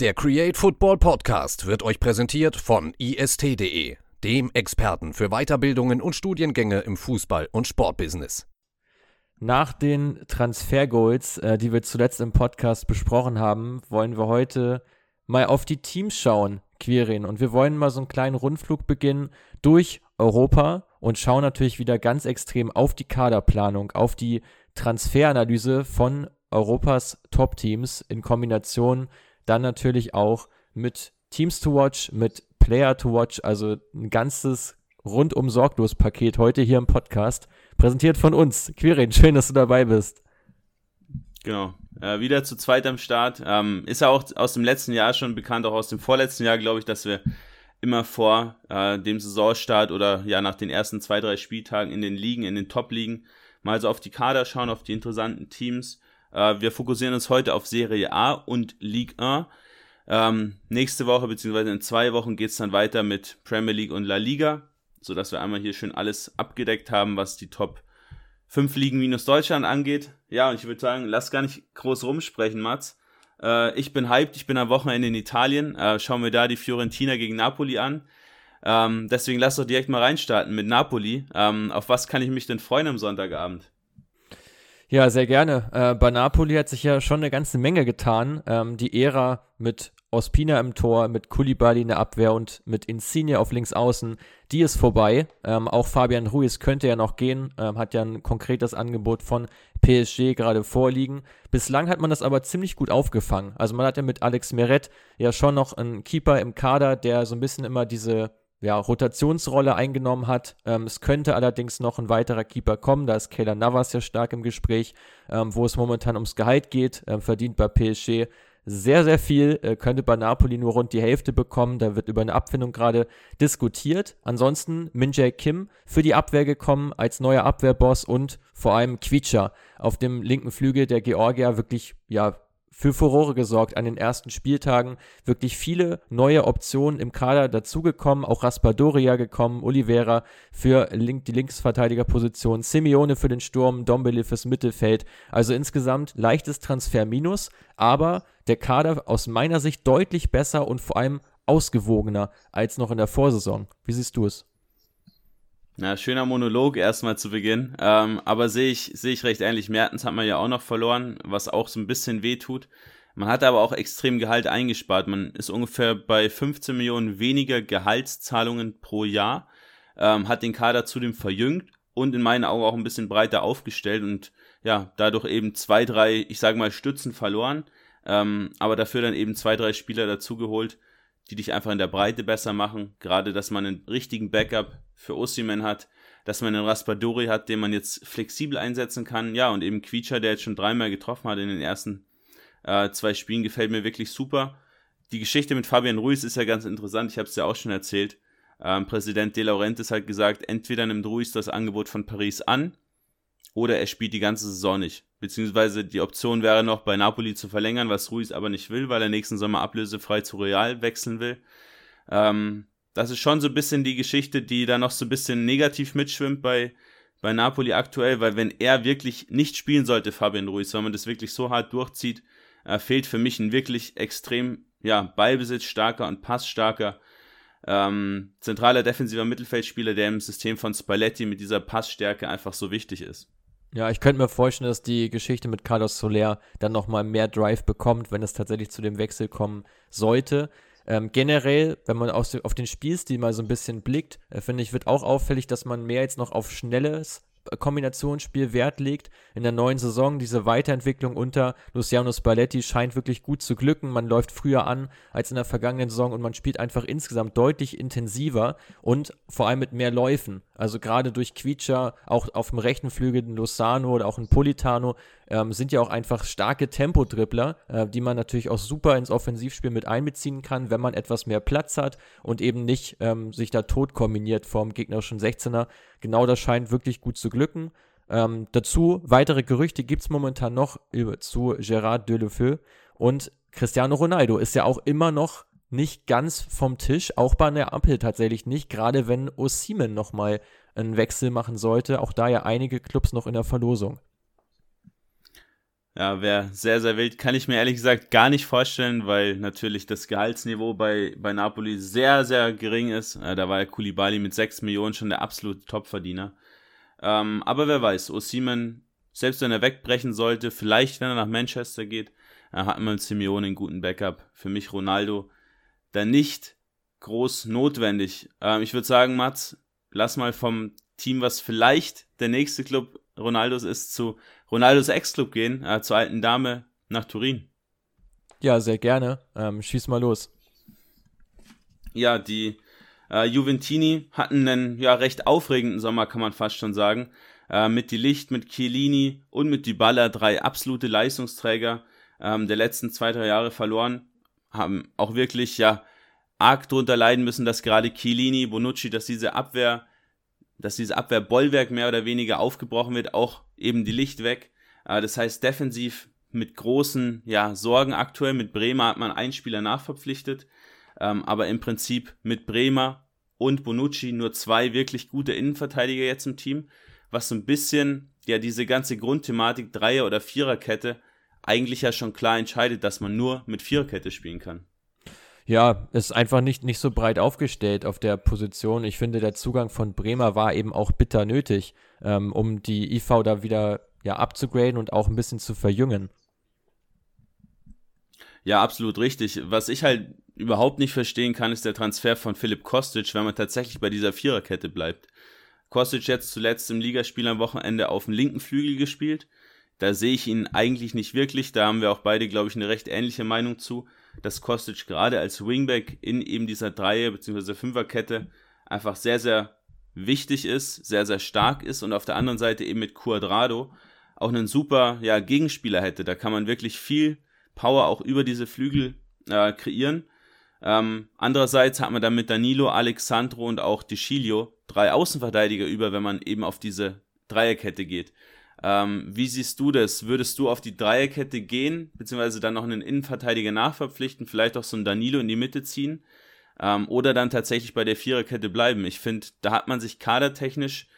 Der Create Football Podcast wird euch präsentiert von ist.de, dem Experten für Weiterbildungen und Studiengänge im Fußball- und Sportbusiness. Nach den Transfergoals, äh, die wir zuletzt im Podcast besprochen haben, wollen wir heute mal auf die Teams schauen, Quirin. Und wir wollen mal so einen kleinen Rundflug beginnen durch Europa und schauen natürlich wieder ganz extrem auf die Kaderplanung, auf die Transferanalyse von Europas Top-Teams in Kombination dann natürlich auch mit Teams to Watch, mit Player to Watch, also ein ganzes rundum sorglos Paket heute hier im Podcast, präsentiert von uns. Quirin, schön, dass du dabei bist. Genau, äh, wieder zu zweit am Start. Ähm, ist ja auch aus dem letzten Jahr schon bekannt, auch aus dem vorletzten Jahr, glaube ich, dass wir immer vor äh, dem Saisonstart oder ja nach den ersten zwei, drei Spieltagen in den Ligen, in den Top-Ligen, mal so auf die Kader schauen, auf die interessanten Teams äh, wir fokussieren uns heute auf Serie A und Ligue 1. Ähm, nächste Woche beziehungsweise in zwei Wochen geht es dann weiter mit Premier League und La Liga, sodass wir einmal hier schön alles abgedeckt haben, was die Top 5 Ligen minus Deutschland angeht. Ja, und ich würde sagen, lass gar nicht groß rumsprechen, Mats. Äh, ich bin hyped, ich bin am Wochenende in Italien. Äh, schauen wir da die Fiorentina gegen Napoli an. Ähm, deswegen lass doch direkt mal reinstarten mit Napoli. Ähm, auf was kann ich mich denn freuen am Sonntagabend? Ja, sehr gerne. Äh, bei Napoli hat sich ja schon eine ganze Menge getan. Ähm, die Ära mit Ospina im Tor, mit Koulibaly in der Abwehr und mit Insigne auf links außen, die ist vorbei. Ähm, auch Fabian Ruiz könnte ja noch gehen, ähm, hat ja ein konkretes Angebot von PSG gerade vorliegen. Bislang hat man das aber ziemlich gut aufgefangen. Also man hat ja mit Alex Meret ja schon noch einen Keeper im Kader, der so ein bisschen immer diese ja, Rotationsrolle eingenommen hat. Ähm, es könnte allerdings noch ein weiterer Keeper kommen. Da ist Kayla Navas ja stark im Gespräch, ähm, wo es momentan ums Gehalt geht. Ähm, verdient bei PSG sehr, sehr viel. Äh, könnte bei Napoli nur rund die Hälfte bekommen. Da wird über eine Abfindung gerade diskutiert. Ansonsten Minjae Kim für die Abwehr gekommen als neuer Abwehrboss und vor allem Quicha auf dem linken Flügel der Georgier wirklich, ja, für Furore gesorgt an den ersten Spieltagen. Wirklich viele neue Optionen im Kader dazugekommen, auch Raspadoria gekommen, Oliveira für Link, die Linksverteidigerposition, Simeone für den Sturm, Dombele fürs Mittelfeld. Also insgesamt leichtes Transfer minus, aber der Kader aus meiner Sicht deutlich besser und vor allem ausgewogener als noch in der Vorsaison. Wie siehst du es? Na, schöner Monolog erstmal zu Beginn. Ähm, aber sehe ich, sehe ich recht ähnlich. Mertens hat man ja auch noch verloren, was auch so ein bisschen weh tut. Man hat aber auch extrem Gehalt eingespart. Man ist ungefähr bei 15 Millionen weniger Gehaltszahlungen pro Jahr, ähm, hat den Kader zudem verjüngt und in meinen Augen auch ein bisschen breiter aufgestellt und ja, dadurch eben zwei, drei, ich sage mal, Stützen verloren, ähm, aber dafür dann eben zwei, drei Spieler dazugeholt, die dich einfach in der Breite besser machen. Gerade, dass man einen richtigen Backup für Osimen hat, dass man einen Raspadori hat, den man jetzt flexibel einsetzen kann. Ja, und eben Quietscher, der jetzt schon dreimal getroffen hat in den ersten äh, zwei Spielen, gefällt mir wirklich super. Die Geschichte mit Fabian Ruiz ist ja ganz interessant, ich habe es ja auch schon erzählt. Ähm, Präsident De Laurentiis hat gesagt, entweder nimmt Ruiz das Angebot von Paris an oder er spielt die ganze Saison nicht. Beziehungsweise die Option wäre noch bei Napoli zu verlängern, was Ruiz aber nicht will, weil er nächsten Sommer ablösefrei zu Real wechseln will. Ähm, das ist schon so ein bisschen die Geschichte, die da noch so ein bisschen negativ mitschwimmt bei, bei Napoli aktuell, weil wenn er wirklich nicht spielen sollte, Fabian Ruiz, wenn man das wirklich so hart durchzieht, äh, fehlt für mich ein wirklich extrem, ja, Ballbesitzstarker und passstarker ähm, zentraler defensiver Mittelfeldspieler, der im System von Spalletti mit dieser Passstärke einfach so wichtig ist. Ja, ich könnte mir vorstellen, dass die Geschichte mit Carlos Soler dann nochmal mehr Drive bekommt, wenn es tatsächlich zu dem Wechsel kommen sollte. Ähm, generell, wenn man auf, den Spielstil mal so ein bisschen blickt, äh, finde ich, wird auch auffällig, dass man mehr jetzt noch auf schnelles Kombinationsspiel Wert legt. In der neuen Saison diese Weiterentwicklung unter Luciano Spalletti scheint wirklich gut zu glücken. Man läuft früher an als in der vergangenen Saison und man spielt einfach insgesamt deutlich intensiver und vor allem mit mehr Läufen. Also gerade durch Quietscher, auch auf dem rechten Flügel ein Lozano oder auch ein Politano ähm, sind ja auch einfach starke Tempodribbler, äh, die man natürlich auch super ins Offensivspiel mit einbeziehen kann, wenn man etwas mehr Platz hat und eben nicht ähm, sich da tot kombiniert vom gegnerischen 16er. Genau das scheint wirklich gut zu glücken. Ähm, dazu weitere Gerüchte gibt es momentan noch über, zu Gerard Delefeu und Cristiano Ronaldo ist ja auch immer noch nicht ganz vom Tisch, auch bei der Ampel tatsächlich nicht, gerade wenn Osimen nochmal einen Wechsel machen sollte, auch da ja einige Clubs noch in der Verlosung. Ja, wäre sehr, sehr wild. Kann ich mir ehrlich gesagt gar nicht vorstellen, weil natürlich das Gehaltsniveau bei, bei Napoli sehr, sehr gering ist. Äh, da war ja Koulibaly mit 6 Millionen schon der absolute Topverdiener. Ähm, aber wer weiß, Osimen, selbst wenn er wegbrechen sollte, vielleicht wenn er nach Manchester geht, äh, hat man Simeone einen guten Backup. Für mich Ronaldo da nicht groß notwendig. Ähm, ich würde sagen, Mats, lass mal vom Team, was vielleicht der nächste Club Ronaldos ist, zu Ronaldos Ex-Club gehen, äh, zur alten Dame nach Turin. Ja, sehr gerne. Ähm, schieß mal los. Ja, die äh, Juventini hatten einen ja recht aufregenden Sommer, kann man fast schon sagen. Äh, mit die Licht, mit Chiellini und mit Dybala, drei absolute Leistungsträger ähm, der letzten zwei, drei Jahre verloren. Haben auch wirklich ja arg drunter leiden müssen, dass gerade Chiellini, Bonucci, dass diese Abwehr dass dieses Abwehrbollwerk mehr oder weniger aufgebrochen wird, auch eben die Licht weg. Äh, das heißt, defensiv mit großen ja, Sorgen aktuell. Mit Bremer hat man einen Spieler nachverpflichtet, ähm, aber im Prinzip mit Bremer und Bonucci nur zwei wirklich gute Innenverteidiger jetzt im Team, was so ein bisschen ja diese ganze Grundthematik Dreier- oder Viererkette eigentlich ja schon klar entscheidet, dass man nur mit Viererkette spielen kann ja, ist einfach nicht, nicht so breit aufgestellt auf der Position. Ich finde, der Zugang von Bremer war eben auch bitter nötig, ähm, um die IV da wieder ja, abzugraden und auch ein bisschen zu verjüngen. Ja, absolut richtig. Was ich halt überhaupt nicht verstehen kann, ist der Transfer von Philipp Kostic, wenn man tatsächlich bei dieser Viererkette bleibt. Kostic jetzt zuletzt im Ligaspiel am Wochenende auf dem linken Flügel gespielt. Da sehe ich ihn eigentlich nicht wirklich. Da haben wir auch beide, glaube ich, eine recht ähnliche Meinung zu dass Kostic gerade als Wingback in eben dieser Dreier- bzw. Fünferkette einfach sehr, sehr wichtig ist, sehr, sehr stark ist und auf der anderen Seite eben mit Cuadrado auch einen super ja, Gegenspieler hätte. Da kann man wirklich viel Power auch über diese Flügel äh, kreieren. Ähm, andererseits hat man dann mit Danilo, Alexandro und auch Deschilio drei Außenverteidiger über, wenn man eben auf diese Dreierkette geht. Ähm, wie siehst du das? Würdest du auf die Dreierkette gehen, beziehungsweise dann noch einen Innenverteidiger nachverpflichten, vielleicht auch so einen Danilo in die Mitte ziehen? Ähm, oder dann tatsächlich bei der Viererkette bleiben? Ich finde, da hat man sich kadertechnisch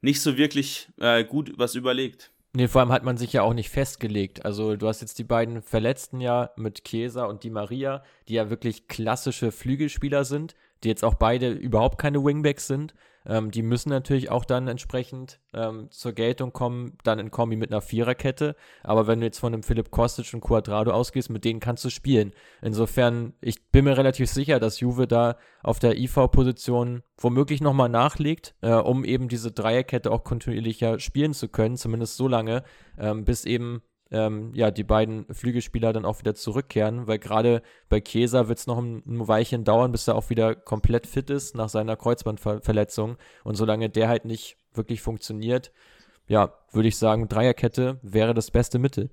nicht so wirklich äh, gut was überlegt. Nee, vor allem hat man sich ja auch nicht festgelegt. Also du hast jetzt die beiden Verletzten ja mit Chiesa und Di Maria, die ja wirklich klassische Flügelspieler sind, die jetzt auch beide überhaupt keine Wingbacks sind. Ähm, die müssen natürlich auch dann entsprechend ähm, zur Geltung kommen, dann in Kombi mit einer Viererkette. Aber wenn du jetzt von einem Philipp Kostic und Quadrado ausgehst, mit denen kannst du spielen. Insofern, ich bin mir relativ sicher, dass Juve da auf der IV-Position womöglich nochmal nachlegt, äh, um eben diese Dreierkette auch kontinuierlicher spielen zu können, zumindest so lange, ähm, bis eben ähm, ja, die beiden Flügelspieler dann auch wieder zurückkehren, weil gerade bei Chiesa wird es noch ein, Weilchen dauern, bis er auch wieder komplett fit ist nach seiner Kreuzbandverletzung. Und solange der halt nicht wirklich funktioniert, ja, würde ich sagen, Dreierkette wäre das beste Mittel.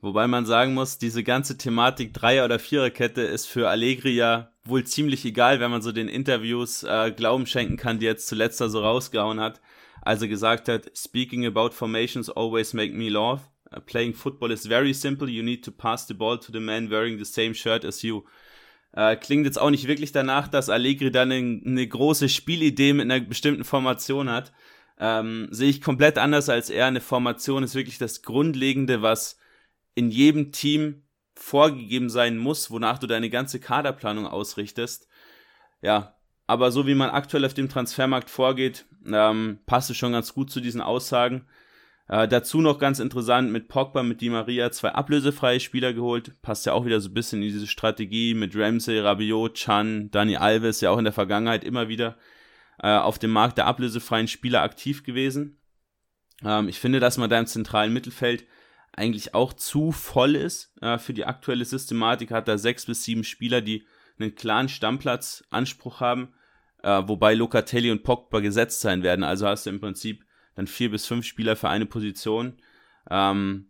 Wobei man sagen muss, diese ganze Thematik Dreier- oder Viererkette ist für Allegri ja wohl ziemlich egal, wenn man so den Interviews äh, Glauben schenken kann, die jetzt zuletzt da so rausgehauen hat als er gesagt hat, Speaking about formations always make me laugh. Uh, playing football is very simple. You need to pass the ball to the man wearing the same shirt as you. Uh, klingt jetzt auch nicht wirklich danach, dass Allegri dann eine, eine große Spielidee mit einer bestimmten Formation hat. Ähm, sehe ich komplett anders als er. Eine Formation ist wirklich das Grundlegende, was in jedem Team vorgegeben sein muss, wonach du deine ganze Kaderplanung ausrichtest. Ja, aber so wie man aktuell auf dem Transfermarkt vorgeht, ähm, passt es schon ganz gut zu diesen Aussagen. Äh, dazu noch ganz interessant mit Pogba, mit Di Maria zwei ablösefreie Spieler geholt. Passt ja auch wieder so ein bisschen in diese Strategie mit Ramsey, Rabiot, Chan, Dani Alves, ja auch in der Vergangenheit immer wieder äh, auf dem Markt der ablösefreien Spieler aktiv gewesen. Ähm, ich finde, dass man da im zentralen Mittelfeld eigentlich auch zu voll ist äh, für die aktuelle Systematik. Hat da sechs bis sieben Spieler, die einen klaren Stammplatzanspruch haben, äh, wobei Locatelli und Pogba gesetzt sein werden. Also hast du im Prinzip dann vier bis fünf Spieler für eine Position. Ähm,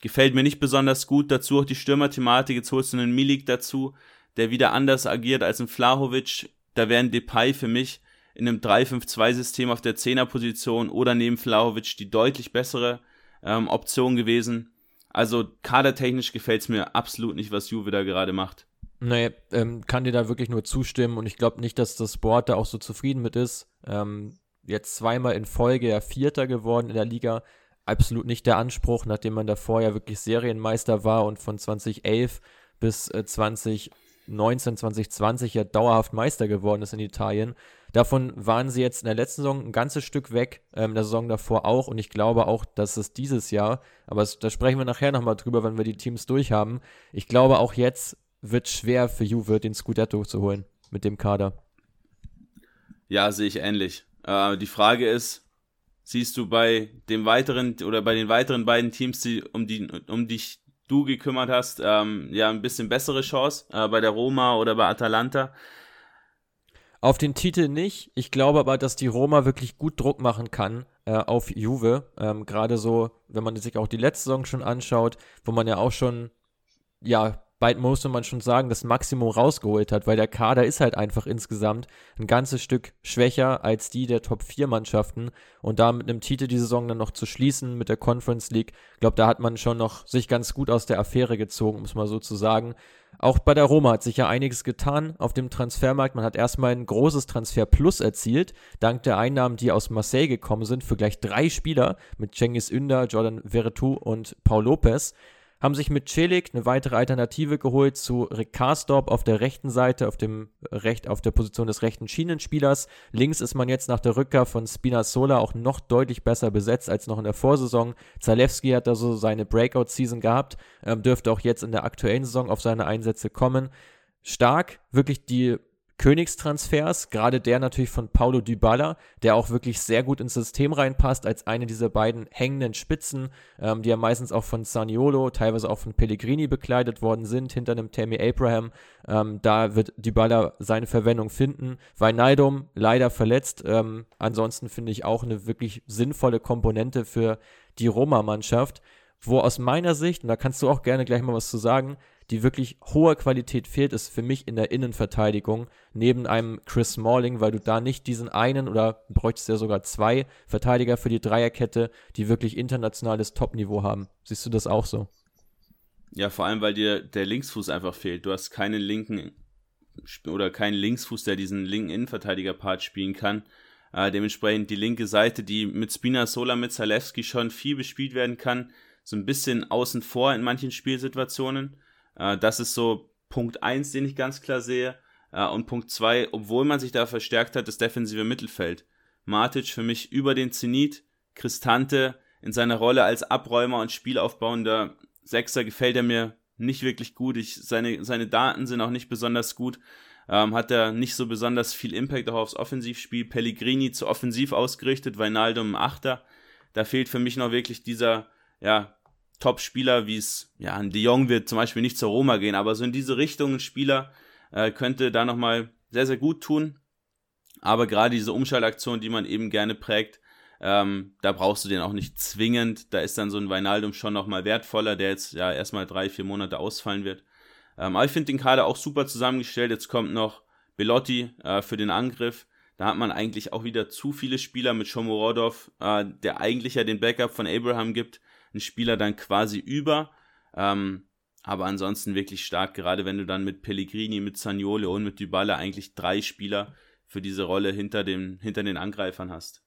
gefällt mir nicht besonders gut. Dazu auch die Stürmerthematik. Jetzt holst du einen Milik dazu, der wieder anders agiert als ein Flahovic. Da wären Depay für mich in einem 3-5-2-System auf der Zehnerposition oder neben Flahovic die deutlich bessere ähm, Option gewesen. Also kadertechnisch gefällt es mir absolut nicht, was Juve da gerade macht. Nee, ähm, kann dir da wirklich nur zustimmen und ich glaube nicht, dass das Board da auch so zufrieden mit ist. Ähm, jetzt zweimal in Folge ja Vierter geworden in der Liga, absolut nicht der Anspruch, nachdem man davor ja wirklich Serienmeister war und von 2011 bis äh, 2019, 2020 ja dauerhaft Meister geworden ist in Italien. Davon waren sie jetzt in der letzten Saison ein ganzes Stück weg, ähm, der Saison davor auch. Und ich glaube auch, dass es dieses Jahr, aber es, da sprechen wir nachher nochmal drüber, wenn wir die Teams durchhaben. Ich glaube, auch jetzt wird schwer für Juve den Scudetto zu holen mit dem Kader. Ja, sehe ich ähnlich. Äh, die Frage ist, siehst du bei dem weiteren oder bei den weiteren beiden Teams, die, um, die, um dich du gekümmert hast, ähm, ja, ein bisschen bessere Chance äh, bei der Roma oder bei Atalanta? Auf den Titel nicht. Ich glaube aber, dass die Roma wirklich gut Druck machen kann äh, auf Juve. Ähm, Gerade so, wenn man sich auch die letzte Saison schon anschaut, wo man ja auch schon ja bald musste man schon sagen, das Maximum rausgeholt hat, weil der Kader ist halt einfach insgesamt ein ganzes Stück schwächer als die der Top 4 Mannschaften und da mit einem Titel die Saison dann noch zu schließen mit der Conference League, glaube da hat man schon noch sich ganz gut aus der Affäre gezogen, um es mal so zu sagen. Auch bei der Roma hat sich ja einiges getan auf dem Transfermarkt. Man hat erstmal ein großes Transfer Plus erzielt, dank der Einnahmen, die aus Marseille gekommen sind, für gleich drei Spieler mit Cengiz Ünder, Jordan Veretout und Paul Lopez haben sich mit Celik eine weitere Alternative geholt zu Rick Karsdorp auf der rechten Seite, auf, dem Recht, auf der Position des rechten Schienenspielers. Links ist man jetzt nach der Rückkehr von Spinazzola auch noch deutlich besser besetzt als noch in der Vorsaison. Zalewski hat da so seine Breakout-Season gehabt, ähm, dürfte auch jetzt in der aktuellen Saison auf seine Einsätze kommen. Stark, wirklich die Königstransfers, gerade der natürlich von Paulo Dybala, der auch wirklich sehr gut ins System reinpasst, als eine dieser beiden hängenden Spitzen, ähm, die ja meistens auch von Saniolo, teilweise auch von Pellegrini bekleidet worden sind, hinter einem Tammy Abraham. Ähm, da wird Dybala seine Verwendung finden. Weinaldum leider verletzt. Ähm, ansonsten finde ich auch eine wirklich sinnvolle Komponente für die Roma-Mannschaft, wo aus meiner Sicht, und da kannst du auch gerne gleich mal was zu sagen, die wirklich hohe Qualität fehlt, ist für mich in der Innenverteidigung neben einem Chris Smalling, weil du da nicht diesen einen oder bräuchtest ja sogar zwei Verteidiger für die Dreierkette, die wirklich internationales Topniveau haben. Siehst du das auch so? Ja, vor allem, weil dir der Linksfuß einfach fehlt. Du hast keinen linken oder keinen Linksfuß, der diesen linken Innenverteidiger-Part spielen kann. Äh, dementsprechend die linke Seite, die mit Spinazzola, mit Zalewski schon viel bespielt werden kann, so ein bisschen außen vor in manchen Spielsituationen. Äh, das ist so Punkt 1, den ich ganz klar sehe. Äh, und Punkt 2, obwohl man sich da verstärkt hat, das defensive Mittelfeld. Matic für mich über den Zenit, Cristante in seiner Rolle als Abräumer und spielaufbauender Sechser gefällt er mir nicht wirklich gut. Ich, seine, seine Daten sind auch nicht besonders gut. Ähm, hat er nicht so besonders viel Impact auch aufs Offensivspiel. Pellegrini zu offensiv ausgerichtet, Weinaldum Achter. Da fehlt für mich noch wirklich dieser, ja, Top-Spieler, wie es, ja, ein De Jong wird zum Beispiel nicht zur Roma gehen, aber so in diese Richtung ein Spieler äh, könnte da nochmal sehr, sehr gut tun. Aber gerade diese Umschaltaktion, die man eben gerne prägt, ähm, da brauchst du den auch nicht zwingend. Da ist dann so ein Weinaldum schon nochmal wertvoller, der jetzt ja erstmal drei, vier Monate ausfallen wird. Ähm, aber ich finde den Kader auch super zusammengestellt. Jetzt kommt noch Belotti äh, für den Angriff. Da hat man eigentlich auch wieder zu viele Spieler mit Shomorodov, äh, der eigentlich ja den Backup von Abraham gibt ein Spieler dann quasi über. Ähm, aber ansonsten wirklich stark, gerade wenn du dann mit Pellegrini, mit Zagnole und mit Dybala eigentlich drei Spieler für diese Rolle hinter, dem, hinter den Angreifern hast.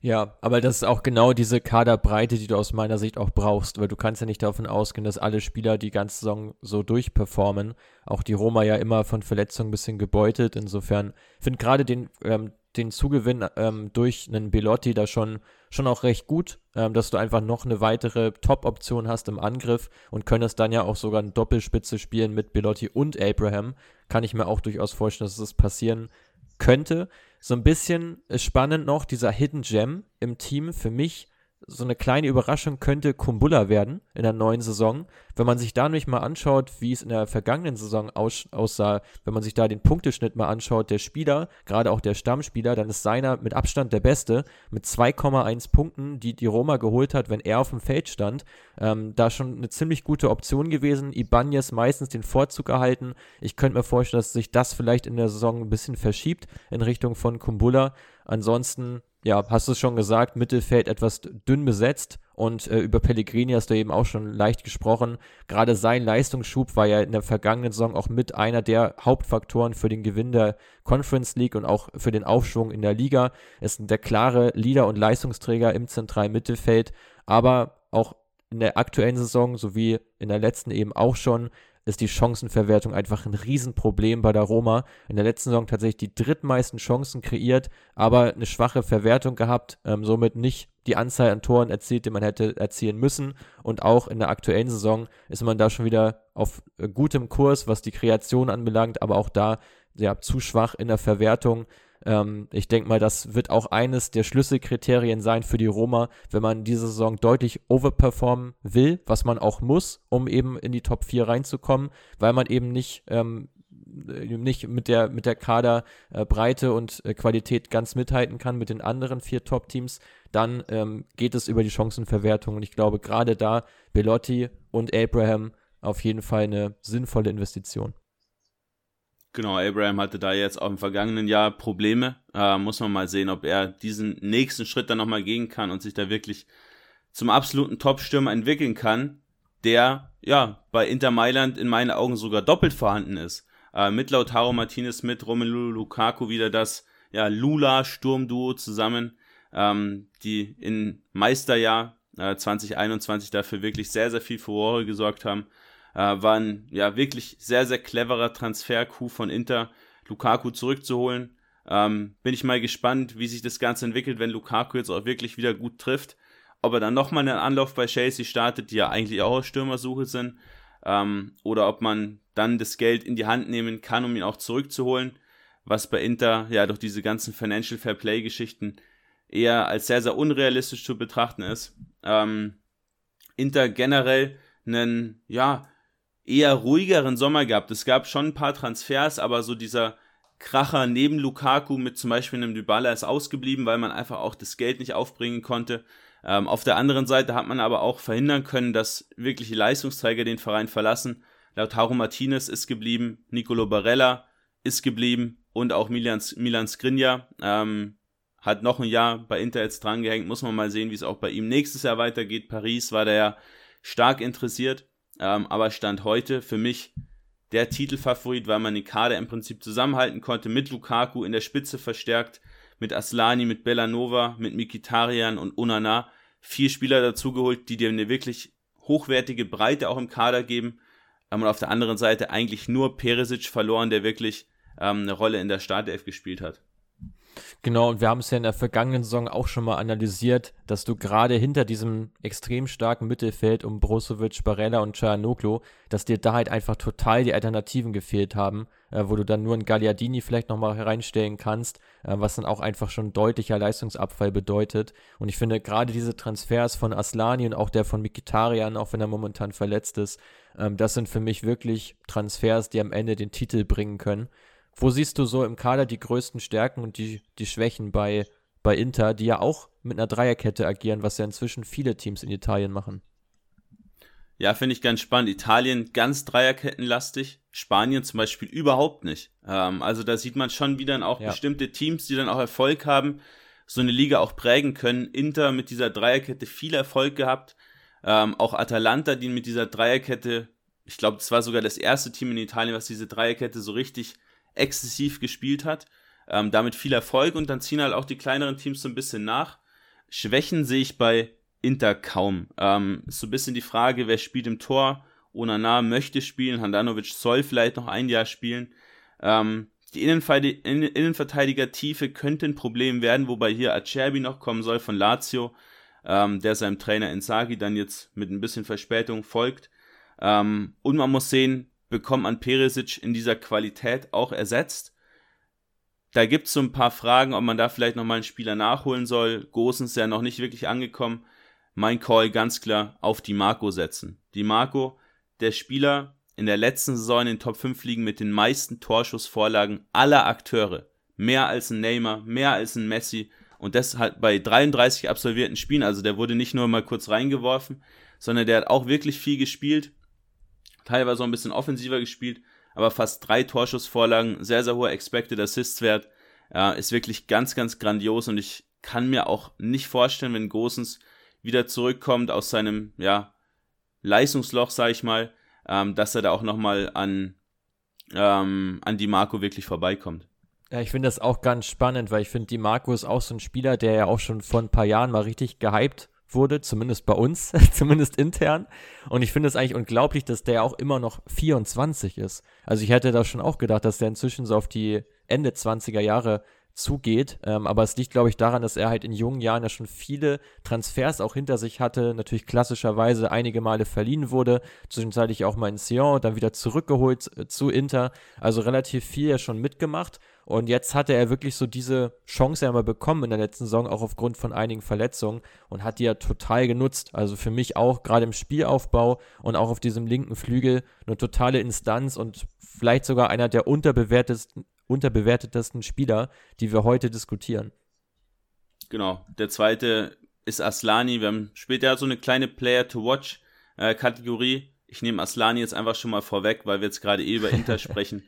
Ja, aber das ist auch genau diese Kaderbreite, die du aus meiner Sicht auch brauchst, weil du kannst ja nicht davon ausgehen, dass alle Spieler die ganze Saison so durchperformen. Auch die Roma ja immer von Verletzungen ein bisschen gebeutelt. Insofern finde gerade den, ähm, den Zugewinn ähm, durch einen Belotti da schon, schon auch recht gut, ähm, dass du einfach noch eine weitere Top-Option hast im Angriff und könntest dann ja auch sogar eine Doppelspitze spielen mit Belotti und Abraham. Kann ich mir auch durchaus vorstellen, dass das passieren könnte. So ein bisschen spannend noch dieser Hidden Gem im Team für mich so eine kleine Überraschung könnte Kumbula werden in der neuen Saison. Wenn man sich da nämlich mal anschaut, wie es in der vergangenen Saison aus, aussah, wenn man sich da den Punkteschnitt mal anschaut, der Spieler, gerade auch der Stammspieler, dann ist seiner mit Abstand der beste, mit 2,1 Punkten, die die Roma geholt hat, wenn er auf dem Feld stand. Ähm, da schon eine ziemlich gute Option gewesen. Ibanez meistens den Vorzug erhalten. Ich könnte mir vorstellen, dass sich das vielleicht in der Saison ein bisschen verschiebt in Richtung von Kumbula. Ansonsten ja, hast du es schon gesagt, Mittelfeld etwas dünn besetzt und äh, über Pellegrini hast du eben auch schon leicht gesprochen. Gerade sein Leistungsschub war ja in der vergangenen Saison auch mit einer der Hauptfaktoren für den Gewinn der Conference League und auch für den Aufschwung in der Liga. Er ist der klare Leader und Leistungsträger im zentralen Mittelfeld, aber auch in der aktuellen Saison sowie in der letzten eben auch schon ist die Chancenverwertung einfach ein Riesenproblem bei der Roma. In der letzten Saison tatsächlich die drittmeisten Chancen kreiert, aber eine schwache Verwertung gehabt, ähm, somit nicht die Anzahl an Toren erzielt, die man hätte erzielen müssen. Und auch in der aktuellen Saison ist man da schon wieder auf äh, gutem Kurs, was die Kreation anbelangt, aber auch da ja, zu schwach in der Verwertung. Ähm, ich denke mal, das wird auch eines der Schlüsselkriterien sein für die Roma, wenn man diese Saison deutlich overperformen will, was man auch muss, um eben in die Top 4 reinzukommen, weil man eben nicht ähm, nicht mit der, mit der Kaderbreite äh, und äh, Qualität ganz mithalten kann mit den anderen vier Top-Teams, dann ähm, geht es über die Chancenverwertung. Und ich glaube, gerade da Belotti und Abraham auf jeden Fall eine sinnvolle Investition. Genau, Abraham hatte da jetzt auch im vergangenen Jahr Probleme. Äh, muss man mal sehen, ob er diesen nächsten Schritt dann nochmal gehen kann und sich da wirklich zum absoluten Top-Stürmer entwickeln kann, der ja bei Inter Mailand in meinen Augen sogar doppelt vorhanden ist. Äh, mit Lautaro Martinez, mit Romelu Lukaku wieder das ja, Lula-Sturmduo zusammen, ähm, die in Meisterjahr äh, 2021 dafür wirklich sehr, sehr viel Furore gesorgt haben. Äh, war ein ja wirklich sehr, sehr cleverer Transfer-Coup von Inter, Lukaku zurückzuholen. Ähm, bin ich mal gespannt, wie sich das Ganze entwickelt, wenn Lukaku jetzt auch wirklich wieder gut trifft. Ob er dann nochmal einen Anlauf bei Chelsea startet, die ja eigentlich auch auf Stürmersuche sind. Ähm, oder ob man dann das Geld in die Hand nehmen kann, um ihn auch zurückzuholen. Was bei Inter ja durch diese ganzen Financial Fair Play Geschichten eher als sehr, sehr unrealistisch zu betrachten ist. Ähm, Inter generell einen, ja, eher ruhigeren Sommer gehabt. Es gab schon ein paar Transfers, aber so dieser Kracher neben Lukaku mit zum Beispiel einem Dybala ist ausgeblieben, weil man einfach auch das Geld nicht aufbringen konnte. Ähm, auf der anderen Seite hat man aber auch verhindern können, dass wirkliche Leistungsträger den Verein verlassen. Lautaro Martinez ist geblieben, Nicolo Barella ist geblieben und auch Milan, Milan Skriniar ähm, hat noch ein Jahr bei Inter jetzt drangehängt. Muss man mal sehen, wie es auch bei ihm nächstes Jahr weitergeht. Paris war da ja stark interessiert. Ähm, aber Stand heute für mich der Titelfavorit, weil man den Kader im Prinzip zusammenhalten konnte, mit Lukaku in der Spitze verstärkt, mit Aslani, mit Bellanova, mit Mikitarian und Unana. Vier Spieler dazugeholt, die dir eine wirklich hochwertige Breite auch im Kader geben. Ähm, und auf der anderen Seite eigentlich nur Peresic verloren, der wirklich ähm, eine Rolle in der Startelf gespielt hat. Genau, und wir haben es ja in der vergangenen Saison auch schon mal analysiert, dass du gerade hinter diesem extrem starken Mittelfeld um Brozovic, Barella und Cianoglu, dass dir da halt einfach total die Alternativen gefehlt haben, äh, wo du dann nur einen Gagliardini vielleicht nochmal hereinstellen kannst, äh, was dann auch einfach schon deutlicher Leistungsabfall bedeutet. Und ich finde gerade diese Transfers von Aslani und auch der von Mikitarian, auch wenn er momentan verletzt ist, ähm, das sind für mich wirklich Transfers, die am Ende den Titel bringen können. Wo siehst du so im Kader die größten Stärken und die, die Schwächen bei, bei Inter, die ja auch mit einer Dreierkette agieren, was ja inzwischen viele Teams in Italien machen? Ja, finde ich ganz spannend. Italien ganz Dreierkettenlastig, Spanien zum Beispiel überhaupt nicht. Ähm, also da sieht man schon wieder auch ja. bestimmte Teams, die dann auch Erfolg haben, so eine Liga auch prägen können. Inter mit dieser Dreierkette viel Erfolg gehabt. Ähm, auch Atalanta, die mit dieser Dreierkette, ich glaube, das war sogar das erste Team in Italien, was diese Dreierkette so richtig exzessiv gespielt hat. Ähm, damit viel Erfolg und dann ziehen halt auch die kleineren Teams so ein bisschen nach. Schwächen sehe ich bei Inter kaum. Ähm, ist so ein bisschen die Frage, wer spielt im Tor? Onana möchte spielen, Handanovic soll vielleicht noch ein Jahr spielen. Ähm, die Innenverteidiger-Tiefe könnte ein Problem werden, wobei hier Acerbi noch kommen soll von Lazio, ähm, der seinem Trainer Insagi dann jetzt mit ein bisschen Verspätung folgt. Ähm, und man muss sehen, bekommt man Perisic in dieser Qualität auch ersetzt. Da gibt es so ein paar Fragen, ob man da vielleicht nochmal einen Spieler nachholen soll. Gosens ist ja noch nicht wirklich angekommen. Mein Call ganz klar auf die Marco setzen. Die Marco, der Spieler in der letzten Saison in den Top 5 Ligen mit den meisten Torschussvorlagen aller Akteure. Mehr als ein Neymar, mehr als ein Messi. Und das halt bei 33 absolvierten Spielen. Also der wurde nicht nur mal kurz reingeworfen, sondern der hat auch wirklich viel gespielt teilweise auch ein bisschen offensiver gespielt, aber fast drei Torschussvorlagen, sehr, sehr hoher Expected Assists Wert, äh, ist wirklich ganz, ganz grandios und ich kann mir auch nicht vorstellen, wenn Gosens wieder zurückkommt aus seinem, ja, Leistungsloch, sag ich mal, ähm, dass er da auch nochmal an, ähm, an Di Marco wirklich vorbeikommt. Ja, ich finde das auch ganz spannend, weil ich finde, Di Marco ist auch so ein Spieler, der ja auch schon vor ein paar Jahren mal richtig gehypt wurde, zumindest bei uns, zumindest intern. Und ich finde es eigentlich unglaublich, dass der auch immer noch 24 ist. Also ich hätte da schon auch gedacht, dass der inzwischen so auf die Ende 20er Jahre zugeht. Ähm, aber es liegt, glaube ich, daran, dass er halt in jungen Jahren ja schon viele Transfers auch hinter sich hatte. Natürlich klassischerweise einige Male verliehen wurde. Zwischenzeitlich auch mal in Sion, dann wieder zurückgeholt äh, zu Inter. Also relativ viel ja schon mitgemacht. Und jetzt hatte er wirklich so diese Chance ja mal bekommen in der letzten Saison, auch aufgrund von einigen Verletzungen und hat die ja total genutzt. Also für mich auch gerade im Spielaufbau und auch auf diesem linken Flügel eine totale Instanz und vielleicht sogar einer der unterbewertetesten, unterbewertetesten Spieler, die wir heute diskutieren. Genau. Der zweite ist Aslani. Wir haben später so eine kleine Player-to-Watch-Kategorie. ich nehme Aslani jetzt einfach schon mal vorweg, weil wir jetzt gerade eh über Inter sprechen.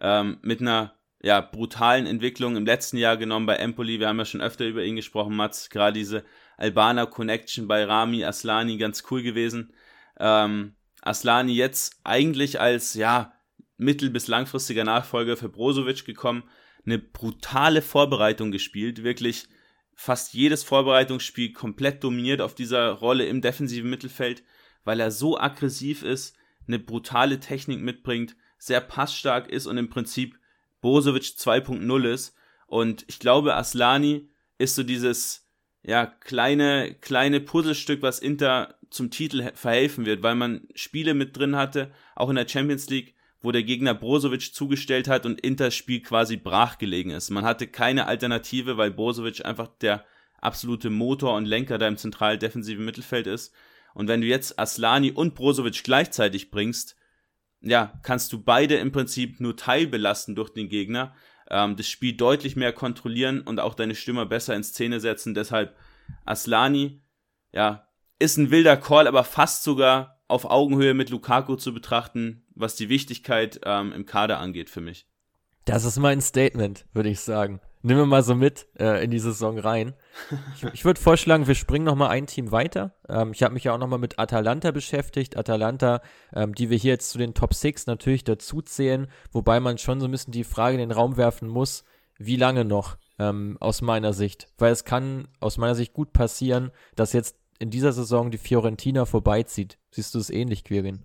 Ähm, mit einer ja, brutalen Entwicklung im letzten Jahr genommen bei Empoli. Wir haben ja schon öfter über ihn gesprochen, Mats. Gerade diese Albaner Connection bei Rami Aslani ganz cool gewesen. Ähm, Aslani jetzt eigentlich als, ja, mittel- bis langfristiger Nachfolger für Brozovic gekommen. Eine brutale Vorbereitung gespielt, wirklich fast jedes Vorbereitungsspiel komplett dominiert auf dieser Rolle im defensiven Mittelfeld, weil er so aggressiv ist, eine brutale Technik mitbringt, sehr passstark ist und im Prinzip Brozovic 2.0 ist. Und ich glaube, Aslani ist so dieses ja, kleine, kleine Puzzlestück, was Inter zum Titel verhelfen wird, weil man Spiele mit drin hatte, auch in der Champions League, wo der Gegner Brozovic zugestellt hat und Inters Spiel quasi brachgelegen ist. Man hatte keine Alternative, weil Brozovic einfach der absolute Motor und Lenker da im zentral defensiven Mittelfeld ist. Und wenn du jetzt Aslani und Brozovic gleichzeitig bringst, ja, kannst du beide im Prinzip nur teilbelasten durch den Gegner, ähm, das Spiel deutlich mehr kontrollieren und auch deine Stürmer besser in Szene setzen. Deshalb Aslani, ja, ist ein wilder Call, aber fast sogar auf Augenhöhe mit Lukaku zu betrachten, was die Wichtigkeit ähm, im Kader angeht für mich. Das ist mein Statement, würde ich sagen. Nehmen wir mal so mit äh, in die Saison rein. Ich, ich würde vorschlagen, wir springen noch mal ein Team weiter. Ähm, ich habe mich ja auch noch mal mit Atalanta beschäftigt. Atalanta, ähm, die wir hier jetzt zu den Top 6 natürlich dazu zählen, wobei man schon so ein bisschen die Frage in den Raum werfen muss, wie lange noch ähm, aus meiner Sicht. Weil es kann aus meiner Sicht gut passieren, dass jetzt in dieser Saison die Fiorentina vorbeizieht. Siehst du es ähnlich, Quirin?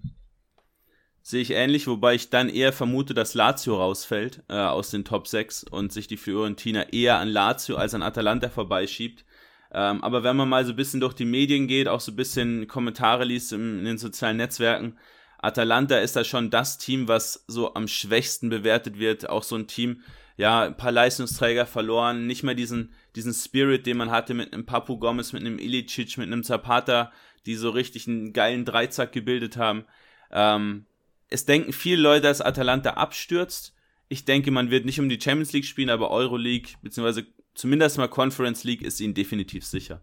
Sehe ich ähnlich, wobei ich dann eher vermute, dass Lazio rausfällt äh, aus den Top 6 und sich die Fiorentina eher an Lazio als an Atalanta vorbeischiebt. Ähm, aber wenn man mal so ein bisschen durch die Medien geht, auch so ein bisschen Kommentare liest in, in den sozialen Netzwerken, Atalanta ist da schon das Team, was so am schwächsten bewertet wird. Auch so ein Team, ja, ein paar Leistungsträger verloren, nicht mehr diesen, diesen Spirit, den man hatte mit einem Papu Gomez, mit einem Ilicic, mit einem Zapata, die so richtig einen geilen Dreizack gebildet haben. Ähm, es denken viele Leute, dass Atalanta abstürzt. Ich denke, man wird nicht um die Champions League spielen, aber Euroleague, beziehungsweise zumindest mal Conference League ist ihnen definitiv sicher.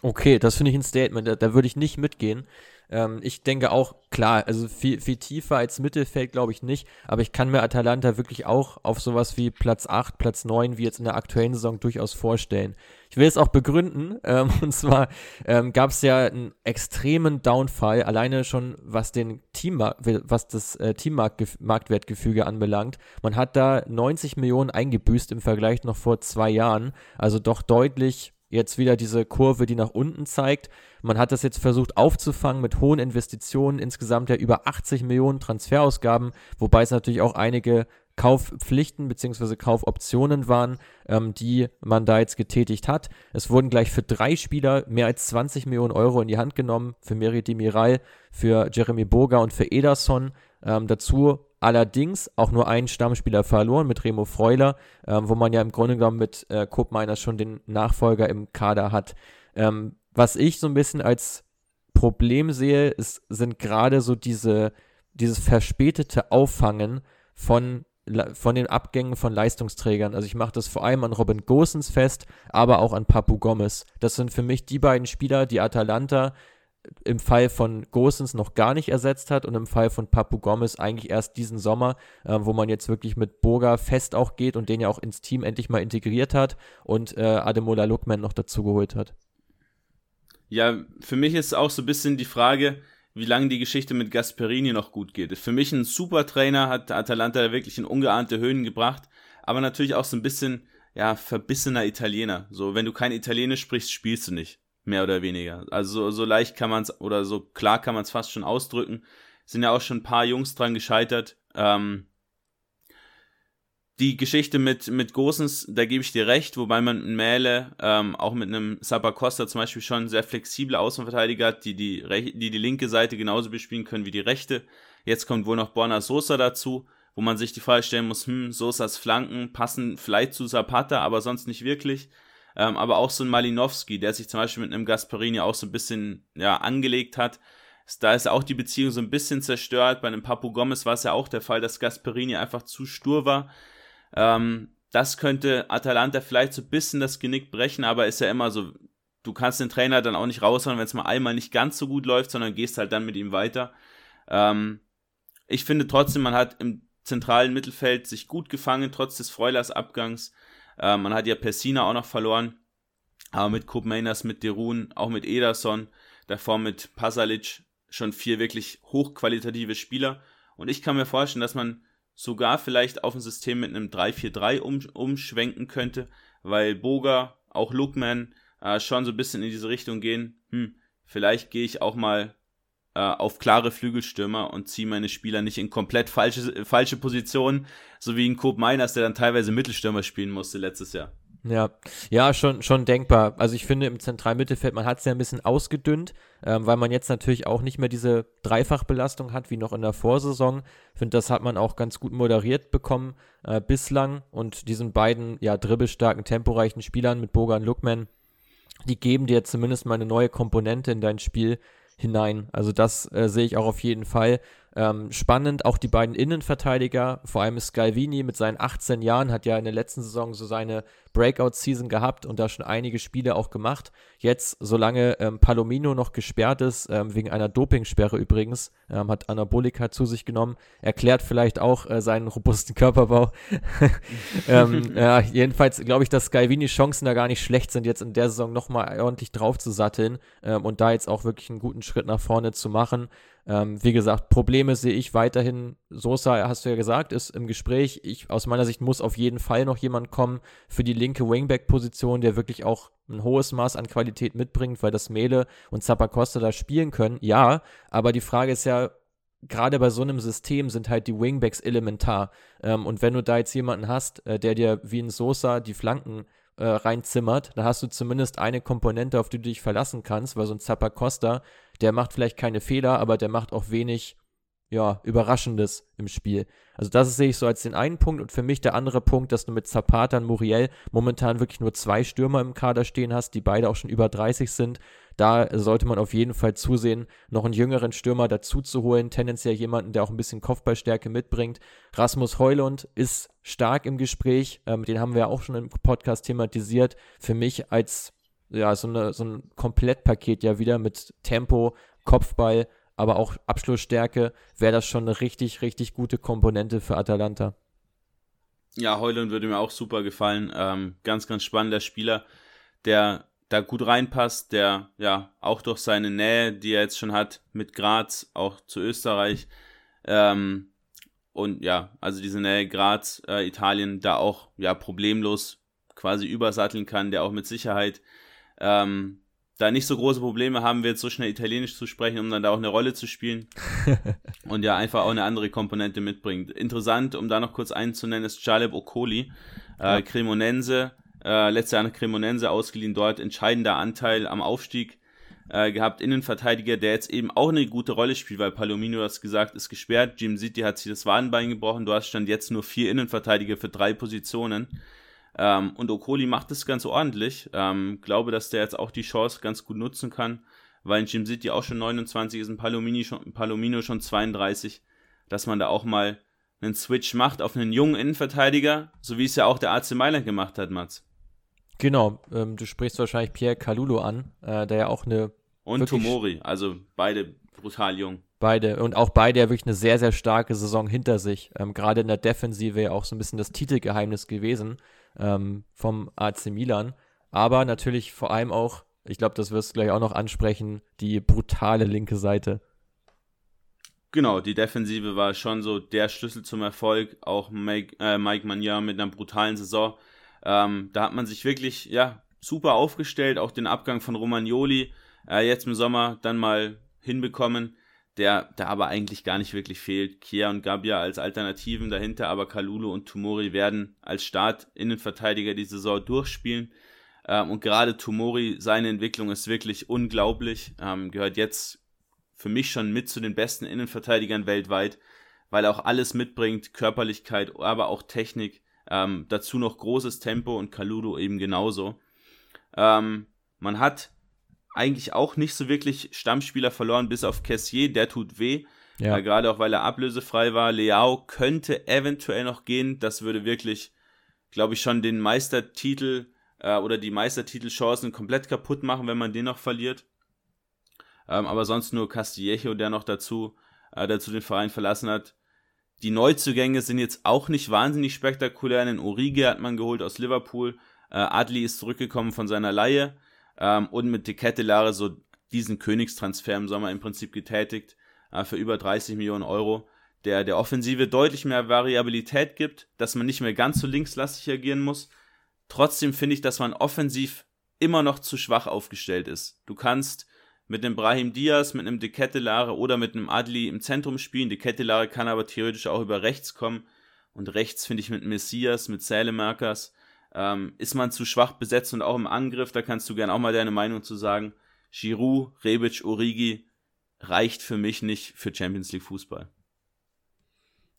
Okay, das finde ich ein Statement, da, da würde ich nicht mitgehen. Ähm, ich denke auch, klar, also viel, viel tiefer als Mittelfeld glaube ich nicht, aber ich kann mir Atalanta wirklich auch auf sowas wie Platz 8, Platz 9, wie jetzt in der aktuellen Saison durchaus vorstellen. Ich will es auch begründen, ähm, und zwar ähm, gab es ja einen extremen Downfall, alleine schon was den Team, was das äh, Teammarktwertgefüge anbelangt. Man hat da 90 Millionen eingebüßt im Vergleich noch vor zwei Jahren, also doch deutlich jetzt wieder diese Kurve, die nach unten zeigt. Man hat das jetzt versucht aufzufangen mit hohen Investitionen, insgesamt ja über 80 Millionen Transferausgaben, wobei es natürlich auch einige Kaufpflichten bzw. Kaufoptionen waren, ähm, die man da jetzt getätigt hat. Es wurden gleich für drei Spieler mehr als 20 Millionen Euro in die Hand genommen, für Meri Demiral, für Jeremy Boga und für Ederson. Ähm, dazu allerdings auch nur einen Stammspieler verloren mit Remo Freuler, ähm, wo man ja im Grunde genommen mit äh, Koop Miners schon den Nachfolger im Kader hat. Ähm, was ich so ein bisschen als Problem sehe, ist, sind gerade so diese, dieses verspätete Auffangen von, von den Abgängen von Leistungsträgern. Also ich mache das vor allem an Robin Gosens fest, aber auch an Papu Gomez. Das sind für mich die beiden Spieler, die Atalanta im Fall von Gosens noch gar nicht ersetzt hat und im Fall von Papu Gomez eigentlich erst diesen Sommer, äh, wo man jetzt wirklich mit Boga fest auch geht und den ja auch ins Team endlich mal integriert hat und äh, Ademola Lookman noch dazu geholt hat. Ja, für mich ist auch so ein bisschen die Frage, wie lange die Geschichte mit Gasperini noch gut geht. Für mich ein super Trainer, hat Atalanta wirklich in ungeahnte Höhen gebracht, aber natürlich auch so ein bisschen, ja, verbissener Italiener. So, wenn du kein Italienisch sprichst, spielst du nicht. Mehr oder weniger. Also so, leicht kann man es, oder so klar kann man es fast schon ausdrücken. Sind ja auch schon ein paar Jungs dran gescheitert. Ähm, die Geschichte mit, mit Gosens, da gebe ich dir recht, wobei man in Mähle ähm, auch mit einem Sabacosta zum Beispiel schon sehr flexible Außenverteidiger hat, die die, die die linke Seite genauso bespielen können wie die rechte. Jetzt kommt wohl noch Borna Sosa dazu, wo man sich die Frage stellen muss, hm, Sosas Flanken passen vielleicht zu Zapata, aber sonst nicht wirklich. Ähm, aber auch so ein Malinowski, der sich zum Beispiel mit einem Gasparini auch so ein bisschen ja, angelegt hat. Da ist auch die Beziehung so ein bisschen zerstört. Bei einem Papu Gomez war es ja auch der Fall, dass Gasperini einfach zu stur war ähm, das könnte Atalanta vielleicht so ein bisschen das Genick brechen, aber ist ja immer so, du kannst den Trainer dann auch nicht raushauen, wenn es mal einmal nicht ganz so gut läuft, sondern gehst halt dann mit ihm weiter. Ähm, ich finde trotzdem, man hat im zentralen Mittelfeld sich gut gefangen, trotz des Freulers Abgangs. Äh, man hat ja Pessina auch noch verloren, aber mit Koopmeiners, mit Derun, auch mit Ederson, davor mit Pasalic schon vier wirklich hochqualitative Spieler. Und ich kann mir vorstellen, dass man sogar vielleicht auf ein System mit einem 3-4-3 um, umschwenken könnte, weil Boga, auch Lookman äh, schon so ein bisschen in diese Richtung gehen. Hm, vielleicht gehe ich auch mal äh, auf klare Flügelstürmer und ziehe meine Spieler nicht in komplett falsche, falsche Positionen, so wie ein Coop Meiners, der dann teilweise Mittelstürmer spielen musste letztes Jahr. Ja, ja, schon, schon denkbar. Also ich finde im Zentralmittelfeld, man hat es ja ein bisschen ausgedünnt, ähm, weil man jetzt natürlich auch nicht mehr diese Dreifachbelastung hat wie noch in der Vorsaison. Ich finde, das hat man auch ganz gut moderiert bekommen äh, bislang und diesen beiden ja dribbelstarken, temporeichen Spielern mit Bogan Lookman, die geben dir zumindest mal eine neue Komponente in dein Spiel hinein. Also das äh, sehe ich auch auf jeden Fall. Ähm, spannend, auch die beiden Innenverteidiger, vor allem Scalvini mit seinen 18 Jahren, hat ja in der letzten Saison so seine Breakout-Season gehabt und da schon einige Spiele auch gemacht. Jetzt, solange ähm, Palomino noch gesperrt ist, ähm, wegen einer Dopingsperre übrigens, ähm, hat Anabolika zu sich genommen, erklärt vielleicht auch äh, seinen robusten Körperbau. ja, jedenfalls glaube ich, dass Scalvini Chancen da gar nicht schlecht sind, jetzt in der Saison nochmal ordentlich drauf zu satteln ähm, und da jetzt auch wirklich einen guten Schritt nach vorne zu machen. Ähm, wie gesagt, Probleme sehe ich weiterhin. Sosa, hast du ja gesagt, ist im Gespräch. Ich, aus meiner Sicht muss auf jeden Fall noch jemand kommen für die linke Wingback-Position, der wirklich auch ein hohes Maß an Qualität mitbringt, weil das Mele und Zappacosta da spielen können. Ja, aber die Frage ist ja, gerade bei so einem System sind halt die Wingbacks elementar. Ähm, und wenn du da jetzt jemanden hast, äh, der dir wie ein Sosa die Flanken äh, reinzimmert, dann hast du zumindest eine Komponente, auf die du dich verlassen kannst, weil so ein Zappacosta, der macht vielleicht keine Fehler, aber der macht auch wenig, ja, Überraschendes im Spiel. Also das sehe ich so als den einen Punkt und für mich der andere Punkt, dass du mit Zapata und Muriel momentan wirklich nur zwei Stürmer im Kader stehen hast, die beide auch schon über 30 sind. Da sollte man auf jeden Fall zusehen, noch einen jüngeren Stürmer dazu zu holen, tendenziell jemanden, der auch ein bisschen Kopfballstärke mitbringt. Rasmus Heulund ist stark im Gespräch, ähm, den haben wir auch schon im Podcast thematisiert. Für mich als ja, so, eine, so ein Komplettpaket ja wieder mit Tempo, Kopfball, aber auch Abschlussstärke, wäre das schon eine richtig, richtig gute Komponente für Atalanta. Ja, Heulund würde mir auch super gefallen. Ähm, ganz, ganz spannender Spieler, der da gut reinpasst, der ja auch durch seine Nähe, die er jetzt schon hat, mit Graz, auch zu Österreich, ähm, und ja, also diese Nähe Graz, äh, Italien, da auch ja problemlos quasi übersatteln kann, der auch mit Sicherheit ähm, da nicht so große Probleme haben wird, so schnell Italienisch zu sprechen, um dann da auch eine Rolle zu spielen. und ja, einfach auch eine andere Komponente mitbringt. Interessant, um da noch kurz einzunennen, ist Jaleb Okoli, äh. Cremonense, äh, letztes Jahr nach Cremonense ausgeliehen, dort entscheidender Anteil am Aufstieg äh, gehabt. Innenverteidiger, der jetzt eben auch eine gute Rolle spielt, weil Palomino, hast gesagt, ist gesperrt. Jim City hat sich das Wadenbein gebrochen. Du hast stand jetzt nur vier Innenverteidiger für drei Positionen. Ähm, und Okoli macht es ganz ordentlich. Ähm, glaube, dass der jetzt auch die Chance ganz gut nutzen kann, weil in Jim City auch schon 29 ist, ein Palomino schon, Palomino schon 32, dass man da auch mal einen Switch macht auf einen jungen Innenverteidiger, so wie es ja auch der AC Mailand gemacht hat, Mats. Genau, ähm, du sprichst wahrscheinlich Pierre Kalulu an, äh, der ja auch eine Und Tomori, also beide brutal jung. Beide und auch beide ja wirklich eine sehr, sehr starke Saison hinter sich. Ähm, Gerade in der Defensive ja auch so ein bisschen das Titelgeheimnis gewesen ähm, vom AC Milan. Aber natürlich vor allem auch, ich glaube, das wirst du gleich auch noch ansprechen, die brutale linke Seite. Genau, die Defensive war schon so der Schlüssel zum Erfolg. Auch Mike, äh, Mike Magnan mit einer brutalen Saison. Ähm, da hat man sich wirklich, ja, super aufgestellt. Auch den Abgang von Romagnoli äh, jetzt im Sommer dann mal hinbekommen der da aber eigentlich gar nicht wirklich fehlt. Kia und Gabia als Alternativen dahinter, aber Kalulu und Tumori werden als Start-Innenverteidiger die Saison durchspielen. Ähm, und gerade Tumori, seine Entwicklung ist wirklich unglaublich. Ähm, gehört jetzt für mich schon mit zu den besten Innenverteidigern weltweit, weil er auch alles mitbringt, Körperlichkeit, aber auch Technik. Ähm, dazu noch großes Tempo und Kalulu eben genauso. Ähm, man hat eigentlich auch nicht so wirklich Stammspieler verloren, bis auf Cassier, der tut weh. Ja. Äh, Gerade auch, weil er ablösefrei war. Leao könnte eventuell noch gehen. Das würde wirklich, glaube ich, schon den Meistertitel äh, oder die Meistertitelchancen komplett kaputt machen, wenn man den noch verliert. Ähm, aber sonst nur Castillejo, der noch dazu, äh, dazu den Verein verlassen hat. Die Neuzugänge sind jetzt auch nicht wahnsinnig spektakulär. Den Origi hat man geholt aus Liverpool. Äh, Adli ist zurückgekommen von seiner Laie ähm, und mit Decathlare so diesen Königstransfer im Sommer im Prinzip getätigt äh, für über 30 Millionen Euro, der der Offensive deutlich mehr Variabilität gibt, dass man nicht mehr ganz so linkslastig agieren muss. Trotzdem finde ich, dass man offensiv immer noch zu schwach aufgestellt ist. Du kannst mit einem Brahim Diaz, mit einem De oder mit einem Adli im Zentrum spielen. De kann aber theoretisch auch über rechts kommen. Und rechts finde ich mit Messias, mit Sälemarkers ähm, ist man zu schwach besetzt und auch im Angriff, da kannst du gerne auch mal deine Meinung zu sagen. Giroud, Rebic, Origi reicht für mich nicht für Champions League Fußball.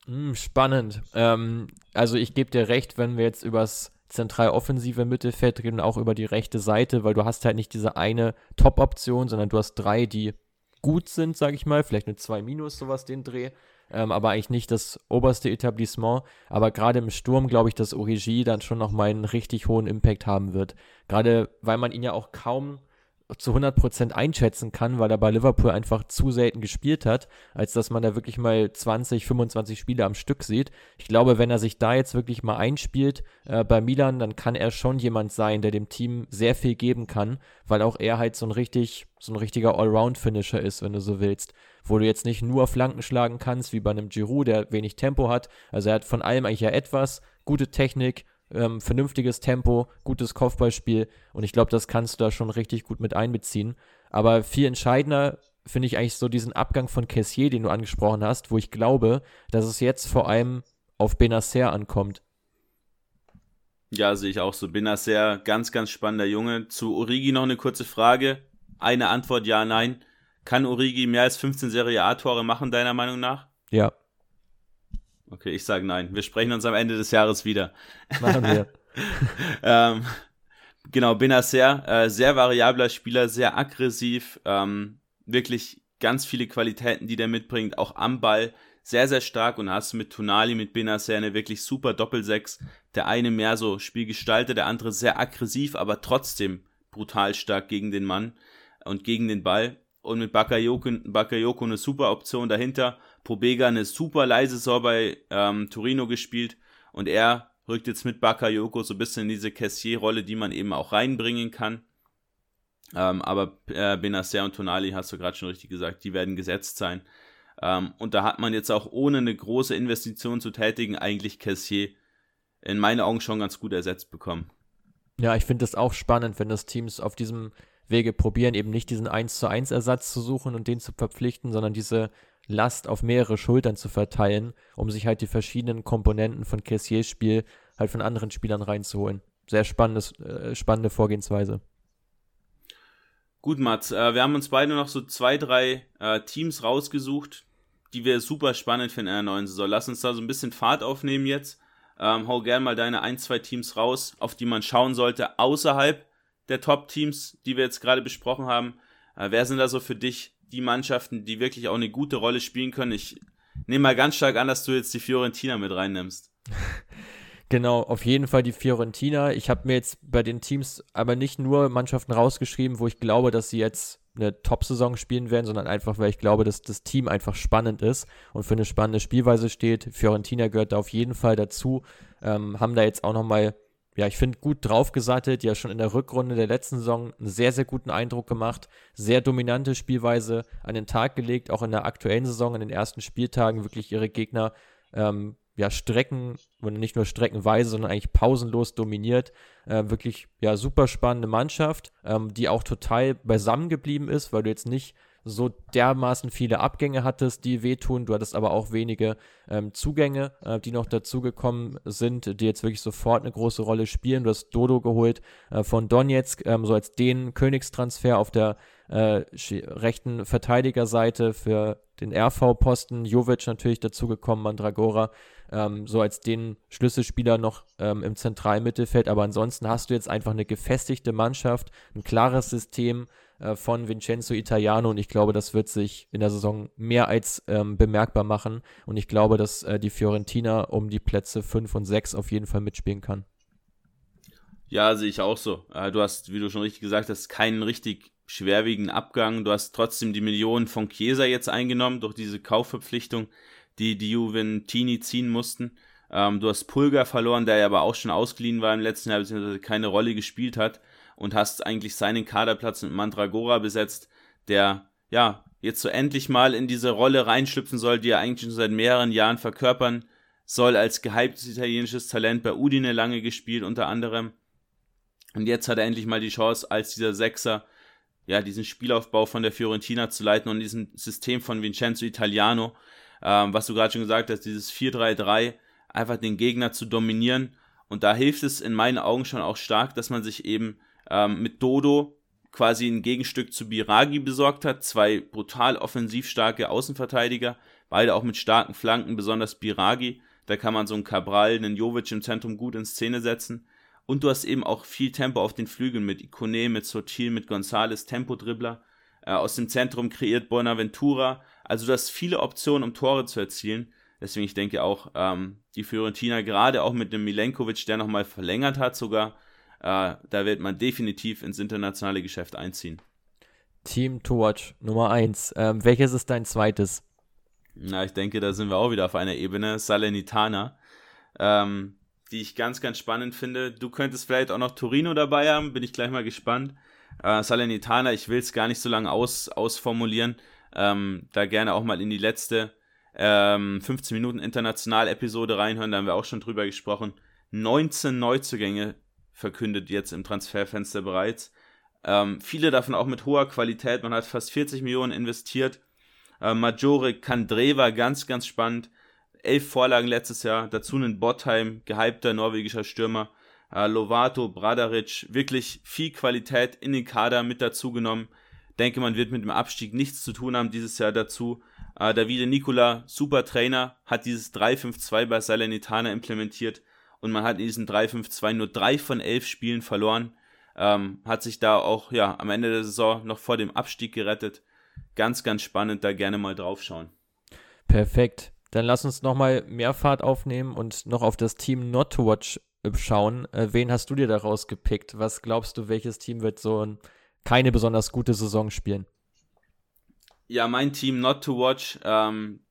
Mm, spannend. Ähm, also ich gebe dir recht, wenn wir jetzt übers zentral offensive Mittelfeld reden, auch über die rechte Seite, weil du hast halt nicht diese eine Top-Option, sondern du hast drei, die gut sind, sag ich mal, vielleicht eine 2 minus, sowas den Dreh ähm, aber eigentlich nicht das oberste Etablissement. Aber gerade im Sturm glaube ich, dass Origi dann schon nochmal einen richtig hohen Impact haben wird. Gerade weil man ihn ja auch kaum zu 100% einschätzen kann, weil er bei Liverpool einfach zu selten gespielt hat, als dass man da wirklich mal 20, 25 Spiele am Stück sieht. Ich glaube, wenn er sich da jetzt wirklich mal einspielt äh, bei Milan, dann kann er schon jemand sein, der dem Team sehr viel geben kann, weil auch er halt so ein richtig, so ein richtiger Allround-Finisher ist, wenn du so willst wo du jetzt nicht nur Flanken schlagen kannst, wie bei einem Giroud, der wenig Tempo hat. Also er hat von allem eigentlich ja etwas, gute Technik, ähm, vernünftiges Tempo, gutes Kopfballspiel und ich glaube, das kannst du da schon richtig gut mit einbeziehen. Aber viel entscheidender finde ich eigentlich so diesen Abgang von Kessier, den du angesprochen hast, wo ich glaube, dass es jetzt vor allem auf Benacer ankommt. Ja, sehe ich auch so. Benacer, ganz, ganz spannender Junge. Zu Origi noch eine kurze Frage. Eine Antwort, ja, nein. Kann Origi mehr als 15 Serie A-Tore machen, deiner Meinung nach? Ja. Okay, ich sage nein. Wir sprechen uns am Ende des Jahres wieder. Machen wir. ähm, genau, Benacer, äh, sehr variabler Spieler, sehr aggressiv, ähm, wirklich ganz viele Qualitäten, die der mitbringt, auch am Ball, sehr, sehr stark und hast mit Tonali, mit Benacer eine wirklich super Doppelsechs. Der eine mehr so Spielgestalter, der andere sehr aggressiv, aber trotzdem brutal stark gegen den Mann und gegen den Ball und mit Bakayoko, Bakayoko eine super Option dahinter. Pobega eine super leise Saison bei ähm, Torino gespielt und er rückt jetzt mit Bakayoko so ein bisschen in diese Cassier-Rolle, die man eben auch reinbringen kann. Ähm, aber äh, Benacer und Tonali, hast du gerade schon richtig gesagt, die werden gesetzt sein. Ähm, und da hat man jetzt auch ohne eine große Investition zu tätigen, eigentlich Cassier in meinen Augen schon ganz gut ersetzt bekommen. Ja, ich finde es auch spannend, wenn das Teams auf diesem Wege probieren, eben nicht diesen 1 zu 1 Ersatz zu suchen und den zu verpflichten, sondern diese Last auf mehrere Schultern zu verteilen, um sich halt die verschiedenen Komponenten von Cassiers Spiel halt von anderen Spielern reinzuholen. Sehr spannendes, äh, spannende Vorgehensweise. Gut, Mats, äh, wir haben uns beide noch so zwei, drei äh, Teams rausgesucht, die wir super spannend finden in der neuen Saison. Lass uns da so ein bisschen Fahrt aufnehmen jetzt. Ähm, hau gern mal deine ein, zwei Teams raus, auf die man schauen sollte, außerhalb der Top-Teams, die wir jetzt gerade besprochen haben. Äh, wer sind da so für dich die Mannschaften, die wirklich auch eine gute Rolle spielen können? Ich nehme mal ganz stark an, dass du jetzt die Fiorentina mit reinnimmst. Genau, auf jeden Fall die Fiorentina. Ich habe mir jetzt bei den Teams aber nicht nur Mannschaften rausgeschrieben, wo ich glaube, dass sie jetzt eine Top-Saison spielen werden, sondern einfach, weil ich glaube, dass das Team einfach spannend ist und für eine spannende Spielweise steht. Fiorentina gehört da auf jeden Fall dazu. Ähm, haben da jetzt auch nochmal, ja, ich finde, gut draufgesattet. Ja, schon in der Rückrunde der letzten Saison einen sehr, sehr guten Eindruck gemacht. Sehr dominante Spielweise an den Tag gelegt. Auch in der aktuellen Saison, in den ersten Spieltagen wirklich ihre Gegner ähm, ja, Strecken, und nicht nur streckenweise, sondern eigentlich pausenlos dominiert. Äh, wirklich, ja, super spannende Mannschaft, ähm, die auch total beisammen geblieben ist, weil du jetzt nicht so dermaßen viele Abgänge hattest, die wehtun. Du hattest aber auch wenige ähm, Zugänge, äh, die noch dazugekommen sind, die jetzt wirklich sofort eine große Rolle spielen. Du hast Dodo geholt äh, von Donetsk, ähm, so als den Königstransfer auf der äh, rechten Verteidigerseite für den RV-Posten. Jovic natürlich dazugekommen, Mandragora ähm, so als den Schlüsselspieler noch ähm, im zentralen Mittelfeld. Aber ansonsten hast du jetzt einfach eine gefestigte Mannschaft, ein klares System äh, von Vincenzo Italiano und ich glaube, das wird sich in der Saison mehr als ähm, bemerkbar machen. Und ich glaube, dass äh, die Fiorentina um die Plätze 5 und 6 auf jeden Fall mitspielen kann. Ja, sehe ich auch so. Äh, du hast, wie du schon richtig gesagt hast, keinen richtig schwerwiegenden Abgang. Du hast trotzdem die Millionen von Chiesa jetzt eingenommen durch diese Kaufverpflichtung die die Juventini ziehen mussten. Ähm, du hast Pulgar verloren, der ja aber auch schon ausgeliehen war im letzten Jahr, beziehungsweise keine Rolle gespielt hat und hast eigentlich seinen Kaderplatz mit Mandragora besetzt, der ja jetzt so endlich mal in diese Rolle reinschlüpfen soll, die er eigentlich schon seit mehreren Jahren verkörpern soll, als gehyptes italienisches Talent bei Udine lange gespielt unter anderem. Und jetzt hat er endlich mal die Chance, als dieser Sechser ja, diesen Spielaufbau von der Fiorentina zu leiten und diesem System von Vincenzo Italiano, ähm, was du gerade schon gesagt hast, dieses 4-3-3, einfach den Gegner zu dominieren. Und da hilft es in meinen Augen schon auch stark, dass man sich eben ähm, mit Dodo quasi ein Gegenstück zu Biragi besorgt hat. Zwei brutal offensiv starke Außenverteidiger, beide auch mit starken Flanken, besonders Biragi. Da kann man so einen Cabral, einen Jovic im Zentrum gut in Szene setzen. Und du hast eben auch viel Tempo auf den Flügeln mit Ikone, mit Sotil, mit Gonzales, Tempo-Dribbler. Äh, aus dem Zentrum kreiert Bonaventura. Also du hast viele Optionen, um Tore zu erzielen. Deswegen, ich denke auch, ähm, die Fiorentina, gerade auch mit dem Milenkovic, der nochmal verlängert hat sogar, äh, da wird man definitiv ins internationale Geschäft einziehen. Team to watch Nummer 1. Ähm, welches ist dein zweites? Na, ich denke, da sind wir auch wieder auf einer Ebene. Salernitana, ähm, die ich ganz, ganz spannend finde. Du könntest vielleicht auch noch Torino dabei haben, bin ich gleich mal gespannt. Äh, Salernitana, ich will es gar nicht so lange aus, ausformulieren. Ähm, da gerne auch mal in die letzte ähm, 15 Minuten International-Episode reinhören, da haben wir auch schon drüber gesprochen. 19 Neuzugänge verkündet jetzt im Transferfenster bereits. Ähm, viele davon auch mit hoher Qualität. Man hat fast 40 Millionen investiert. Äh, Majore Kandreva, ganz, ganz spannend. Elf Vorlagen letztes Jahr. Dazu einen Bottheim, gehypter norwegischer Stürmer äh, Lovato, Bradaric, wirklich viel Qualität in den Kader mit dazu genommen. Denke, man wird mit dem Abstieg nichts zu tun haben dieses Jahr dazu. Äh, Davide Nicola, super Trainer, hat dieses 3-5-2 bei Salernitana implementiert und man hat in diesem 3-5-2 nur drei von elf Spielen verloren. Ähm, hat sich da auch ja am Ende der Saison noch vor dem Abstieg gerettet. Ganz, ganz spannend, da gerne mal draufschauen. Perfekt. Dann lass uns nochmal mehr Fahrt aufnehmen und noch auf das Team Not to Watch schauen. Äh, wen hast du dir daraus gepickt? Was glaubst du, welches Team wird so ein, keine besonders gute Saison spielen? Ja, mein Team Not to Watch. Ähm,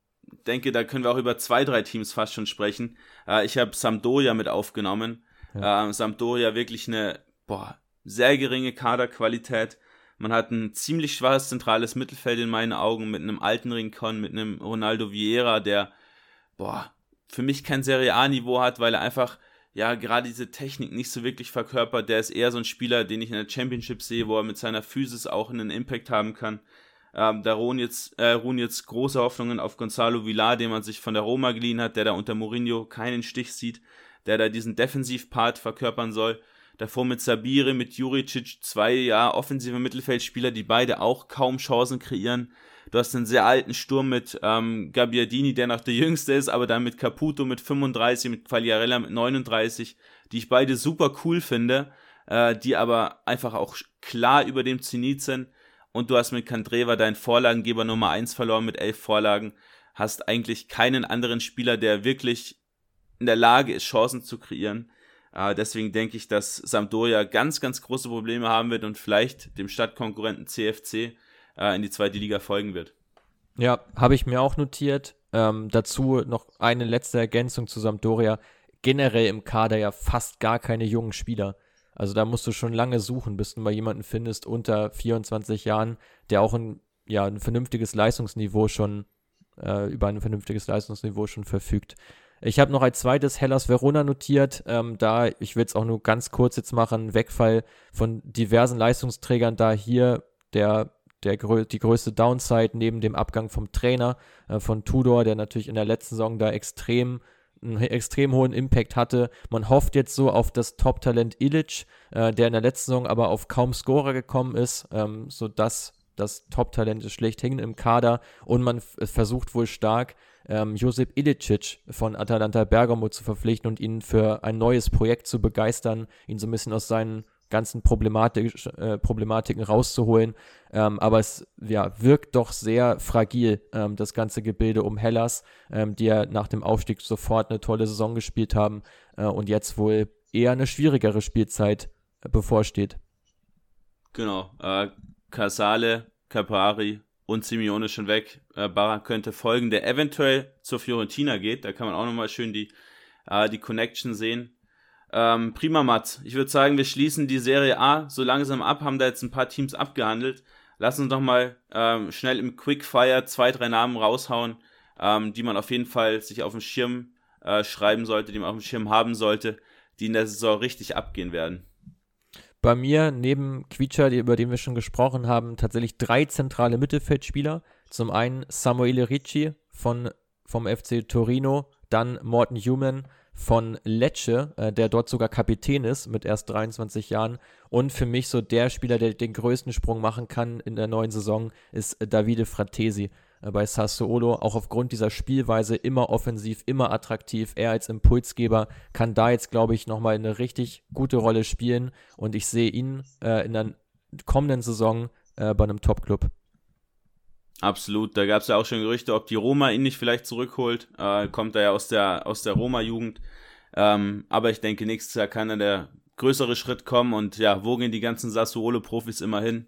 denke, da können wir auch über zwei, drei Teams fast schon sprechen. Äh, ich habe Sampdoria mit aufgenommen. Ja. Ähm, Sampdoria wirklich eine boah, sehr geringe Kaderqualität. Man hat ein ziemlich schwaches zentrales Mittelfeld in meinen Augen mit einem alten Rincon, mit einem Ronaldo Vieira, der boah, für mich kein Serie A-Niveau hat, weil er einfach ja, gerade diese Technik nicht so wirklich verkörpert. Der ist eher so ein Spieler, den ich in der Championship sehe, wo er mit seiner Physis auch einen Impact haben kann. Ähm, da ruhen jetzt, äh, ruhen jetzt große Hoffnungen auf Gonzalo Villar, den man sich von der Roma geliehen hat, der da unter Mourinho keinen Stich sieht, der da diesen Defensivpart verkörpern soll. Davor mit Sabire, mit Juricic, zwei ja, offensive Mittelfeldspieler, die beide auch kaum Chancen kreieren. Du hast einen sehr alten Sturm mit ähm, Gabbiadini, der noch der jüngste ist, aber dann mit Caputo mit 35, mit Quagliarella mit 39, die ich beide super cool finde, äh, die aber einfach auch klar über dem Zenit sind. Und du hast mit Kandreva deinen Vorlagengeber Nummer 1 verloren mit elf Vorlagen. Hast eigentlich keinen anderen Spieler, der wirklich in der Lage ist, Chancen zu kreieren. Äh, deswegen denke ich, dass Sampdoria ganz, ganz große Probleme haben wird und vielleicht dem Stadtkonkurrenten CFC äh, in die zweite Liga folgen wird. Ja, habe ich mir auch notiert. Ähm, dazu noch eine letzte Ergänzung zu Sampdoria. Generell im Kader ja fast gar keine jungen Spieler. Also da musst du schon lange suchen, bis du mal jemanden findest unter 24 Jahren, der auch ein, ja, ein vernünftiges Leistungsniveau schon, äh, über ein vernünftiges Leistungsniveau schon verfügt. Ich habe noch als zweites Hellas Verona notiert. Ähm, da, ich will es auch nur ganz kurz jetzt machen, Wegfall von diversen Leistungsträgern, da hier der, der die größte Downside neben dem Abgang vom Trainer äh, von Tudor, der natürlich in der letzten Saison da extrem einen extrem hohen Impact hatte. Man hofft jetzt so auf das Top-Talent Illich, äh, der in der letzten Saison aber auf kaum Scorer gekommen ist, ähm, sodass das Top-Talent ist schlechthin im Kader und man versucht wohl stark ähm, Josip Ilicic von Atalanta Bergamo zu verpflichten und ihn für ein neues Projekt zu begeistern, ihn so ein bisschen aus seinen ganzen Problematik, äh, Problematiken rauszuholen. Ähm, aber es ja, wirkt doch sehr fragil, ähm, das ganze Gebilde um Hellas, ähm, die ja nach dem Aufstieg sofort eine tolle Saison gespielt haben äh, und jetzt wohl eher eine schwierigere Spielzeit äh, bevorsteht. Genau. Äh, Casale, Capari und Simeone schon weg. Äh, Barak könnte folgen, der eventuell zur Fiorentina geht. Da kann man auch nochmal schön die, äh, die Connection sehen. Ähm, prima, Mats. Ich würde sagen, wir schließen die Serie A so langsam ab, haben da jetzt ein paar Teams abgehandelt. Lass uns doch mal ähm, schnell im Quickfire zwei, drei Namen raushauen, ähm, die man auf jeden Fall sich auf dem Schirm äh, schreiben sollte, die man auf dem Schirm haben sollte, die in der Saison richtig abgehen werden. Bei mir neben Quietscher, über den wir schon gesprochen haben, tatsächlich drei zentrale Mittelfeldspieler. Zum einen Samuele Ricci von, vom FC Torino, dann Morten Human von Lecce, äh, der dort sogar Kapitän ist mit erst 23 Jahren. Und für mich so der Spieler, der den größten Sprung machen kann in der neuen Saison, ist Davide Fratesi. Äh, bei Sassuolo, auch aufgrund dieser Spielweise immer offensiv, immer attraktiv. Er als Impulsgeber kann da jetzt, glaube ich, nochmal eine richtig gute Rolle spielen und ich sehe ihn äh, in der kommenden Saison äh, bei einem Top-Club. Absolut, da gab es ja auch schon Gerüchte, ob die Roma ihn nicht vielleicht zurückholt. Äh, kommt er ja aus der, aus der Roma-Jugend. Ähm, aber ich denke, nächstes Jahr kann dann der größere Schritt kommen und ja, wo gehen die ganzen Sassuolo-Profis immer hin?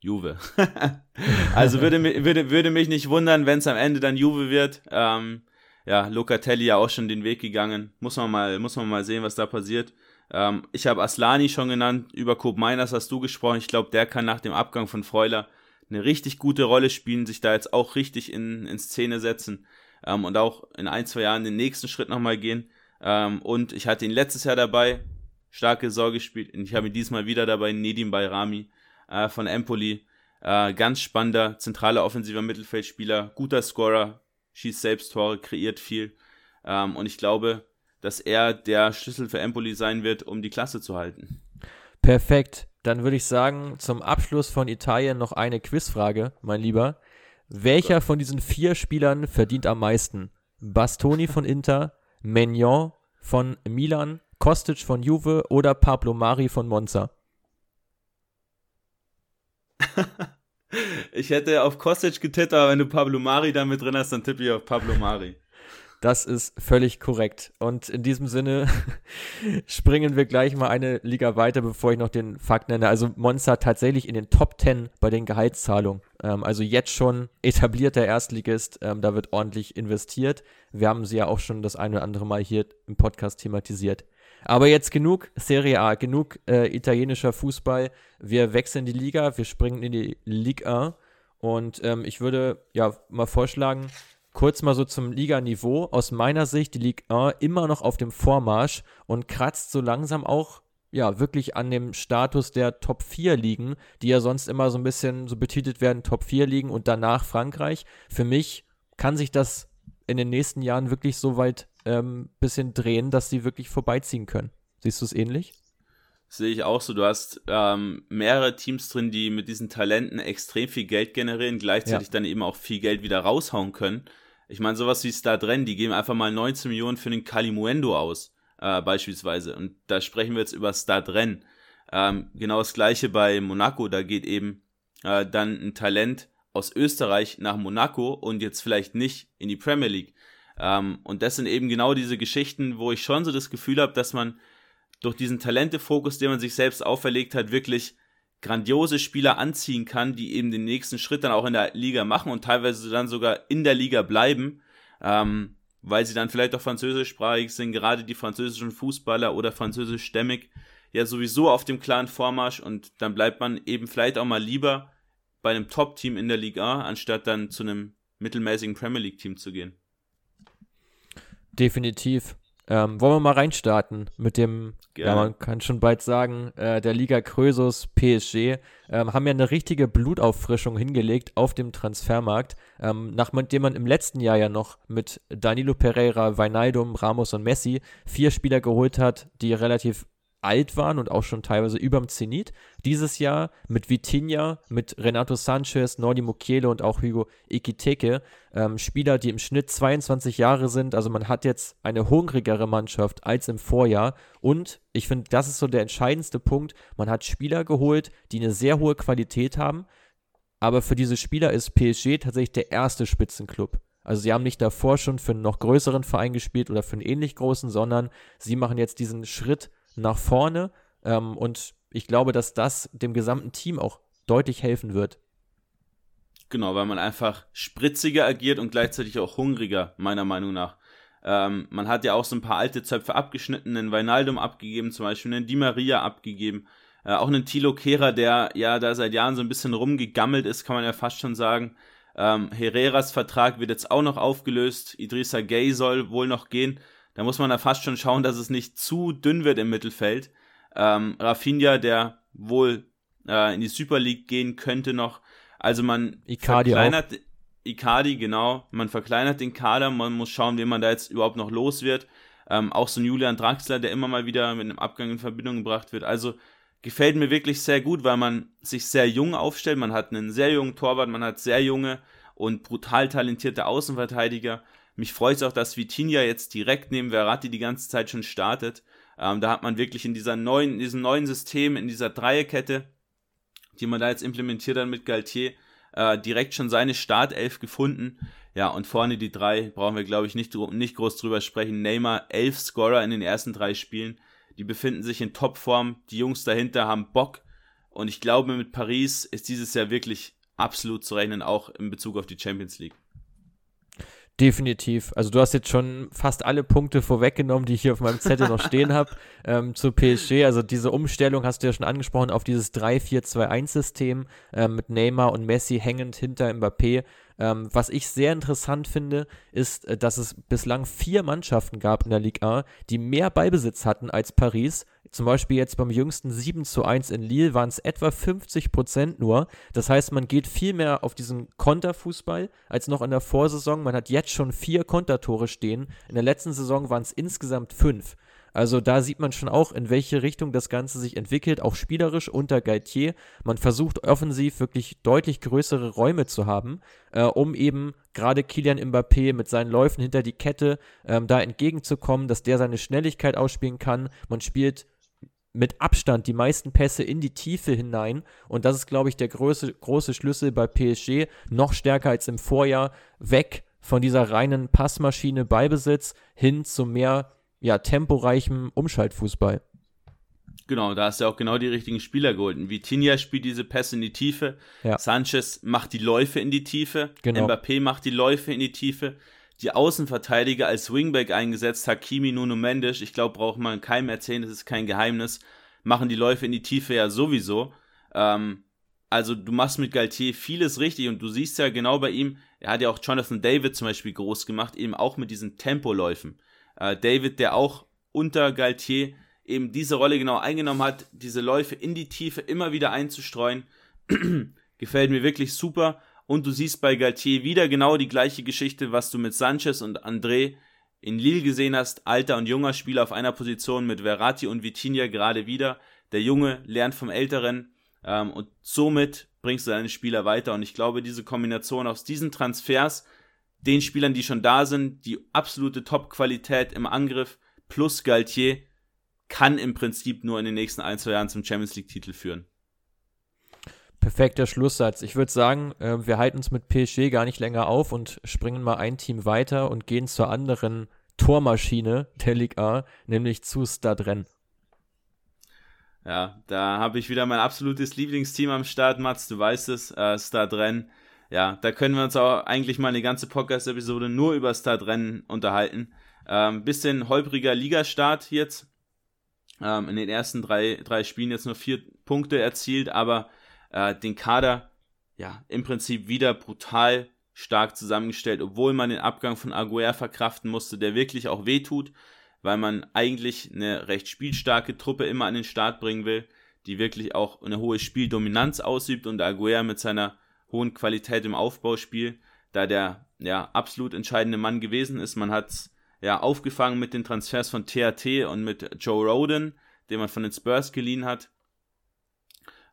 Juve. also würde, würde, würde mich nicht wundern, wenn es am Ende dann Juve wird. Ähm, ja, Locatelli ja auch schon den Weg gegangen. Muss man mal, muss man mal sehen, was da passiert. Ähm, ich habe Aslani schon genannt, über Coop Miners hast du gesprochen. Ich glaube, der kann nach dem Abgang von Freuler eine richtig gute Rolle spielen, sich da jetzt auch richtig in, in Szene setzen ähm, und auch in ein, zwei Jahren den nächsten Schritt nochmal gehen. Ähm, und ich hatte ihn letztes Jahr dabei, starke Sorge gespielt. Und ich habe ihn diesmal wieder dabei, Nedim Bayrami äh, von Empoli. Äh, ganz spannender, zentraler offensiver Mittelfeldspieler, guter Scorer, schießt selbst Tore, kreiert viel. Ähm, und ich glaube, dass er der Schlüssel für Empoli sein wird, um die Klasse zu halten. Perfekt. Dann würde ich sagen, zum Abschluss von Italien noch eine Quizfrage, mein Lieber. Welcher von diesen vier Spielern verdient am meisten? Bastoni von Inter, Megnan von Milan, Kostic von Juve oder Pablo Mari von Monza? ich hätte auf Kostic getippt, aber wenn du Pablo Mari da mit drin hast, dann tippe ich auf Pablo Mari. Das ist völlig korrekt. Und in diesem Sinne springen wir gleich mal eine Liga weiter, bevor ich noch den Fakt nenne. Also Monza tatsächlich in den Top 10 bei den Gehaltszahlungen. Ähm, also jetzt schon etablierter Erstligist. Ähm, da wird ordentlich investiert. Wir haben sie ja auch schon das eine oder andere Mal hier im Podcast thematisiert. Aber jetzt genug Serie A, genug äh, italienischer Fußball. Wir wechseln die Liga, wir springen in die Ligue 1. Und ähm, ich würde ja mal vorschlagen, kurz mal so zum Liganiveau. Aus meiner Sicht die Ligue 1 immer noch auf dem Vormarsch und kratzt so langsam auch ja, wirklich an dem Status der Top 4 Ligen, die ja sonst immer so ein bisschen so betitelt werden, Top 4 Ligen und danach Frankreich. Für mich kann sich das in den nächsten Jahren wirklich so weit ähm, bisschen drehen, dass sie wirklich vorbeiziehen können. Siehst du es ähnlich? Sehe ich auch so. Du hast ähm, mehrere Teams drin, die mit diesen Talenten extrem viel Geld generieren, gleichzeitig ja. dann eben auch viel Geld wieder raushauen können. Ich meine, sowas wie Stadren, die geben einfach mal 19 Millionen für den Kalimuendo aus, äh, beispielsweise. Und da sprechen wir jetzt über Stadren. Ähm, genau das gleiche bei Monaco, da geht eben äh, dann ein Talent aus Österreich nach Monaco und jetzt vielleicht nicht in die Premier League. Ähm, und das sind eben genau diese Geschichten, wo ich schon so das Gefühl habe, dass man durch diesen Talentefokus, den man sich selbst auferlegt hat, wirklich grandiose Spieler anziehen kann, die eben den nächsten Schritt dann auch in der Liga machen und teilweise dann sogar in der Liga bleiben, ähm, weil sie dann vielleicht auch französischsprachig sind, gerade die französischen Fußballer oder französischstämmig, ja sowieso auf dem klaren Vormarsch und dann bleibt man eben vielleicht auch mal lieber bei einem Top-Team in der Liga, anstatt dann zu einem mittelmäßigen Premier League-Team zu gehen. Definitiv. Ähm, wollen wir mal reinstarten mit dem, Gerne. ja, man kann schon bald sagen, äh, der Liga Krösus PSG ähm, haben ja eine richtige Blutauffrischung hingelegt auf dem Transfermarkt, ähm, nachdem man im letzten Jahr ja noch mit Danilo Pereira, Weinaldum, Ramos und Messi vier Spieler geholt hat, die relativ alt waren und auch schon teilweise überm Zenit. Dieses Jahr mit Vitinha, mit Renato Sanchez, Nordi Mukiele und auch Hugo Ikiteke, ähm, Spieler, die im Schnitt 22 Jahre sind. Also man hat jetzt eine hungrigere Mannschaft als im Vorjahr. Und ich finde, das ist so der entscheidendste Punkt. Man hat Spieler geholt, die eine sehr hohe Qualität haben. Aber für diese Spieler ist PSG tatsächlich der erste Spitzenclub. Also sie haben nicht davor schon für einen noch größeren Verein gespielt oder für einen ähnlich großen, sondern sie machen jetzt diesen Schritt nach vorne. Ähm, und ich glaube, dass das dem gesamten Team auch deutlich helfen wird. Genau, weil man einfach spritziger agiert und gleichzeitig auch hungriger, meiner Meinung nach. Ähm, man hat ja auch so ein paar alte Zöpfe abgeschnitten, einen Weinaldum abgegeben, zum Beispiel einen Di Maria abgegeben, äh, auch einen Tilo Kehrer, der ja da seit Jahren so ein bisschen rumgegammelt ist, kann man ja fast schon sagen. Ähm, Herreras Vertrag wird jetzt auch noch aufgelöst, Idrissa Gay soll wohl noch gehen. Da muss man da fast schon schauen, dass es nicht zu dünn wird im Mittelfeld. Ähm, Rafinha, der wohl äh, in die Super League gehen könnte noch. Also man Icardi verkleinert auch. Icardi, genau. Man verkleinert den Kader, man muss schauen, wen man da jetzt überhaupt noch los wird. Ähm, auch so ein Julian Draxler, der immer mal wieder mit einem Abgang in Verbindung gebracht wird. Also gefällt mir wirklich sehr gut, weil man sich sehr jung aufstellt. Man hat einen sehr jungen Torwart, man hat sehr junge und brutal talentierte Außenverteidiger. Mich freut es auch, dass Vitinha jetzt direkt neben Verratti die ganze Zeit schon startet. Ähm, da hat man wirklich in dieser neuen, in diesem neuen System, in dieser Dreierkette, die man da jetzt implementiert hat mit Galtier, äh, direkt schon seine Startelf gefunden. Ja, und vorne die drei, brauchen wir, glaube ich, nicht, nicht groß drüber sprechen. Neymar, elf Scorer in den ersten drei Spielen. Die befinden sich in Topform. Die Jungs dahinter haben Bock. Und ich glaube, mit Paris ist dieses Jahr wirklich absolut zu rechnen, auch in Bezug auf die Champions League. Definitiv. Also du hast jetzt schon fast alle Punkte vorweggenommen, die ich hier auf meinem Zettel noch stehen habe ähm, zu PSG. Also diese Umstellung hast du ja schon angesprochen auf dieses 3-4-2-1-System äh, mit Neymar und Messi hängend hinter Mbappé. Ähm, was ich sehr interessant finde, ist, äh, dass es bislang vier Mannschaften gab in der Ligue 1, die mehr Ballbesitz hatten als Paris. Zum Beispiel jetzt beim jüngsten 7 zu 1 in Lille waren es etwa 50 Prozent nur. Das heißt, man geht viel mehr auf diesen Konterfußball als noch in der Vorsaison. Man hat jetzt schon vier Kontertore stehen. In der letzten Saison waren es insgesamt fünf. Also da sieht man schon auch, in welche Richtung das Ganze sich entwickelt, auch spielerisch unter Galtier. Man versucht offensiv wirklich deutlich größere Räume zu haben, äh, um eben gerade Kilian Mbappé mit seinen Läufen hinter die Kette ähm, da entgegenzukommen, dass der seine Schnelligkeit ausspielen kann. Man spielt mit Abstand die meisten Pässe in die Tiefe hinein. Und das ist, glaube ich, der große, große Schlüssel bei PSG. Noch stärker als im Vorjahr. Weg von dieser reinen Passmaschine Beibesitz hin zu mehr ja, temporeichem Umschaltfußball. Genau, da hast du auch genau die richtigen Spieler geholt. Vitinha spielt diese Pässe in die Tiefe. Ja. Sanchez macht die Läufe in die Tiefe. Genau. Mbappé macht die Läufe in die Tiefe. Die Außenverteidiger als Wingback eingesetzt, Hakimi, Nuno Mendes, ich glaube, braucht man keinem erzählen, das ist kein Geheimnis, machen die Läufe in die Tiefe ja sowieso. Ähm, also du machst mit Galtier vieles richtig und du siehst ja genau bei ihm, er hat ja auch Jonathan David zum Beispiel groß gemacht, eben auch mit diesen Tempoläufen. Äh, David, der auch unter Galtier eben diese Rolle genau eingenommen hat, diese Läufe in die Tiefe immer wieder einzustreuen, gefällt mir wirklich super. Und du siehst bei Galtier wieder genau die gleiche Geschichte, was du mit Sanchez und André in Lille gesehen hast. Alter und junger Spieler auf einer Position mit Verratti und Vitinha gerade wieder. Der Junge lernt vom Älteren ähm, und somit bringst du deine Spieler weiter. Und ich glaube, diese Kombination aus diesen Transfers den Spielern, die schon da sind, die absolute Top-Qualität im Angriff plus Galtier kann im Prinzip nur in den nächsten ein, zwei Jahren zum Champions League-Titel führen. Perfekter Schlusssatz. Ich würde sagen, äh, wir halten uns mit PSG gar nicht länger auf und springen mal ein Team weiter und gehen zur anderen Tormaschine der Ligue A, nämlich zu Stadren. Ja, da habe ich wieder mein absolutes Lieblingsteam am Start, Mats, du weißt es, äh, Stadren. Ja, da können wir uns auch eigentlich mal eine ganze Podcast-Episode nur über Stadren unterhalten. Ähm, bisschen holpriger Ligastart jetzt. Ähm, in den ersten drei, drei Spielen jetzt nur vier Punkte erzielt, aber äh, den Kader ja im Prinzip wieder brutal stark zusammengestellt, obwohl man den Abgang von Aguer verkraften musste, der wirklich auch wehtut, weil man eigentlich eine recht spielstarke Truppe immer an den Start bringen will, die wirklich auch eine hohe Spieldominanz ausübt und Aguer mit seiner hohen Qualität im Aufbauspiel, da der ja absolut entscheidende Mann gewesen ist. Man hat ja aufgefangen mit den Transfers von TAT und mit Joe Roden, den man von den Spurs geliehen hat.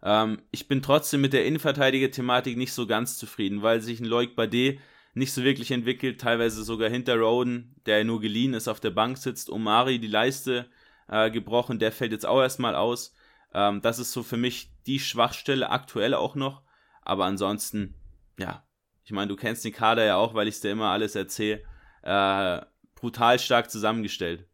Ähm, ich bin trotzdem mit der Innenverteidiger-Thematik nicht so ganz zufrieden, weil sich ein Loic Bade nicht so wirklich entwickelt, teilweise sogar hinter Roden, der nur geliehen ist, auf der Bank sitzt. Omari die Leiste äh, gebrochen, der fällt jetzt auch erstmal aus. Ähm, das ist so für mich die Schwachstelle aktuell auch noch. Aber ansonsten, ja, ich meine, du kennst den Kader ja auch, weil ich dir immer alles erzähle. Äh, brutal stark zusammengestellt.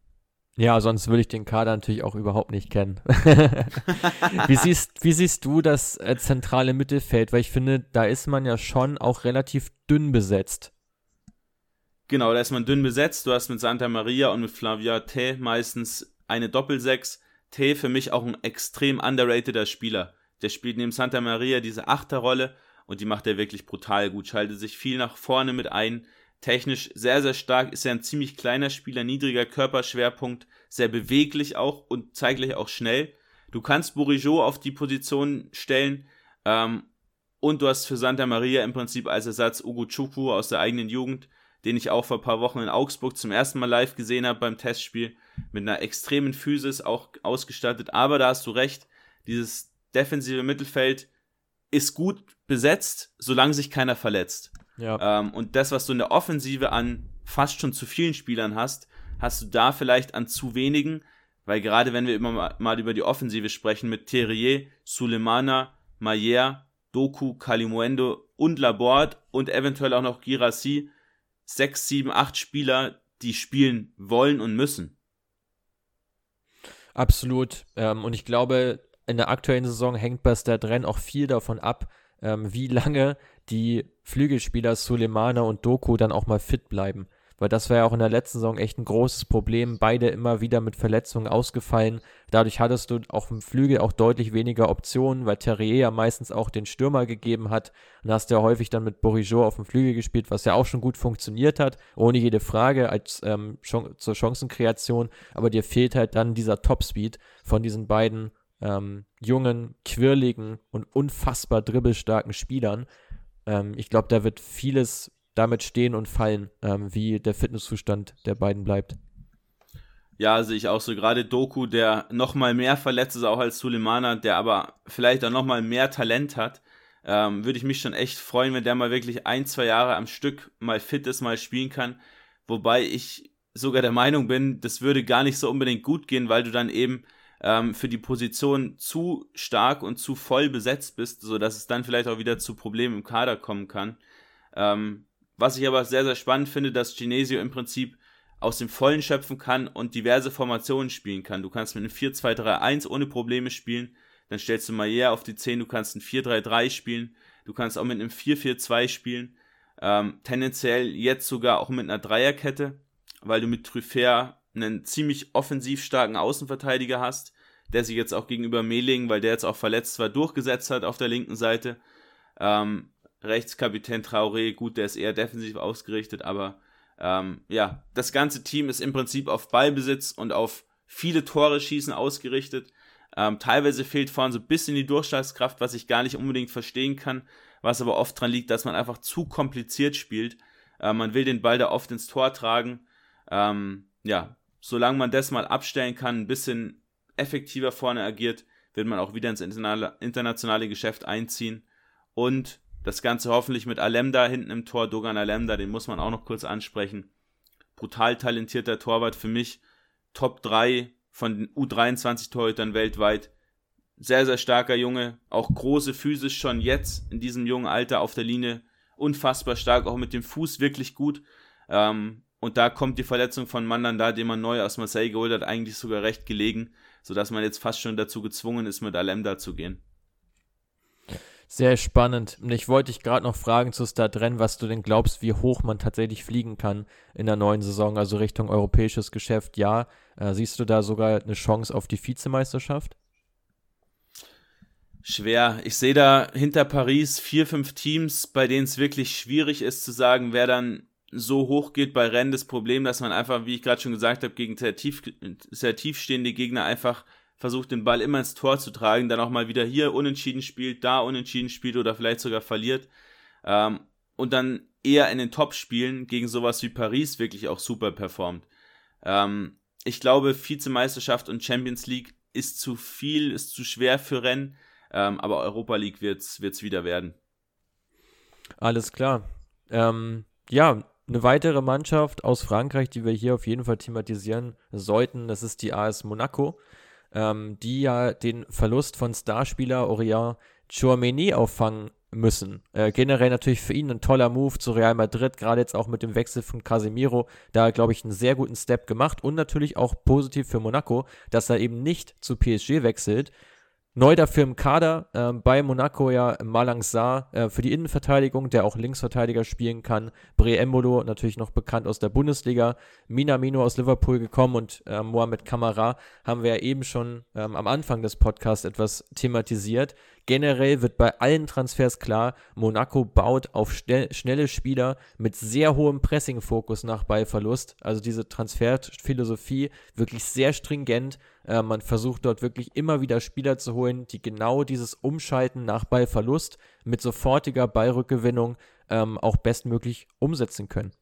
Ja, sonst würde ich den Kader natürlich auch überhaupt nicht kennen. wie, siehst, wie siehst du das äh, zentrale Mittelfeld? Weil ich finde, da ist man ja schon auch relativ dünn besetzt. Genau, da ist man dünn besetzt. Du hast mit Santa Maria und mit Flavia T meistens eine Doppelsechs. T für mich auch ein extrem underrateder Spieler. Der spielt neben Santa Maria diese Achterrolle und die macht er wirklich brutal gut. Schaltet sich viel nach vorne mit ein, Technisch sehr, sehr stark, ist ja ein ziemlich kleiner Spieler, niedriger Körperschwerpunkt, sehr beweglich auch und zeitgleich auch schnell. Du kannst Bourigeau auf die Position stellen ähm, und du hast für Santa Maria im Prinzip als Ersatz Ugo Chupu aus der eigenen Jugend, den ich auch vor ein paar Wochen in Augsburg zum ersten Mal live gesehen habe beim Testspiel, mit einer extremen Physis auch ausgestattet. Aber da hast du recht, dieses defensive Mittelfeld ist gut besetzt, solange sich keiner verletzt. Ja. Ähm, und das, was du in der Offensive an fast schon zu vielen Spielern hast, hast du da vielleicht an zu wenigen, weil gerade wenn wir immer mal über die Offensive sprechen, mit Terrier, Sulemana, Mayer, Doku, Kalimuendo und Laborde und eventuell auch noch Girassi, sechs, sieben, acht Spieler, die spielen wollen und müssen. Absolut. Ähm, und ich glaube, in der aktuellen Saison hängt bei Stade Rennes auch viel davon ab, ähm, wie lange die Flügelspieler Sulemana und Doku dann auch mal fit bleiben. Weil das war ja auch in der letzten Saison echt ein großes Problem. Beide immer wieder mit Verletzungen ausgefallen. Dadurch hattest du auch im Flügel auch deutlich weniger Optionen, weil Terrier ja meistens auch den Stürmer gegeben hat. Und hast ja häufig dann mit Bourigeau auf dem Flügel gespielt, was ja auch schon gut funktioniert hat. Ohne jede Frage als ähm, zur Chancenkreation. Aber dir fehlt halt dann dieser Topspeed von diesen beiden ähm, jungen, quirligen und unfassbar dribbelstarken Spielern. Ähm, ich glaube, da wird vieles damit stehen und fallen, ähm, wie der Fitnesszustand der beiden bleibt. Ja, sehe ich auch so. Gerade Doku, der noch mal mehr verletzt ist, auch als Sulemana, der aber vielleicht auch noch mal mehr Talent hat, ähm, würde ich mich schon echt freuen, wenn der mal wirklich ein, zwei Jahre am Stück mal fit ist, mal spielen kann. Wobei ich sogar der Meinung bin, das würde gar nicht so unbedingt gut gehen, weil du dann eben ähm, für die Position zu stark und zu voll besetzt bist, sodass es dann vielleicht auch wieder zu Problemen im Kader kommen kann. Ähm, was ich aber sehr, sehr spannend finde, dass Genesio im Prinzip aus dem Vollen schöpfen kann und diverse Formationen spielen kann. Du kannst mit einem 4-2-3-1 ohne Probleme spielen, dann stellst du Maier auf die 10, du kannst ein 4-3-3 spielen, du kannst auch mit einem 4-4-2 spielen, ähm, tendenziell jetzt sogar auch mit einer Dreierkette, weil du mit Truffert einen ziemlich offensiv starken Außenverteidiger hast, der sich jetzt auch gegenüber Mehling, weil der jetzt auch verletzt war, durchgesetzt hat auf der linken Seite. Ähm, Rechtskapitän Traoré, gut, der ist eher defensiv ausgerichtet, aber ähm, ja, das ganze Team ist im Prinzip auf Ballbesitz und auf viele Tore schießen ausgerichtet. Ähm, teilweise fehlt vorne so ein bisschen die Durchschlagskraft, was ich gar nicht unbedingt verstehen kann, was aber oft dran liegt, dass man einfach zu kompliziert spielt. Äh, man will den Ball da oft ins Tor tragen. Ähm, ja, solange man das mal abstellen kann, ein bisschen effektiver vorne agiert, wird man auch wieder ins internationale Geschäft einziehen. Und das Ganze hoffentlich mit Alemda hinten im Tor, Dogan Alemda, den muss man auch noch kurz ansprechen. Brutal talentierter Torwart für mich. Top 3 von den U23-Torhütern weltweit. sehr, sehr starker Junge, auch große physisch schon jetzt in diesem jungen Alter auf der Linie, unfassbar stark, auch mit dem Fuß wirklich gut. Ähm, und da kommt die Verletzung von Mandanda, den man neu aus Marseille geholt hat, eigentlich sogar recht gelegen, sodass man jetzt fast schon dazu gezwungen ist, mit Alemda zu gehen. Sehr spannend. Und ich wollte dich gerade noch fragen zu Stadrennen, was du denn glaubst, wie hoch man tatsächlich fliegen kann in der neuen Saison, also Richtung europäisches Geschäft. Ja, äh, siehst du da sogar eine Chance auf die Vizemeisterschaft? Schwer. Ich sehe da hinter Paris vier, fünf Teams, bei denen es wirklich schwierig ist zu sagen, wer dann so hoch geht bei Rennen. Das Problem, dass man einfach, wie ich gerade schon gesagt habe, gegen sehr, tief, sehr tiefstehende Gegner einfach versucht, den Ball immer ins Tor zu tragen, dann auch mal wieder hier unentschieden spielt, da unentschieden spielt oder vielleicht sogar verliert. Ähm, und dann eher in den Top-Spielen gegen sowas wie Paris wirklich auch super performt. Ähm, ich glaube, Vizemeisterschaft und Champions League ist zu viel, ist zu schwer für Rennen, ähm, aber Europa League wird es wieder werden. Alles klar. Ähm, ja, eine weitere Mannschaft aus Frankreich, die wir hier auf jeden Fall thematisieren sollten, das ist die AS Monaco ähm, die ja den Verlust von Starspieler Orient Chouameni auffangen müssen. Äh, generell natürlich für ihn ein toller Move zu Real Madrid, gerade jetzt auch mit dem Wechsel von Casemiro, da glaube ich einen sehr guten Step gemacht und natürlich auch positiv für Monaco, dass er eben nicht zu PSG wechselt, Neu dafür im Kader äh, bei Monaco ja Malang Sarr äh, für die Innenverteidigung, der auch Linksverteidiger spielen kann. Bre Embolo, natürlich noch bekannt aus der Bundesliga. Minamino aus Liverpool gekommen und äh, Mohamed Kamara haben wir ja eben schon ähm, am Anfang des Podcasts etwas thematisiert. Generell wird bei allen Transfers klar, Monaco baut auf schnelle Spieler mit sehr hohem Pressing-Fokus nach Ballverlust. Also diese Transferphilosophie wirklich sehr stringent. Äh, man versucht dort wirklich immer wieder Spieler zu holen, die genau dieses Umschalten nach Ballverlust mit sofortiger Ballrückgewinnung ähm, auch bestmöglich umsetzen können.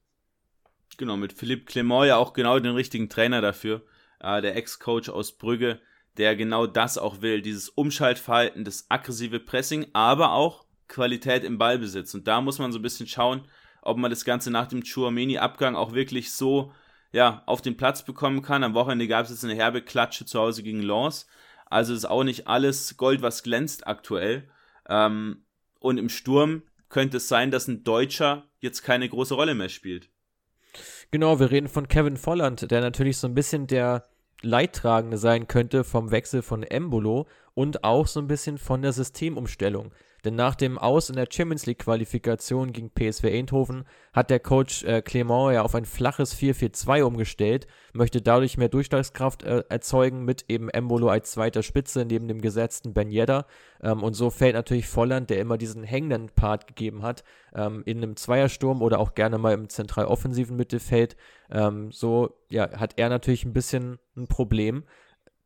Genau, mit Philippe Clement ja auch genau den richtigen Trainer dafür. Äh, der Ex-Coach aus Brügge der genau das auch will, dieses Umschaltverhalten, das aggressive Pressing, aber auch Qualität im Ballbesitz. Und da muss man so ein bisschen schauen, ob man das Ganze nach dem Chouameni-Abgang auch wirklich so ja, auf den Platz bekommen kann. Am Wochenende gab es jetzt eine herbe Klatsche zu Hause gegen Lens. Also ist auch nicht alles Gold, was glänzt aktuell. Ähm, und im Sturm könnte es sein, dass ein Deutscher jetzt keine große Rolle mehr spielt. Genau, wir reden von Kevin Volland, der natürlich so ein bisschen der Leidtragende sein könnte vom Wechsel von Embolo und auch so ein bisschen von der Systemumstellung. Denn nach dem Aus in der Champions League Qualifikation gegen PSV Eindhoven hat der Coach äh, Clement ja auf ein flaches 4-4-2 umgestellt, möchte dadurch mehr Durchschlagskraft äh, erzeugen mit eben Embolo als zweiter Spitze neben dem gesetzten Ben Yedda. Ähm, und so fällt natürlich Volland, der immer diesen hängenden Part gegeben hat, ähm, in einem Zweiersturm oder auch gerne mal im zentral offensiven Mittelfeld. Ähm, so ja, hat er natürlich ein bisschen ein Problem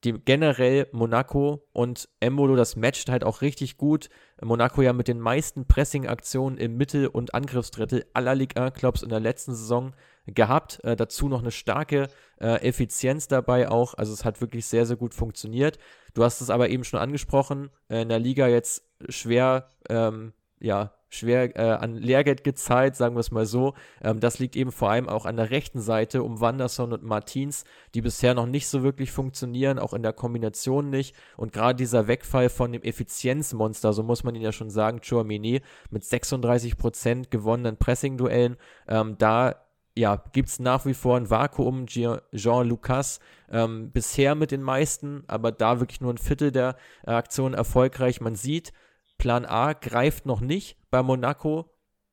die generell Monaco und Embolo, das matcht halt auch richtig gut. Monaco ja mit den meisten Pressing-Aktionen im Mittel- und Angriffsdrittel aller Ligue 1-Clubs in der letzten Saison gehabt. Äh, dazu noch eine starke äh, Effizienz dabei auch. Also es hat wirklich sehr, sehr gut funktioniert. Du hast es aber eben schon angesprochen, äh, in der Liga jetzt schwer, ähm, ja, schwer äh, an Lehrgeld gezahlt, sagen wir es mal so. Ähm, das liegt eben vor allem auch an der rechten Seite um Wanderson und Martins, die bisher noch nicht so wirklich funktionieren, auch in der Kombination nicht. Und gerade dieser Wegfall von dem Effizienzmonster, so muss man ihn ja schon sagen, Chouamini, mit 36% gewonnenen Pressing-Duellen, ähm, da ja, gibt es nach wie vor ein Vakuum. Jean Lucas ähm, bisher mit den meisten, aber da wirklich nur ein Viertel der äh, Aktionen erfolgreich. Man sieht, Plan A greift noch nicht bei Monaco,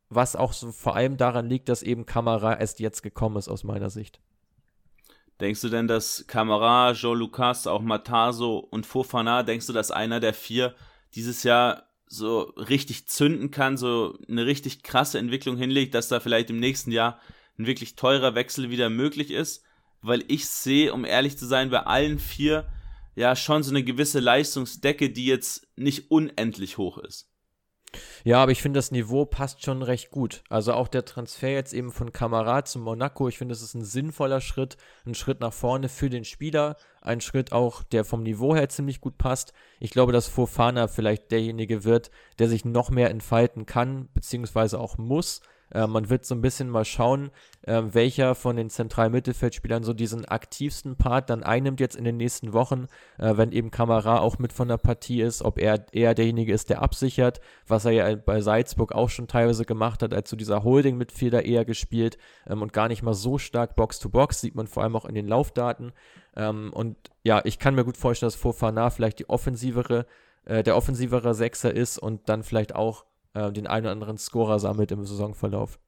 was auch so vor allem daran liegt, dass eben Kamera erst jetzt gekommen ist, aus meiner Sicht. Denkst du denn, dass Kamera, Jean Lucas, auch Mataso und Fofana, denkst du, dass einer der vier dieses Jahr so richtig zünden kann, so eine richtig krasse Entwicklung hinlegt, dass da vielleicht im nächsten Jahr ein wirklich teurer Wechsel wieder möglich ist? Weil ich sehe, um ehrlich zu sein, bei allen vier ja schon so eine gewisse Leistungsdecke, die jetzt nicht unendlich hoch ist. Ja, aber ich finde, das Niveau passt schon recht gut. Also auch der Transfer jetzt eben von Kamerad zu Monaco, ich finde, das ist ein sinnvoller Schritt, ein Schritt nach vorne für den Spieler, ein Schritt auch, der vom Niveau her ziemlich gut passt. Ich glaube, dass Fofana vielleicht derjenige wird, der sich noch mehr entfalten kann, beziehungsweise auch muss. Äh, man wird so ein bisschen mal schauen, äh, welcher von den zentralen Mittelfeldspielern so diesen aktivsten Part dann einnimmt jetzt in den nächsten Wochen, äh, wenn eben Kamera auch mit von der Partie ist, ob er eher derjenige ist, der absichert, was er ja bei Salzburg auch schon teilweise gemacht hat, als zu dieser Holding mit Feder eher gespielt ähm, und gar nicht mal so stark Box-to-Box, -Box, sieht man vor allem auch in den Laufdaten. Ähm, und ja, ich kann mir gut vorstellen, dass Fofana vielleicht die offensivere, äh, der offensivere Sechser ist und dann vielleicht auch äh, den einen oder anderen Scorer sammelt im Saisonverlauf.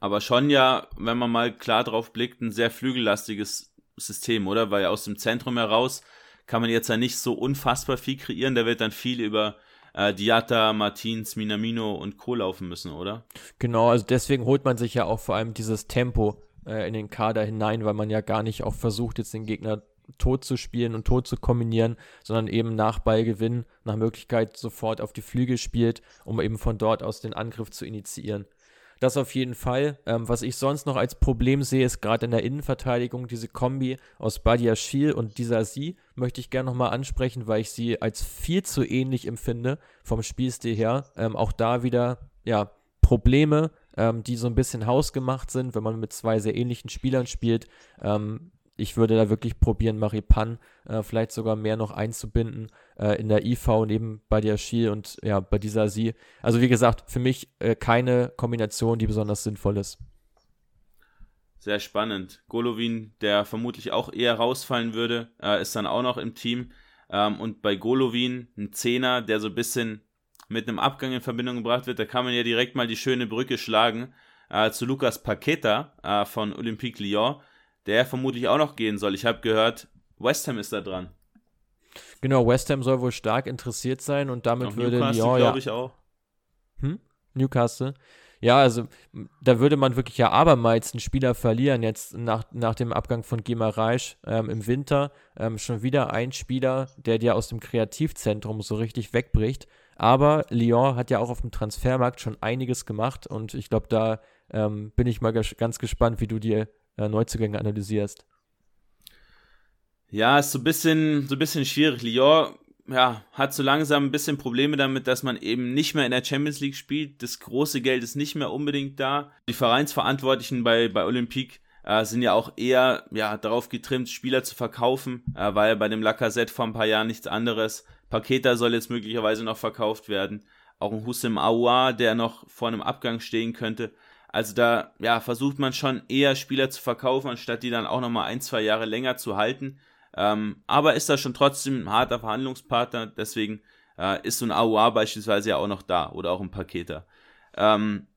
Aber schon ja, wenn man mal klar drauf blickt, ein sehr flügellastiges System, oder? Weil aus dem Zentrum heraus kann man jetzt ja nicht so unfassbar viel kreieren. Da wird dann viel über äh, Diatta, Martins, Minamino und Co. laufen müssen, oder? Genau, also deswegen holt man sich ja auch vor allem dieses Tempo äh, in den Kader hinein, weil man ja gar nicht auch versucht, jetzt den Gegner tot zu spielen und tot zu kombinieren, sondern eben nach Ballgewinn, nach Möglichkeit sofort auf die Flügel spielt, um eben von dort aus den Angriff zu initiieren. Das auf jeden Fall. Ähm, was ich sonst noch als Problem sehe, ist gerade in der Innenverteidigung diese Kombi aus Badia Schiel und dieser Sie möchte ich gerne nochmal ansprechen, weil ich sie als viel zu ähnlich empfinde vom Spielstil her. Ähm, auch da wieder, ja, Probleme, ähm, die so ein bisschen hausgemacht sind, wenn man mit zwei sehr ähnlichen Spielern spielt. Ähm, ich würde da wirklich probieren, Maripan äh, vielleicht sogar mehr noch einzubinden äh, in der IV neben Badiashil und ja, bei dieser Sie. Also wie gesagt, für mich äh, keine Kombination, die besonders sinnvoll ist. Sehr spannend. Golovin, der vermutlich auch eher rausfallen würde, äh, ist dann auch noch im Team. Ähm, und bei Golovin ein Zehner, der so ein bisschen mit einem Abgang in Verbindung gebracht wird, da kann man ja direkt mal die schöne Brücke schlagen äh, zu Lukas Paqueta äh, von Olympique Lyon der vermutlich auch noch gehen soll. Ich habe gehört, West Ham ist da dran. Genau, West Ham soll wohl stark interessiert sein und damit auch würde Newcastle, Lyon glaube ich auch. Hm? Newcastle. Ja, also da würde man wirklich ja abermals einen Spieler verlieren, jetzt nach, nach dem Abgang von Gimareisch ähm, im Winter. Ähm, schon wieder ein Spieler, der dir aus dem Kreativzentrum so richtig wegbricht. Aber Lyon hat ja auch auf dem Transfermarkt schon einiges gemacht und ich glaube, da ähm, bin ich mal ganz gespannt, wie du dir äh, Neuzugänge analysierst. Ja, ist so ein bisschen, so ein bisschen schwierig. Lyon ja, hat so langsam ein bisschen Probleme damit, dass man eben nicht mehr in der Champions League spielt. Das große Geld ist nicht mehr unbedingt da. Die Vereinsverantwortlichen bei, bei Olympique äh, sind ja auch eher ja, darauf getrimmt, Spieler zu verkaufen. Äh, ja bei dem Lacazette vor ein paar Jahren nichts anderes. Paketa soll jetzt möglicherweise noch verkauft werden. Auch ein Hussein Aouar, der noch vor einem Abgang stehen könnte. Also da ja, versucht man schon eher Spieler zu verkaufen, anstatt die dann auch nochmal ein, zwei Jahre länger zu halten. Ähm, aber ist da schon trotzdem ein harter Verhandlungspartner, deswegen äh, ist so ein AUA beispielsweise ja auch noch da oder auch ein Paketer. Ähm,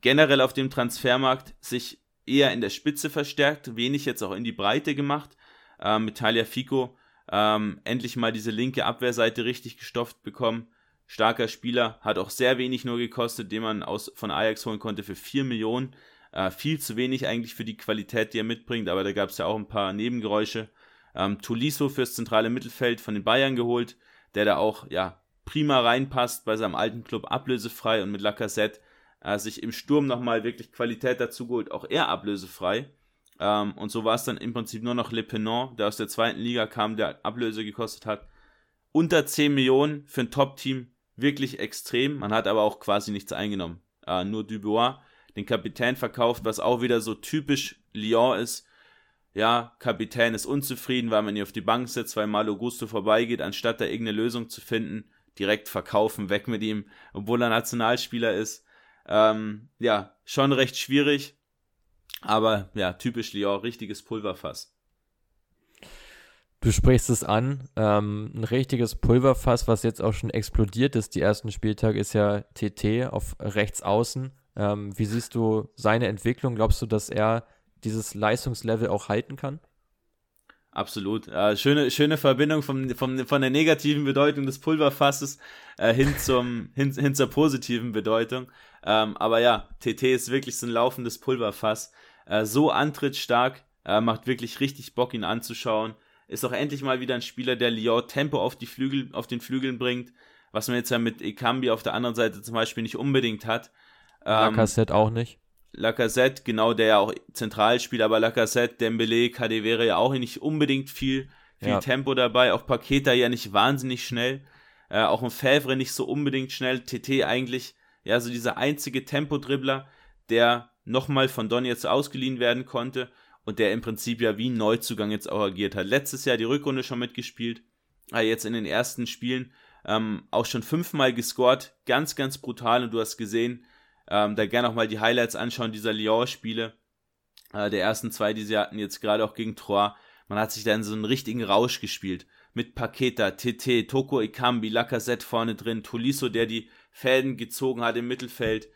generell auf dem Transfermarkt sich eher in der Spitze verstärkt, wenig jetzt auch in die Breite gemacht. Ähm, mit Talia Fico ähm, endlich mal diese linke Abwehrseite richtig gestopft bekommen starker Spieler, hat auch sehr wenig nur gekostet, den man aus, von Ajax holen konnte für 4 Millionen. Äh, viel zu wenig eigentlich für die Qualität, die er mitbringt, aber da gab es ja auch ein paar Nebengeräusche. Ähm, Tuliso fürs zentrale Mittelfeld von den Bayern geholt, der da auch ja prima reinpasst bei seinem alten Club, ablösefrei und mit Lacazette äh, sich im Sturm nochmal wirklich Qualität dazu geholt, auch er ablösefrei. Ähm, und so war es dann im Prinzip nur noch Le Penant, der aus der zweiten Liga kam, der Ablöse gekostet hat. Unter 10 Millionen für ein Top-Team wirklich extrem. Man hat aber auch quasi nichts eingenommen. Äh, nur Dubois, den Kapitän verkauft, was auch wieder so typisch Lyon ist. Ja, Kapitän ist unzufrieden, weil man ihn auf die Bank setzt, weil Malo Gusto vorbeigeht, anstatt da irgendeine Lösung zu finden, direkt verkaufen, weg mit ihm, obwohl er Nationalspieler ist. Ähm, ja, schon recht schwierig, aber ja, typisch Lyon, richtiges Pulverfass. Du sprichst es an. Ähm, ein richtiges Pulverfass, was jetzt auch schon explodiert ist, die ersten Spieltag, ist ja TT auf rechts außen. Ähm, wie siehst du seine Entwicklung? Glaubst du, dass er dieses Leistungslevel auch halten kann? Absolut. Äh, schöne, schöne Verbindung vom, vom, von der negativen Bedeutung des Pulverfasses äh, hin, zum, hin, hin zur positiven Bedeutung. Ähm, aber ja, TT ist wirklich so ein laufendes Pulverfass. Äh, so antrittstark, äh, macht wirklich richtig Bock, ihn anzuschauen ist auch endlich mal wieder ein Spieler, der Lyon Tempo auf, die Flügel, auf den Flügeln bringt, was man jetzt ja mit Ekambi auf der anderen Seite zum Beispiel nicht unbedingt hat. Ähm, Lacazette auch nicht. Lacazette, genau, der ja auch zentral spielt, aber Lacazette, Dembele, Kadewere ja auch nicht unbedingt viel, viel ja. Tempo dabei, auch Paketa ja nicht wahnsinnig schnell, äh, auch ein Favre nicht so unbedingt schnell, TT eigentlich, ja, so dieser einzige Tempodribbler, der nochmal von Don jetzt ausgeliehen werden konnte und der im Prinzip ja wie ein Neuzugang jetzt auch agiert hat. Letztes Jahr die Rückrunde schon mitgespielt, äh, jetzt in den ersten Spielen ähm, auch schon fünfmal gescored, ganz, ganz brutal und du hast gesehen, ähm, da gerne auch mal die Highlights anschauen dieser Lyon-Spiele, äh, der ersten zwei, die sie hatten, jetzt gerade auch gegen Troyes. Man hat sich da in so einen richtigen Rausch gespielt. Mit Paketa, TT, Toko Ikambi, Lacazette vorne drin, Tolisso, der die Fäden gezogen hat im Mittelfeld.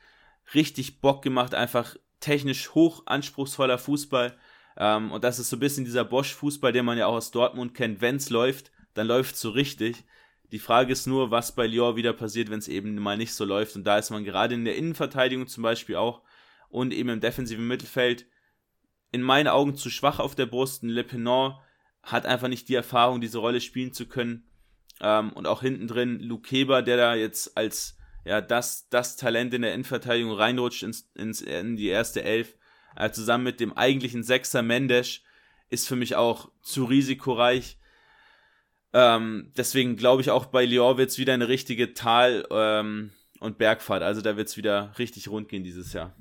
Richtig Bock gemacht, einfach technisch hoch anspruchsvoller Fußball. Ähm, und das ist so ein bisschen dieser Bosch-Fußball, den man ja auch aus Dortmund kennt. Wenn es läuft, dann läuft es so richtig. Die Frage ist nur, was bei Lyon wieder passiert, wenn es eben mal nicht so läuft. Und da ist man gerade in der Innenverteidigung zum Beispiel auch und eben im defensiven Mittelfeld in meinen Augen zu schwach auf der Brust. Ein Le Penant hat einfach nicht die Erfahrung, diese Rolle spielen zu können. Ähm, und auch hinten drin Luke Heber, der da jetzt als ja, das, das Talent in der Innenverteidigung reinrutscht ins, ins, in die erste Elf, äh, zusammen mit dem eigentlichen Sechser Mendes, ist für mich auch zu risikoreich. Ähm, deswegen glaube ich auch bei Lyon wird es wieder eine richtige Tal- ähm, und Bergfahrt. Also da wird es wieder richtig rund gehen dieses Jahr.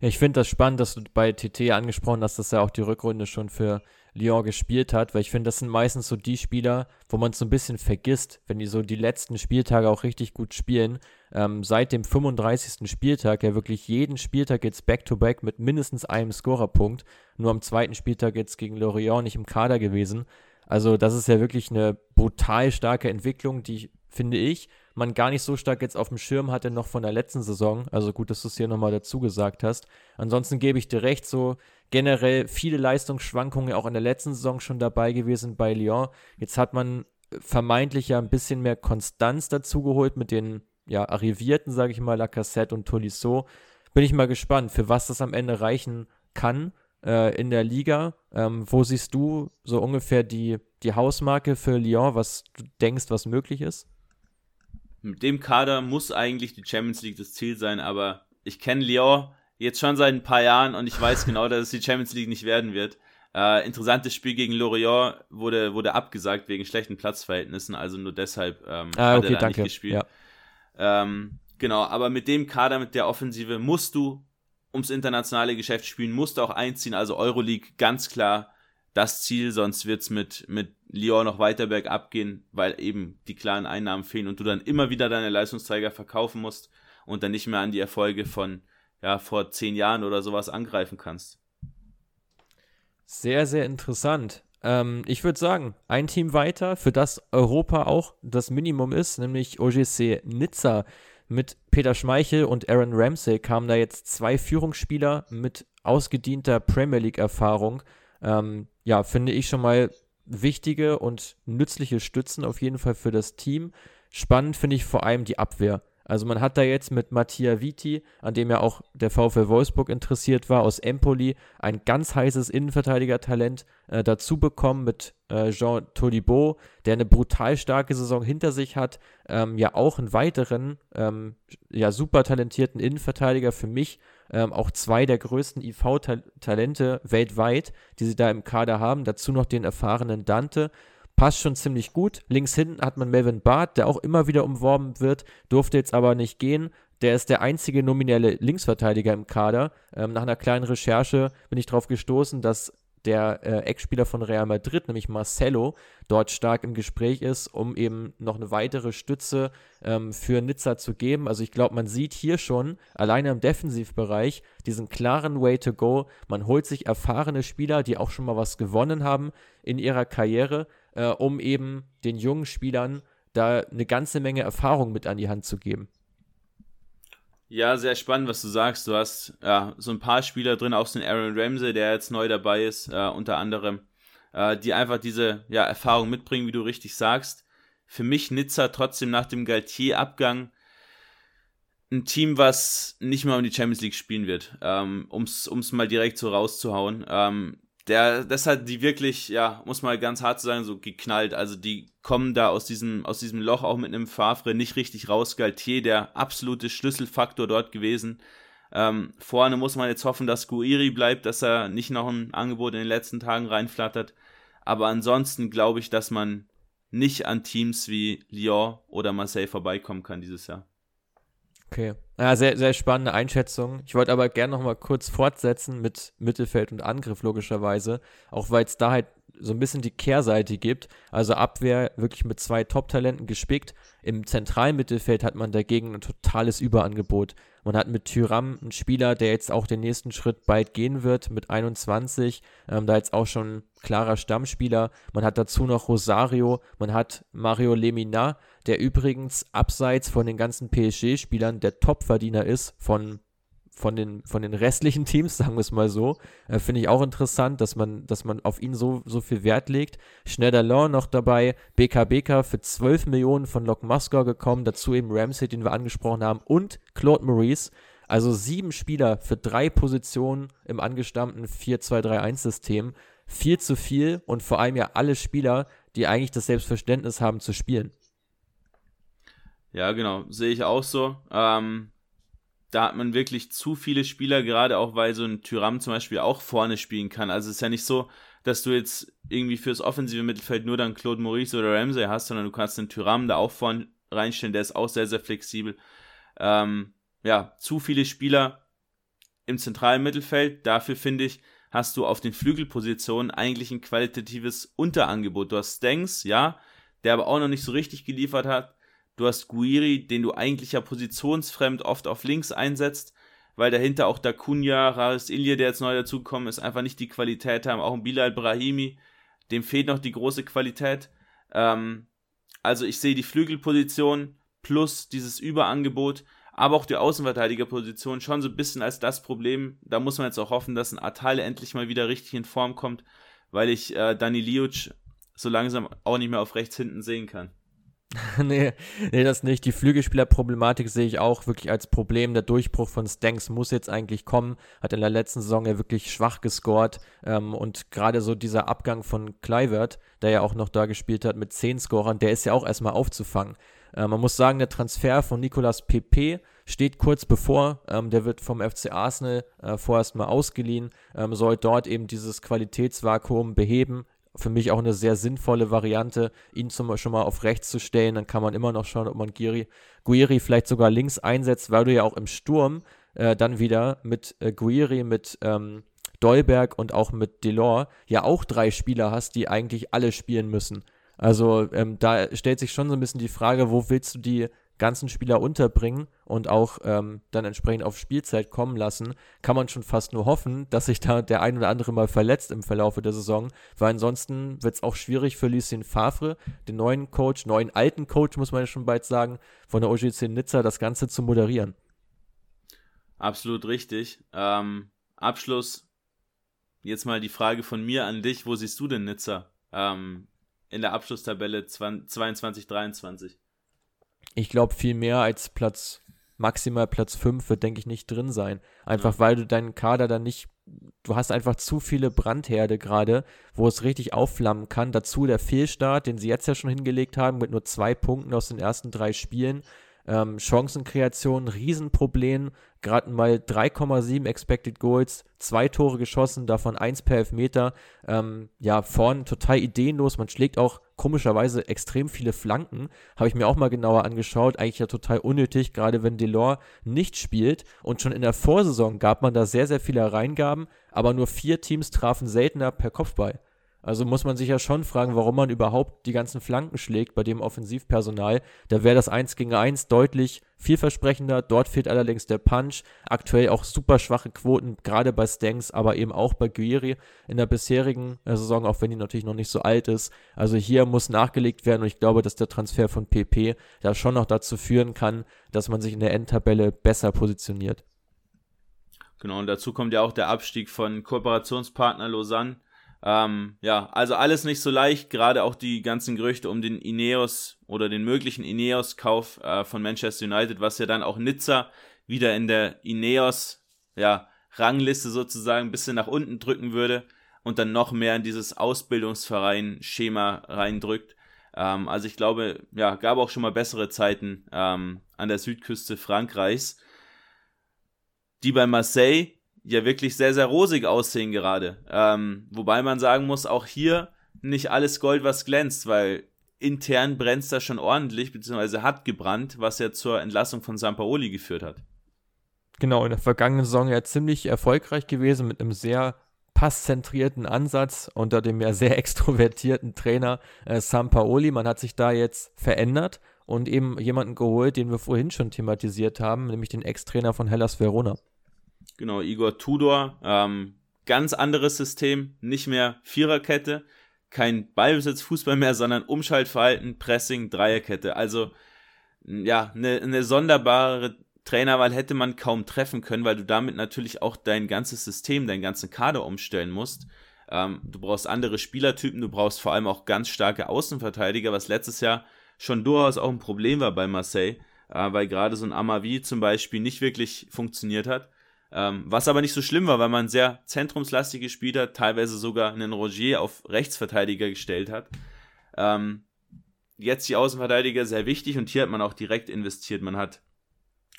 Ja, ich finde das spannend, dass du bei TT angesprochen hast, dass er auch die Rückrunde schon für Lyon gespielt hat, weil ich finde, das sind meistens so die Spieler, wo man es so ein bisschen vergisst, wenn die so die letzten Spieltage auch richtig gut spielen. Ähm, seit dem 35. Spieltag, ja wirklich jeden Spieltag jetzt back-to-back mit mindestens einem Scorerpunkt. Nur am zweiten Spieltag jetzt gegen Lorient nicht im Kader gewesen. Also das ist ja wirklich eine brutal starke Entwicklung, die, finde ich, man gar nicht so stark jetzt auf dem Schirm hatte noch von der letzten Saison. Also gut, dass du es hier nochmal dazu gesagt hast. Ansonsten gebe ich dir recht, so generell viele Leistungsschwankungen auch in der letzten Saison schon dabei gewesen bei Lyon. Jetzt hat man vermeintlich ja ein bisschen mehr Konstanz dazu geholt mit den ja, Arrivierten, sage ich mal, Lacassette und Tolisso. Bin ich mal gespannt, für was das am Ende reichen kann äh, in der Liga. Ähm, wo siehst du so ungefähr die, die Hausmarke für Lyon, was du denkst, was möglich ist? Mit dem Kader muss eigentlich die Champions League das Ziel sein, aber ich kenne Lyon jetzt schon seit ein paar Jahren und ich weiß genau, dass es die Champions League nicht werden wird. Äh, interessantes Spiel gegen Lorient wurde, wurde abgesagt wegen schlechten Platzverhältnissen, also nur deshalb ähm, ah, hat okay, er da danke. nicht gespielt. Ja. Ähm, genau, aber mit dem Kader, mit der Offensive musst du ums internationale Geschäft spielen, musst du auch einziehen. Also Euroleague ganz klar das Ziel, sonst wird es mit, mit Lyon noch weiter bergab gehen, weil eben die klaren Einnahmen fehlen und du dann immer wieder deine Leistungsträger verkaufen musst und dann nicht mehr an die Erfolge von ja, vor zehn Jahren oder sowas angreifen kannst. Sehr, sehr interessant. Ähm, ich würde sagen, ein Team weiter, für das Europa auch das Minimum ist, nämlich OGC Nizza. Mit Peter Schmeichel und Aaron Ramsey kamen da jetzt zwei Führungsspieler mit ausgedienter Premier League-Erfahrung. Ähm, ja, finde ich schon mal wichtige und nützliche Stützen auf jeden Fall für das Team. Spannend finde ich vor allem die Abwehr. Also man hat da jetzt mit Mattia Viti, an dem ja auch der VfL Wolfsburg interessiert war, aus Empoli, ein ganz heißes Innenverteidiger-Talent äh, dazu bekommen mit äh, Jean Tolibo, der eine brutal starke Saison hinter sich hat. Ähm, ja, auch einen weiteren, ähm, ja, super talentierten Innenverteidiger für mich. Ähm, auch zwei der größten IV-Talente weltweit, die sie da im Kader haben. Dazu noch den erfahrenen Dante passt schon ziemlich gut. Links hinten hat man Melvin Barth, der auch immer wieder umworben wird, durfte jetzt aber nicht gehen. Der ist der einzige nominelle Linksverteidiger im Kader. Ähm, nach einer kleinen Recherche bin ich darauf gestoßen, dass der äh, Ex-Spieler von Real Madrid, nämlich Marcelo, dort stark im Gespräch ist, um eben noch eine weitere Stütze ähm, für Nizza zu geben. Also ich glaube, man sieht hier schon alleine im Defensivbereich diesen klaren Way to go. Man holt sich erfahrene Spieler, die auch schon mal was gewonnen haben in ihrer Karriere, äh, um eben den jungen Spielern da eine ganze Menge Erfahrung mit an die Hand zu geben. Ja, sehr spannend, was du sagst. Du hast ja, so ein paar Spieler drin, auch so ein Aaron Ramsey, der jetzt neu dabei ist, äh, unter anderem, äh, die einfach diese ja, Erfahrung mitbringen, wie du richtig sagst. Für mich Nizza trotzdem nach dem Galtier-Abgang ein Team, was nicht mehr um die Champions League spielen wird, ähm, um es mal direkt so rauszuhauen. Ähm, der, das hat die wirklich, ja, muss man ganz hart sagen, so geknallt. Also die kommen da aus diesem, aus diesem Loch auch mit einem Favre nicht richtig raus. Galtier, der absolute Schlüsselfaktor dort gewesen. Ähm, vorne muss man jetzt hoffen, dass Guiri bleibt, dass er nicht noch ein Angebot in den letzten Tagen reinflattert. Aber ansonsten glaube ich, dass man nicht an Teams wie Lyon oder Marseille vorbeikommen kann dieses Jahr. Okay. Ja, sehr, sehr spannende Einschätzung. Ich wollte aber gerne noch mal kurz fortsetzen mit Mittelfeld und Angriff, logischerweise. Auch weil es da halt so ein bisschen die Kehrseite gibt. Also Abwehr wirklich mit zwei Top-Talenten gespickt. Im zentralen Mittelfeld hat man dagegen ein totales Überangebot. Man hat mit Tyram einen Spieler, der jetzt auch den nächsten Schritt bald gehen wird, mit 21. Ähm, da jetzt auch schon klarer Stammspieler. Man hat dazu noch Rosario. Man hat Mario Lemina, der übrigens abseits von den ganzen PSG-Spielern der Topverdiener ist von von den, von den restlichen Teams, sagen wir es mal so. Äh, Finde ich auch interessant, dass man, dass man auf ihn so, so viel Wert legt. Schneiderlin noch dabei, BKBK für 12 Millionen von Lok Moskau gekommen, dazu eben Ramsey, den wir angesprochen haben, und Claude Maurice. Also sieben Spieler für drei Positionen im angestammten 4-2-3-1-System. Viel zu viel und vor allem ja alle Spieler, die eigentlich das Selbstverständnis haben zu spielen. Ja, genau, sehe ich auch so. Ähm, da hat man wirklich zu viele Spieler, gerade auch weil so ein Tyram zum Beispiel auch vorne spielen kann. Also es ist ja nicht so, dass du jetzt irgendwie fürs offensive Mittelfeld nur dann Claude Maurice oder Ramsey hast, sondern du kannst den Tyram da auch vorne reinstellen, der ist auch sehr, sehr flexibel. Ähm, ja, zu viele Spieler im zentralen Mittelfeld. Dafür finde ich, hast du auf den Flügelpositionen eigentlich ein qualitatives Unterangebot. Du hast Stanks, ja, der aber auch noch nicht so richtig geliefert hat. Du hast Guiri, den du eigentlich ja positionsfremd oft auf links einsetzt, weil dahinter auch Dacunia, Raris Ilje, der jetzt neu dazugekommen ist, einfach nicht die Qualität haben. Auch ein Bilal Brahimi, dem fehlt noch die große Qualität. Ähm, also ich sehe die Flügelposition plus dieses Überangebot, aber auch die Außenverteidigerposition schon so ein bisschen als das Problem. Da muss man jetzt auch hoffen, dass ein Atale endlich mal wieder richtig in Form kommt, weil ich äh, Dani Liuc so langsam auch nicht mehr auf rechts hinten sehen kann. nee, nee, das nicht. Die Flügelspielerproblematik sehe ich auch wirklich als Problem. Der Durchbruch von Stanks muss jetzt eigentlich kommen. Hat in der letzten Saison ja wirklich schwach gescored. Ähm, und gerade so dieser Abgang von Kluivert, der ja auch noch da gespielt hat mit 10 Scorern, der ist ja auch erstmal aufzufangen. Äh, man muss sagen, der Transfer von Nicolas Pepe steht kurz bevor. Ähm, der wird vom FC Arsenal äh, vorerst mal ausgeliehen, ähm, soll dort eben dieses Qualitätsvakuum beheben für mich auch eine sehr sinnvolle Variante, ihn zum, schon mal auf rechts zu stellen. Dann kann man immer noch schauen, ob man Giri, Guiri vielleicht sogar links einsetzt, weil du ja auch im Sturm äh, dann wieder mit äh, Guiri, mit ähm, Dolberg und auch mit Delors ja auch drei Spieler hast, die eigentlich alle spielen müssen. Also ähm, da stellt sich schon so ein bisschen die Frage, wo willst du die ganzen Spieler unterbringen und auch ähm, dann entsprechend auf Spielzeit kommen lassen, kann man schon fast nur hoffen, dass sich da der ein oder andere mal verletzt im Verlauf der Saison, weil ansonsten wird es auch schwierig für Lucien Favre, den neuen Coach, neuen alten Coach, muss man ja schon bald sagen, von der OGC Nizza das Ganze zu moderieren. Absolut richtig. Ähm, Abschluss, jetzt mal die Frage von mir an dich, wo siehst du denn Nizza ähm, in der Abschlusstabelle 22, 23? Ich glaube, viel mehr als Platz, maximal Platz 5 wird, denke ich, nicht drin sein. Einfach ja. weil du deinen Kader dann nicht, du hast einfach zu viele Brandherde gerade, wo es richtig aufflammen kann. Dazu der Fehlstart, den sie jetzt ja schon hingelegt haben, mit nur zwei Punkten aus den ersten drei Spielen. Ähm, Chancenkreation, Riesenproblem. Gerade mal 3,7 Expected Goals, zwei Tore geschossen, davon eins per Elfmeter. Ähm, ja, vorn total ideenlos. Man schlägt auch komischerweise extrem viele Flanken. Habe ich mir auch mal genauer angeschaut. Eigentlich ja total unnötig, gerade wenn Delors nicht spielt. Und schon in der Vorsaison gab man da sehr, sehr viele Reingaben, aber nur vier Teams trafen seltener per Kopfball. Also muss man sich ja schon fragen, warum man überhaupt die ganzen Flanken schlägt bei dem Offensivpersonal. Da wäre das 1 gegen 1 deutlich vielversprechender. Dort fehlt allerdings der Punch. Aktuell auch super schwache Quoten, gerade bei Stanks, aber eben auch bei Guiri in der bisherigen äh, Saison, auch wenn die natürlich noch nicht so alt ist. Also hier muss nachgelegt werden und ich glaube, dass der Transfer von PP da schon noch dazu führen kann, dass man sich in der Endtabelle besser positioniert. Genau, und dazu kommt ja auch der Abstieg von Kooperationspartner Lausanne ähm, ja, also alles nicht so leicht, gerade auch die ganzen Gerüchte um den Ineos oder den möglichen Ineos-Kauf äh, von Manchester United, was ja dann auch Nizza wieder in der Ineos, ja, Rangliste sozusagen ein bisschen nach unten drücken würde und dann noch mehr in dieses Ausbildungsverein-Schema reindrückt. Ähm, also ich glaube, ja, gab auch schon mal bessere Zeiten ähm, an der Südküste Frankreichs. Die bei Marseille ja wirklich sehr, sehr rosig aussehen gerade. Ähm, wobei man sagen muss, auch hier nicht alles Gold, was glänzt, weil intern brennt es da schon ordentlich, beziehungsweise hat gebrannt, was ja zur Entlassung von Sampaoli geführt hat. Genau, in der vergangenen Saison ja ziemlich erfolgreich gewesen mit einem sehr passzentrierten Ansatz unter dem ja sehr extrovertierten Trainer äh, Sampaoli. Man hat sich da jetzt verändert und eben jemanden geholt, den wir vorhin schon thematisiert haben, nämlich den Ex-Trainer von Hellas Verona. Genau, Igor Tudor. Ähm, ganz anderes System, nicht mehr Viererkette, kein Ballbesitzfußball mehr, sondern Umschaltverhalten, Pressing, Dreierkette. Also ja, eine, eine sonderbare Trainerwahl hätte man kaum treffen können, weil du damit natürlich auch dein ganzes System, deinen ganzen Kader umstellen musst. Ähm, du brauchst andere Spielertypen, du brauchst vor allem auch ganz starke Außenverteidiger, was letztes Jahr schon durchaus auch ein Problem war bei Marseille, äh, weil gerade so ein Amavi zum Beispiel nicht wirklich funktioniert hat. Ähm, was aber nicht so schlimm war, weil man sehr zentrumslastige Spieler, teilweise sogar einen Rogier auf Rechtsverteidiger gestellt hat. Ähm, jetzt die Außenverteidiger sehr wichtig und hier hat man auch direkt investiert. Man hat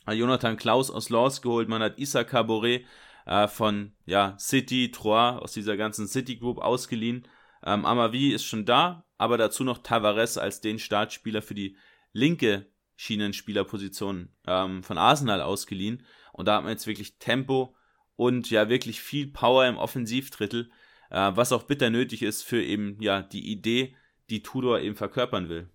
Jonathan Klaus aus Lens geholt, man hat Issa Caboret äh, von ja, City, Troyes, aus dieser ganzen City Group ausgeliehen. Ähm, Amavi ist schon da, aber dazu noch Tavares als den Startspieler für die linke Schienenspielerposition ähm, von Arsenal ausgeliehen. Und da hat man jetzt wirklich Tempo und ja wirklich viel Power im Offensivdrittel, äh, was auch bitter nötig ist für eben ja die Idee, die Tudor eben verkörpern will.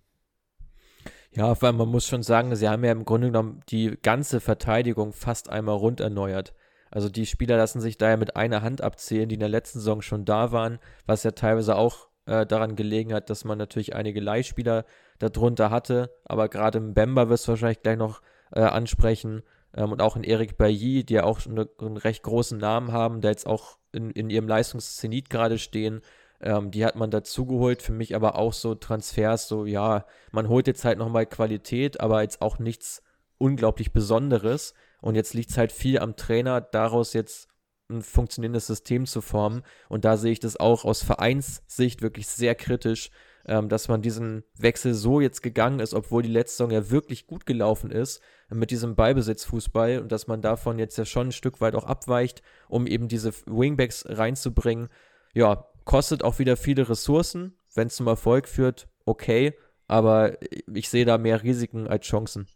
Ja, weil man muss schon sagen, sie haben ja im Grunde genommen die ganze Verteidigung fast einmal rund erneuert. Also die Spieler lassen sich daher mit einer Hand abzählen, die in der letzten Saison schon da waren, was ja teilweise auch äh, daran gelegen hat, dass man natürlich einige Leihspieler darunter hatte. Aber gerade im Bemba wirst du wahrscheinlich gleich noch äh, ansprechen ähm, und auch in Eric Bailly, die ja auch eine, einen recht großen Namen haben, der jetzt auch in, in ihrem Leistungszenit gerade stehen. Ähm, die hat man dazugeholt, für mich aber auch so Transfers, so ja, man holt jetzt halt nochmal Qualität, aber jetzt auch nichts unglaublich Besonderes. Und jetzt liegt es halt viel am Trainer, daraus jetzt ein funktionierendes System zu formen. Und da sehe ich das auch aus Vereinssicht wirklich sehr kritisch, ähm, dass man diesen Wechsel so jetzt gegangen ist, obwohl die letzte Saison ja wirklich gut gelaufen ist mit diesem Ballbesitzfußball und dass man davon jetzt ja schon ein Stück weit auch abweicht, um eben diese Wingbacks reinzubringen. Ja, kostet auch wieder viele Ressourcen. Wenn es zum Erfolg führt, okay, aber ich sehe da mehr Risiken als Chancen.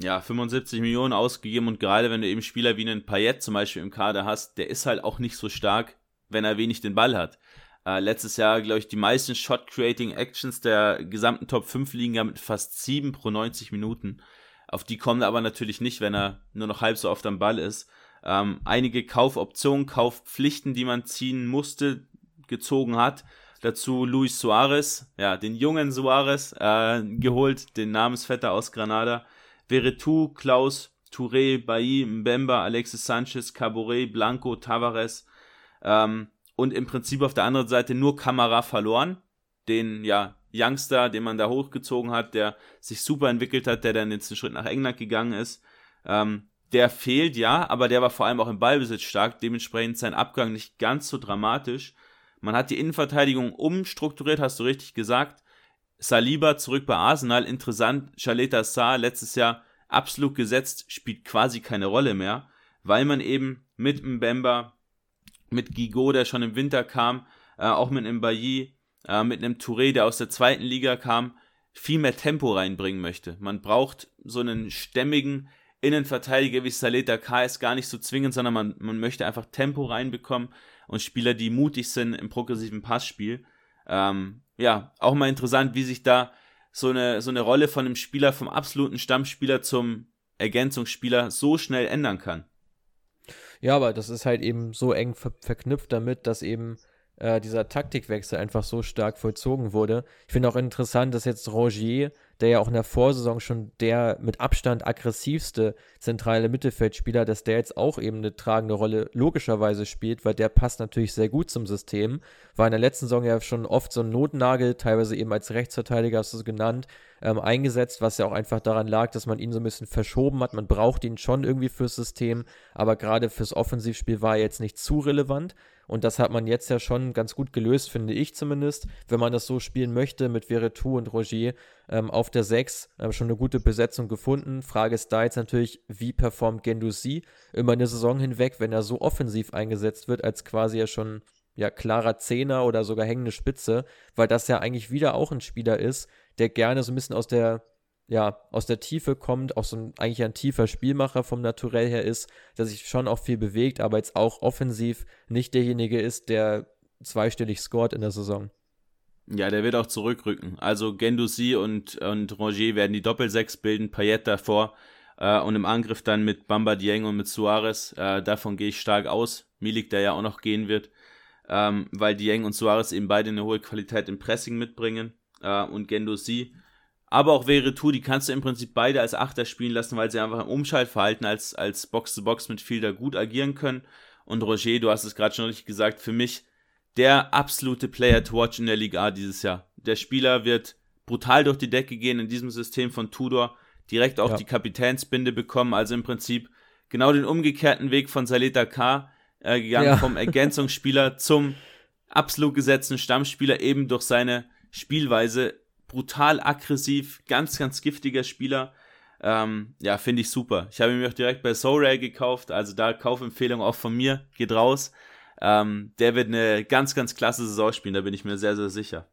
Ja, 75 Millionen ausgegeben und gerade wenn du eben Spieler wie einen Payet zum Beispiel im Kader hast, der ist halt auch nicht so stark, wenn er wenig den Ball hat. Äh, letztes Jahr, glaube ich, die meisten Shot-Creating-Actions der gesamten Top 5 liegen ja mit fast 7 pro 90 Minuten. Auf die kommen er aber natürlich nicht, wenn er nur noch halb so oft am Ball ist. Ähm, einige Kaufoptionen, Kaufpflichten, die man ziehen musste, gezogen hat. Dazu Luis Suarez, ja, den jungen Suarez, äh, geholt, den Namensvetter aus Granada. Veretout, Klaus, Touré, Bailly, Mbemba, Alexis Sanchez, Caboret, Blanco, Tavares. Ähm, und im Prinzip auf der anderen Seite nur Kamera verloren. Den, ja, Youngster, den man da hochgezogen hat, der sich super entwickelt hat, der dann jetzt einen Schritt nach England gegangen ist. Ähm, der fehlt, ja, aber der war vor allem auch im Ballbesitz stark, dementsprechend sein Abgang nicht ganz so dramatisch. Man hat die Innenverteidigung umstrukturiert, hast du richtig gesagt. Saliba zurück bei Arsenal, interessant. Chaleta Saar letztes Jahr absolut gesetzt, spielt quasi keine Rolle mehr, weil man eben mit Mbemba mit Gigot, der schon im Winter kam, äh, auch mit einem Bailly, äh, mit einem Touré, der aus der zweiten Liga kam, viel mehr Tempo reinbringen möchte. Man braucht so einen stämmigen Innenverteidiger wie Saleta KS gar nicht so zwingend, sondern man, man möchte einfach Tempo reinbekommen und Spieler, die mutig sind im progressiven Passspiel. Ähm, ja, auch mal interessant, wie sich da so eine, so eine Rolle von einem Spieler, vom absoluten Stammspieler zum Ergänzungsspieler so schnell ändern kann. Ja, aber das ist halt eben so eng ver verknüpft damit, dass eben äh, dieser Taktikwechsel einfach so stark vollzogen wurde. Ich finde auch interessant, dass jetzt Rogier, der ja auch in der Vorsaison schon der mit Abstand aggressivste zentrale Mittelfeldspieler, dass der jetzt auch eben eine tragende Rolle logischerweise spielt, weil der passt natürlich sehr gut zum System. War in der letzten Saison ja schon oft so ein Notnagel, teilweise eben als Rechtsverteidiger, hast du es genannt, ähm, eingesetzt, was ja auch einfach daran lag, dass man ihn so ein bisschen verschoben hat. Man braucht ihn schon irgendwie fürs System, aber gerade fürs Offensivspiel war er jetzt nicht zu relevant. Und das hat man jetzt ja schon ganz gut gelöst, finde ich zumindest. Wenn man das so spielen möchte mit Veretout und Rogier ähm, auf der 6, äh, schon eine gute Besetzung gefunden. Frage ist da jetzt natürlich, wie performt Gendouzi über eine Saison hinweg, wenn er so offensiv eingesetzt wird, als quasi ja schon ja, klarer Zehner oder sogar hängende Spitze, weil das ja eigentlich wieder auch ein Spieler ist, der gerne so ein bisschen aus der ja, aus der Tiefe kommt, auch so ein, eigentlich ein tiefer Spielmacher vom Naturell her ist, der sich schon auch viel bewegt, aber jetzt auch offensiv nicht derjenige ist, der zweistellig scored in der Saison. Ja, der wird auch zurückrücken. Also Gendouzi und, und Roger werden die Doppelsechs bilden, Payet davor äh, und im Angriff dann mit Bamba Dieng und mit Suarez. Äh, davon gehe ich stark aus. Milik, der ja auch noch gehen wird, ähm, weil Dieng und Suarez eben beide eine hohe Qualität im Pressing mitbringen äh, und Gendouzi aber auch Veretout, die kannst du im Prinzip beide als Achter spielen lassen, weil sie einfach im Umschaltverhalten als, als Box-to-Box-Midfielder gut agieren können. Und Roger, du hast es gerade schon richtig gesagt, für mich der absolute Player to watch in der Liga A dieses Jahr. Der Spieler wird brutal durch die Decke gehen in diesem System von Tudor, direkt auch ja. die Kapitänsbinde bekommen, also im Prinzip genau den umgekehrten Weg von Saleta K. Äh, gegangen, ja. vom Ergänzungsspieler zum absolut gesetzten Stammspieler, eben durch seine Spielweise brutal aggressiv, ganz, ganz giftiger Spieler. Ähm, ja, finde ich super. Ich habe ihn mir auch direkt bei SoRay gekauft, also da Kaufempfehlung auch von mir, geht raus. Ähm, der wird eine ganz, ganz klasse Saison spielen, da bin ich mir sehr, sehr sicher.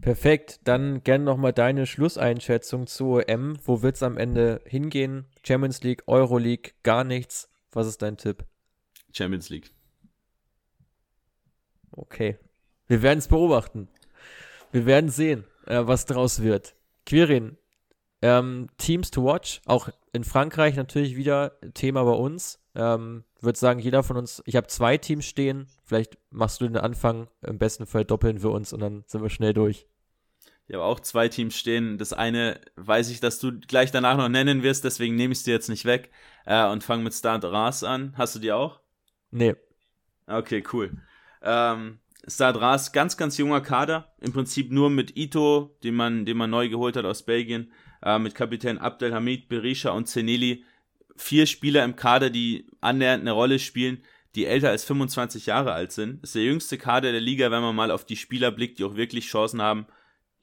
Perfekt, dann gerne nochmal deine Schlusseinschätzung zu OM. Wo wird es am Ende hingehen? Champions League, Euro League, gar nichts. Was ist dein Tipp? Champions League. Okay. Wir werden es beobachten. Wir werden sehen, äh, was draus wird. Quirin, ähm, Teams to watch, auch in Frankreich natürlich wieder Thema bei uns. Ähm, würde sagen, jeder von uns, ich habe zwei Teams stehen. Vielleicht machst du den Anfang, im besten Fall doppeln wir uns und dann sind wir schnell durch. Ich habe auch zwei Teams stehen. Das eine weiß ich, dass du gleich danach noch nennen wirst, deswegen nehme ich es dir jetzt nicht weg äh, und fange mit Stade Ras an. Hast du die auch? Nee. Okay, cool. Ähm, Sadras, ganz, ganz junger Kader. Im Prinzip nur mit Ito, den man, den man neu geholt hat aus Belgien, äh, mit Kapitän Abdelhamid, Berisha und Zeneli. Vier Spieler im Kader, die annähernd eine Rolle spielen, die älter als 25 Jahre alt sind. Ist der jüngste Kader der Liga, wenn man mal auf die Spieler blickt, die auch wirklich Chancen haben,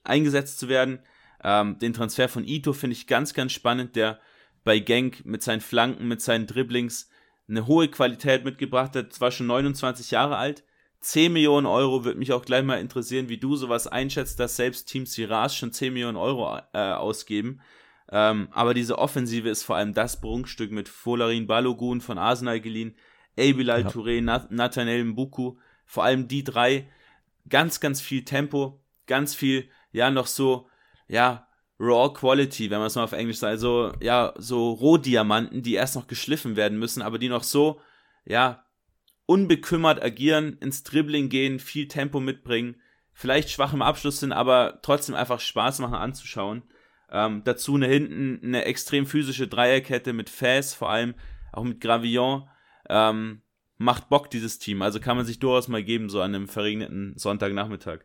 eingesetzt zu werden. Ähm, den Transfer von Ito finde ich ganz, ganz spannend, der bei Genk mit seinen Flanken, mit seinen Dribblings eine hohe Qualität mitgebracht hat, zwar schon 29 Jahre alt, 10 Millionen Euro würde mich auch gleich mal interessieren, wie du sowas einschätzt, dass selbst Team Siras schon 10 Millionen Euro äh, ausgeben. Ähm, aber diese Offensive ist vor allem das Prunkstück mit Folarin Balogun von Arsenal geliehen, Abilal ja. Touré, Nath Nathanael Mbuku, vor allem die drei, ganz, ganz viel Tempo, ganz viel, ja, noch so, ja, Raw Quality, wenn man es mal auf Englisch sagt, also, ja, so Rohdiamanten, die erst noch geschliffen werden müssen, aber die noch so, ja, unbekümmert agieren, ins Dribbling gehen, viel Tempo mitbringen, vielleicht schwach im Abschluss sind, aber trotzdem einfach Spaß machen anzuschauen. Ähm, dazu eine hinten eine extrem physische Dreierkette mit Faz, vor allem auch mit Gravillon. Ähm, macht Bock, dieses Team. Also kann man sich durchaus mal geben, so an einem verregneten Sonntagnachmittag.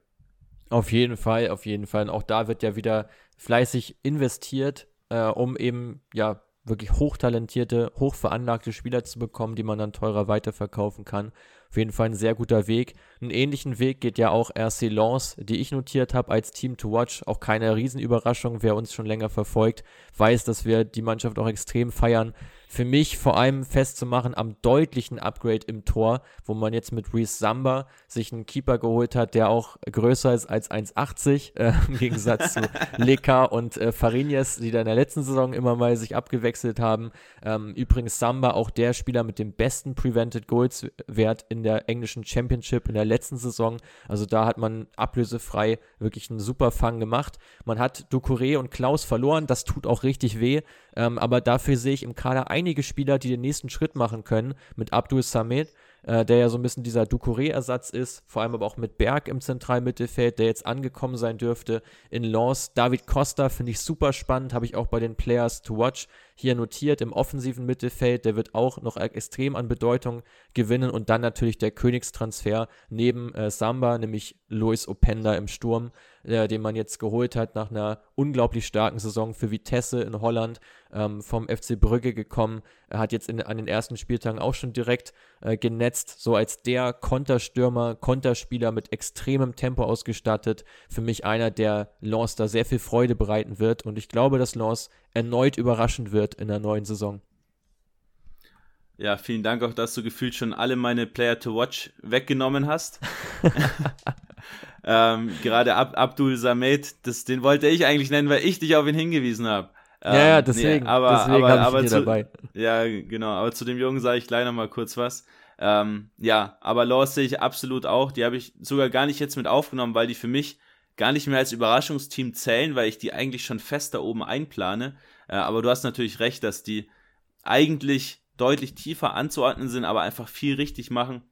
Auf jeden Fall, auf jeden Fall. Und auch da wird ja wieder fleißig investiert, äh, um eben ja wirklich hochtalentierte, hochveranlagte Spieler zu bekommen, die man dann teurer weiterverkaufen kann. Auf jeden Fall ein sehr guter Weg. Einen ähnlichen Weg geht ja auch RC Lens, die ich notiert habe als Team to Watch. Auch keine Riesenüberraschung. Wer uns schon länger verfolgt, weiß, dass wir die Mannschaft auch extrem feiern für mich vor allem festzumachen am deutlichen Upgrade im Tor, wo man jetzt mit Reese Samba sich einen Keeper geholt hat, der auch größer ist als 1,80 äh, im Gegensatz zu Leka und äh, Farinies, die da in der letzten Saison immer mal sich abgewechselt haben. Ähm, übrigens Samba auch der Spieler mit dem besten Prevented Goals Wert in der englischen Championship in der letzten Saison. Also da hat man ablösefrei wirklich einen super Fang gemacht. Man hat Ducouré und Klaus verloren, das tut auch richtig weh, ähm, aber dafür sehe ich im Kader ein einige Spieler, die den nächsten Schritt machen können, mit Abdul Samed, äh, der ja so ein bisschen dieser Ducouré-Ersatz ist, vor allem aber auch mit Berg im Zentralmittelfeld, der jetzt angekommen sein dürfte in Lens. David Costa finde ich super spannend, habe ich auch bei den Players to Watch hier notiert im offensiven Mittelfeld. Der wird auch noch extrem an Bedeutung gewinnen und dann natürlich der Königstransfer neben äh, Samba, nämlich Luis Openda im Sturm äh, den man jetzt geholt hat nach einer unglaublich starken Saison für Vitesse in Holland, ähm, vom FC Brügge gekommen. Er hat jetzt in, an den ersten Spieltagen auch schon direkt äh, genetzt, so als der Konterstürmer, Konterspieler mit extremem Tempo ausgestattet. Für mich einer, der Lens da sehr viel Freude bereiten wird und ich glaube, dass Lens erneut überraschend wird in der neuen Saison. Ja, vielen Dank auch, dass du gefühlt schon alle meine Player to Watch weggenommen hast. ähm, gerade Ab Abdul Samed, das, den wollte ich eigentlich nennen, weil ich dich auf ihn hingewiesen habe. Ähm, ja, ja, deswegen. Nee, aber deswegen aber, aber zu, dabei. Ja, genau. Aber zu dem Jungen sage ich gleich noch mal kurz was. Ähm, ja, aber Laws sehe ich absolut auch. Die habe ich sogar gar nicht jetzt mit aufgenommen, weil die für mich gar nicht mehr als Überraschungsteam zählen, weil ich die eigentlich schon fest da oben einplane. Äh, aber du hast natürlich recht, dass die eigentlich deutlich tiefer anzuordnen sind, aber einfach viel richtig machen.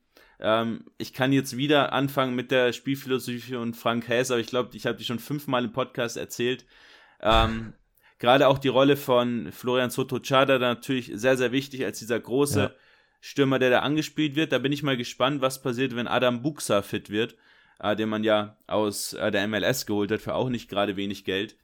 Ähm, ich kann jetzt wieder anfangen mit der Spielphilosophie und Frank Häs, aber ich glaube, ich habe die schon fünfmal im Podcast erzählt. Ähm, Gerade auch die Rolle von Florian Soto Chada natürlich sehr, sehr wichtig als dieser große ja. Stürmer, der da angespielt wird. Da bin ich mal gespannt, was passiert, wenn Adam Buxa fit wird, äh, den man ja aus äh, der MLS geholt hat für auch nicht gerade wenig Geld.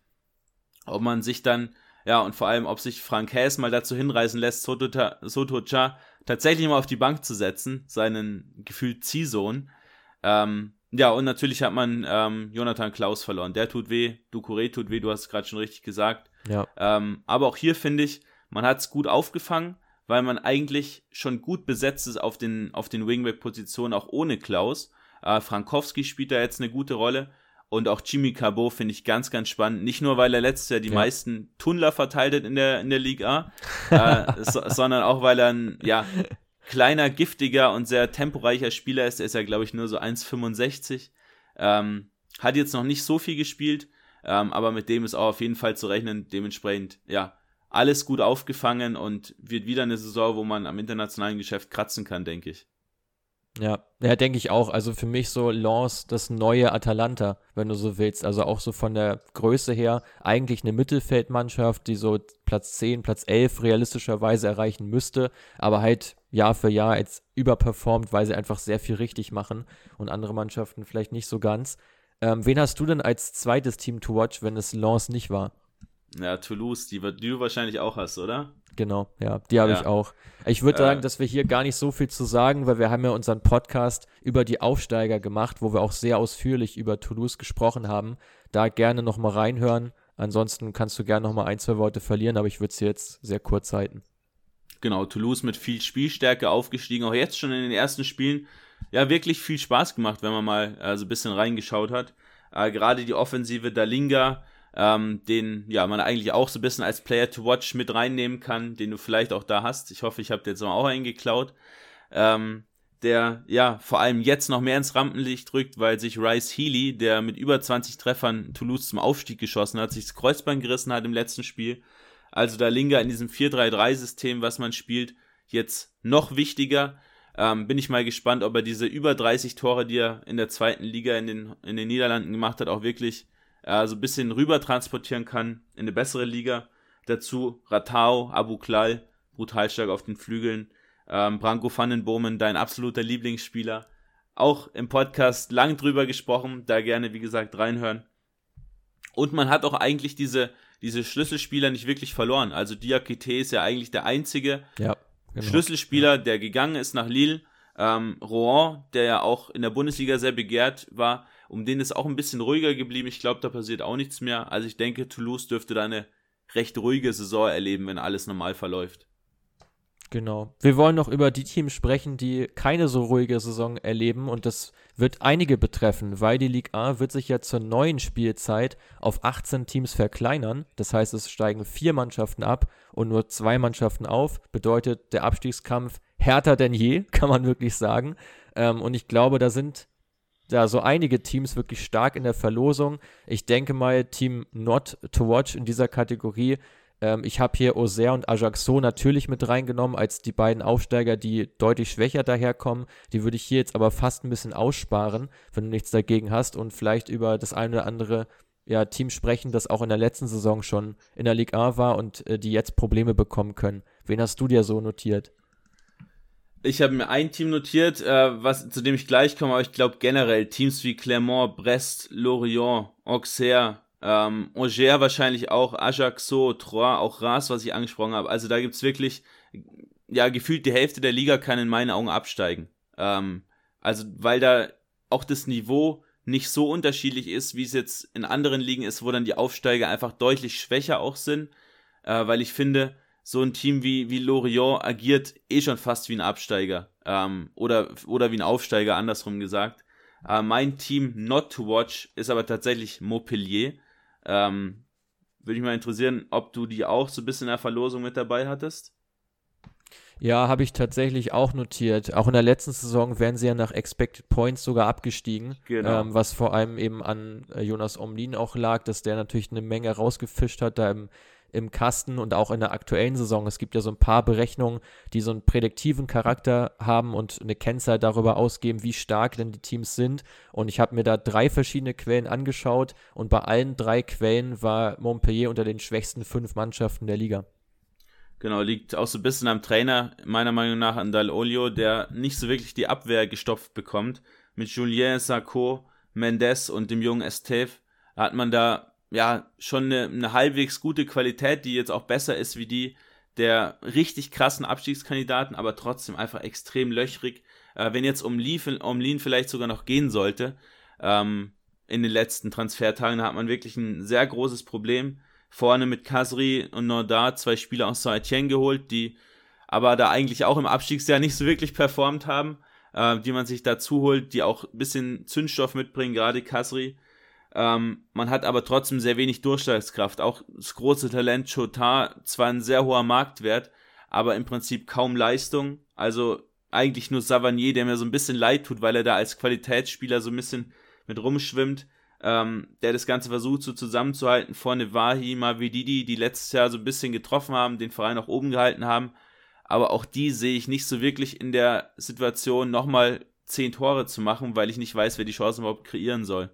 Ob man sich dann ja, und vor allem, ob sich Frank Häs mal dazu hinreißen lässt, Soto, Soto Cha tatsächlich mal auf die Bank zu setzen, seinen gefühlt Ziehsohn. Ähm, ja, und natürlich hat man ähm, Jonathan Klaus verloren. Der tut weh, Ducouré tut weh, du hast es gerade schon richtig gesagt. Ja. Ähm, aber auch hier finde ich, man hat es gut aufgefangen, weil man eigentlich schon gut besetzt ist auf den, auf den Wingback-Positionen, auch ohne Klaus. Äh, Frankowski spielt da jetzt eine gute Rolle. Und auch Jimmy Cabot finde ich ganz, ganz spannend. Nicht nur, weil er letztes Jahr die ja. meisten Tunnler verteilt hat in der, in der Liga, äh, so, sondern auch, weil er ein ja, kleiner, giftiger und sehr temporeicher Spieler ist. Er ist ja, glaube ich, nur so 1,65. Ähm, hat jetzt noch nicht so viel gespielt, ähm, aber mit dem ist auch auf jeden Fall zu rechnen. Dementsprechend, ja, alles gut aufgefangen und wird wieder eine Saison, wo man am internationalen Geschäft kratzen kann, denke ich. Ja, ja, denke ich auch. Also für mich so Lens das neue Atalanta, wenn du so willst. Also auch so von der Größe her eigentlich eine Mittelfeldmannschaft, die so Platz 10, Platz 11 realistischerweise erreichen müsste, aber halt Jahr für Jahr jetzt überperformt, weil sie einfach sehr viel richtig machen und andere Mannschaften vielleicht nicht so ganz. Ähm, wen hast du denn als zweites Team to watch, wenn es Lens nicht war? Ja, Toulouse, die, die du wahrscheinlich auch hast, oder? Genau, ja, die habe ja. ich auch. Ich würde äh, sagen, dass wir hier gar nicht so viel zu sagen, weil wir haben ja unseren Podcast über die Aufsteiger gemacht, wo wir auch sehr ausführlich über Toulouse gesprochen haben. Da gerne nochmal reinhören. Ansonsten kannst du gerne nochmal ein, zwei Worte verlieren, aber ich würde es jetzt sehr kurz halten. Genau, Toulouse mit viel Spielstärke aufgestiegen, auch jetzt schon in den ersten Spielen. Ja, wirklich viel Spaß gemacht, wenn man mal so ein bisschen reingeschaut hat. Äh, Gerade die Offensive Dalinga, ähm, den ja man eigentlich auch so ein bisschen als Player to Watch mit reinnehmen kann, den du vielleicht auch da hast. Ich hoffe, ich habe jetzt auch einen geklaut. Ähm, der ja vor allem jetzt noch mehr ins Rampenlicht drückt, weil sich Rice Healy, der mit über 20 Treffern Toulouse zum Aufstieg geschossen hat, sich das Kreuzbein gerissen hat im letzten Spiel. Also da Linga in diesem 4-3-3-System, was man spielt, jetzt noch wichtiger. Ähm, bin ich mal gespannt, ob er diese über 30 Tore, die er in der zweiten Liga in den, in den Niederlanden gemacht hat, auch wirklich äh, so ein bisschen rüber transportieren kann in eine bessere Liga. Dazu Ratau, Abu Klal, brutal stark auf den Flügeln. Ähm, Branko Vandenbomen, dein absoluter Lieblingsspieler. Auch im Podcast lang drüber gesprochen, da gerne, wie gesagt, reinhören. Und man hat auch eigentlich diese, diese Schlüsselspieler nicht wirklich verloren. Also Diakite ist ja eigentlich der einzige ja, genau. Schlüsselspieler, der gegangen ist nach Lille. Ähm, Rouen, der ja auch in der Bundesliga sehr begehrt war, um den ist auch ein bisschen ruhiger geblieben. Ich glaube, da passiert auch nichts mehr. Also ich denke, Toulouse dürfte da eine recht ruhige Saison erleben, wenn alles normal verläuft. Genau. Wir wollen noch über die Teams sprechen, die keine so ruhige Saison erleben und das wird einige betreffen, weil die Ligue A wird sich ja zur neuen Spielzeit auf 18 Teams verkleinern. Das heißt, es steigen vier Mannschaften ab und nur zwei Mannschaften auf. Bedeutet der Abstiegskampf härter denn je, kann man wirklich sagen. Ähm, und ich glaube, da sind da so einige Teams wirklich stark in der Verlosung. Ich denke mal, Team Not to Watch in dieser Kategorie. Ähm, ich habe hier Auxerre und Ajaxo natürlich mit reingenommen als die beiden Aufsteiger, die deutlich schwächer daherkommen. Die würde ich hier jetzt aber fast ein bisschen aussparen, wenn du nichts dagegen hast und vielleicht über das eine oder andere ja, Team sprechen, das auch in der letzten Saison schon in der Ligue A war und äh, die jetzt Probleme bekommen können. Wen hast du dir so notiert? Ich habe mir ein Team notiert, äh, was, zu dem ich gleich komme, aber ich glaube generell Teams wie Clermont, Brest, Lorient, Auxerre, ähm, Angers wahrscheinlich auch, Ajaccio, Troyes, auch Ras, was ich angesprochen habe. Also da gibt es wirklich, ja, gefühlt die Hälfte der Liga kann in meinen Augen absteigen. Ähm, also weil da auch das Niveau nicht so unterschiedlich ist, wie es jetzt in anderen Ligen ist, wo dann die Aufsteiger einfach deutlich schwächer auch sind, äh, weil ich finde, so ein Team wie, wie Lorient agiert eh schon fast wie ein Absteiger ähm, oder, oder wie ein Aufsteiger, andersrum gesagt. Äh, mein Team not to watch ist aber tatsächlich Montpellier. Ähm, würde mich mal interessieren, ob du die auch so ein bisschen in der Verlosung mit dabei hattest. Ja, habe ich tatsächlich auch notiert. Auch in der letzten Saison wären sie ja nach Expected Points sogar abgestiegen. Genau. Ähm, was vor allem eben an äh, Jonas Omlin auch lag, dass der natürlich eine Menge rausgefischt hat da im, im Kasten und auch in der aktuellen Saison. Es gibt ja so ein paar Berechnungen, die so einen prädiktiven Charakter haben und eine Kennzahl darüber ausgeben, wie stark denn die Teams sind. Und ich habe mir da drei verschiedene Quellen angeschaut und bei allen drei Quellen war Montpellier unter den schwächsten fünf Mannschaften der Liga. Genau, liegt auch so ein bisschen am Trainer, meiner Meinung nach an Olio, der nicht so wirklich die Abwehr gestopft bekommt. Mit Julien Sarko, Mendes und dem jungen Esteve hat man da ja schon eine, eine, halbwegs gute Qualität, die jetzt auch besser ist wie die der richtig krassen Abstiegskandidaten, aber trotzdem einfach extrem löchrig. Äh, wenn jetzt um, Lean vielleicht sogar noch gehen sollte, ähm, in den letzten Transfertagen, da hat man wirklich ein sehr großes Problem vorne mit Kasri und Nordar zwei Spieler aus Saint-Etienne geholt, die aber da eigentlich auch im Abstiegsjahr nicht so wirklich performt haben, äh, die man sich dazu holt, die auch ein bisschen Zündstoff mitbringen, gerade Kasri. Ähm, man hat aber trotzdem sehr wenig Durchschlagskraft. Auch das große Talent Chotard, zwar ein sehr hoher Marktwert, aber im Prinzip kaum Leistung. Also eigentlich nur Savanier, der mir so ein bisschen leid tut, weil er da als Qualitätsspieler so ein bisschen mit rumschwimmt ähm, der das Ganze versucht so zusammenzuhalten. Vorne Wahi, Mavididi, die letztes Jahr so ein bisschen getroffen haben, den Verein auch oben gehalten haben. Aber auch die sehe ich nicht so wirklich in der Situation, nochmal zehn Tore zu machen, weil ich nicht weiß, wer die Chancen überhaupt kreieren soll.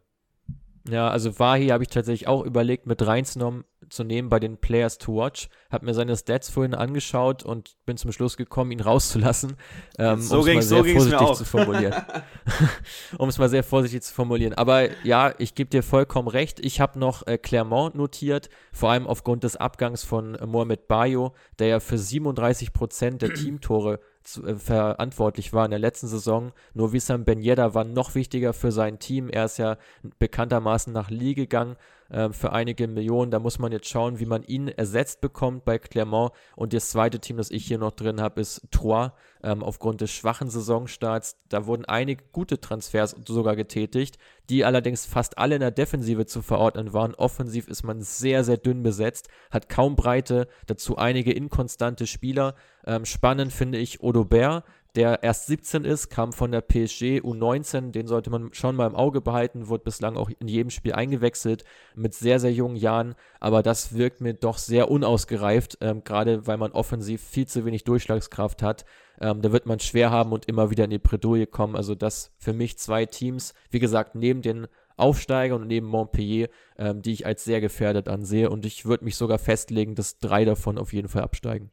Ja, also Wahi habe ich tatsächlich auch überlegt, mit reinzunehmen zu nehmen bei den Players to Watch. Habe mir seine Stats vorhin angeschaut und bin zum Schluss gekommen, ihn rauszulassen. Ähm, so um es mal sehr so vorsichtig zu formulieren. um es mal sehr vorsichtig zu formulieren. Aber ja, ich gebe dir vollkommen recht. Ich habe noch äh, Clermont notiert, vor allem aufgrund des Abgangs von äh, Mohamed Bayo, der ja für 37 Prozent der Teamtore zu, äh, verantwortlich war in der letzten Saison. Nur Wissam Ben Yedda war noch wichtiger für sein Team. Er ist ja bekanntermaßen nach Lee gegangen äh, für einige Millionen. Da muss man jetzt schauen, wie man ihn ersetzt bekommt bei Clermont. Und das zweite Team, das ich hier noch drin habe, ist Troyes. Ähm, aufgrund des schwachen Saisonstarts. Da wurden einige gute Transfers sogar getätigt, die allerdings fast alle in der Defensive zu verordnen waren. Offensiv ist man sehr, sehr dünn besetzt, hat kaum Breite, dazu einige inkonstante Spieler. Ähm, spannend finde ich Odobert, der erst 17 ist, kam von der PSG U19, den sollte man schon mal im Auge behalten, wurde bislang auch in jedem Spiel eingewechselt, mit sehr, sehr jungen Jahren, aber das wirkt mir doch sehr unausgereift, ähm, gerade weil man offensiv viel zu wenig Durchschlagskraft hat. Ähm, da wird man schwer haben und immer wieder in die Bredouille kommen. Also das für mich zwei Teams, wie gesagt, neben den Aufsteiger und neben Montpellier, ähm, die ich als sehr gefährdet ansehe und ich würde mich sogar festlegen, dass drei davon auf jeden Fall absteigen.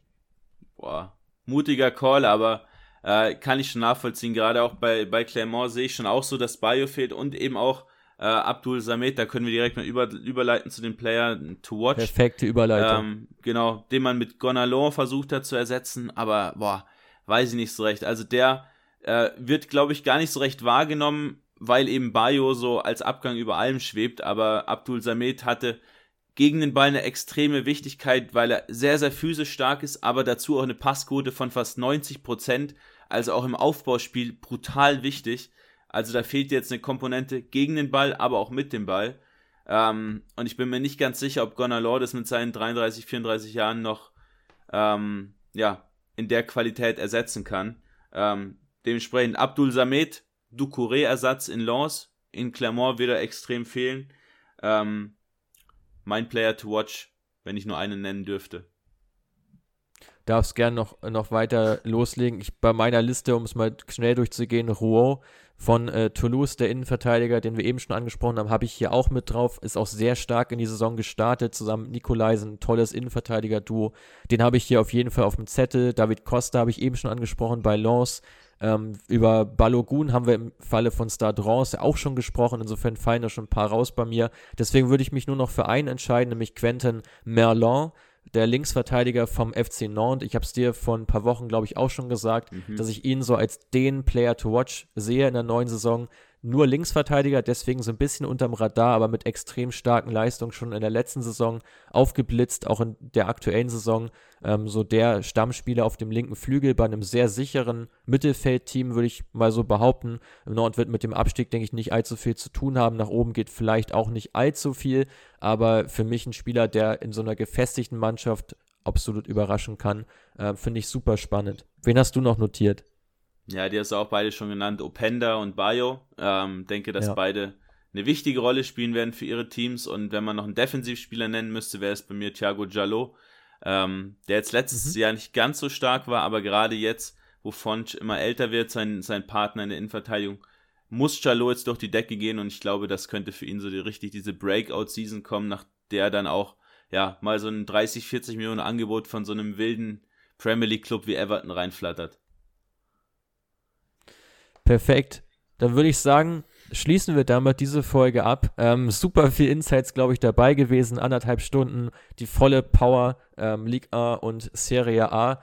Boah, mutiger Call, aber äh, kann ich schon nachvollziehen. Gerade auch bei, bei Clermont sehe ich schon auch so, dass Bayo fehlt und eben auch äh, Abdul Samet. Da können wir direkt mal über, überleiten zu den Player to watch. Perfekte Überleitung. Ähm, genau, den man mit Gonalon versucht hat zu ersetzen, aber boah, weiß ich nicht so recht. Also der äh, wird, glaube ich, gar nicht so recht wahrgenommen, weil eben Bayo so als Abgang über allem schwebt, aber Abdul Samet hatte gegen den Ball eine extreme Wichtigkeit, weil er sehr, sehr physisch stark ist, aber dazu auch eine Passquote von fast 90 Prozent, also auch im Aufbauspiel brutal wichtig. Also da fehlt jetzt eine Komponente gegen den Ball, aber auch mit dem Ball. Ähm, und ich bin mir nicht ganz sicher, ob Gonalor das mit seinen 33, 34 Jahren noch ähm, ja, in der Qualität ersetzen kann. Ähm, dementsprechend Abdul Samet, Ducouré-Ersatz in Lens, in Clermont wird er extrem fehlen. Ähm, mein Player to watch, wenn ich nur einen nennen dürfte. Darfst gern noch, noch weiter loslegen. Ich, bei meiner Liste, um es mal schnell durchzugehen, Rouault von äh, Toulouse, der Innenverteidiger, den wir eben schon angesprochen haben, habe ich hier auch mit drauf. Ist auch sehr stark in die Saison gestartet, zusammen mit Nikolaisen, tolles Innenverteidiger-Duo. Den habe ich hier auf jeden Fall auf dem Zettel. David Costa habe ich eben schon angesprochen bei Lens. Ähm, über Balogun haben wir im Falle von Stade Reims auch schon gesprochen, insofern fallen da schon ein paar raus bei mir. Deswegen würde ich mich nur noch für einen entscheiden, nämlich Quentin Merlin, der Linksverteidiger vom FC Nantes. Ich habe es dir vor ein paar Wochen, glaube ich, auch schon gesagt, mhm. dass ich ihn so als den Player to watch sehe in der neuen Saison. Nur Linksverteidiger, deswegen so ein bisschen unterm Radar, aber mit extrem starken Leistungen schon in der letzten Saison aufgeblitzt, auch in der aktuellen Saison. Ähm, so der Stammspieler auf dem linken Flügel bei einem sehr sicheren Mittelfeldteam, würde ich mal so behaupten. Nord wird mit dem Abstieg, denke ich, nicht allzu viel zu tun haben. Nach oben geht vielleicht auch nicht allzu viel, aber für mich ein Spieler, der in so einer gefestigten Mannschaft absolut überraschen kann, äh, finde ich super spannend. Wen hast du noch notiert? Ja, die hast du auch beide schon genannt, Openda und Bayo. Ähm, denke, dass ja. beide eine wichtige Rolle spielen werden für ihre Teams. Und wenn man noch einen Defensivspieler nennen müsste, wäre es bei mir Thiago Jallo, ähm, der jetzt letztes mhm. Jahr nicht ganz so stark war, aber gerade jetzt, wo Fonch immer älter wird, sein, sein Partner in der Innenverteidigung, muss Jallo jetzt durch die Decke gehen und ich glaube, das könnte für ihn so die, richtig diese Breakout-Season kommen, nach der dann auch ja mal so ein 30, 40 Millionen Angebot von so einem wilden Premier League Club wie Everton reinflattert. Perfekt. Dann würde ich sagen, schließen wir damit diese Folge ab. Ähm, super viel Insights, glaube ich, dabei gewesen. Anderthalb Stunden, die volle Power ähm, League A und Serie A.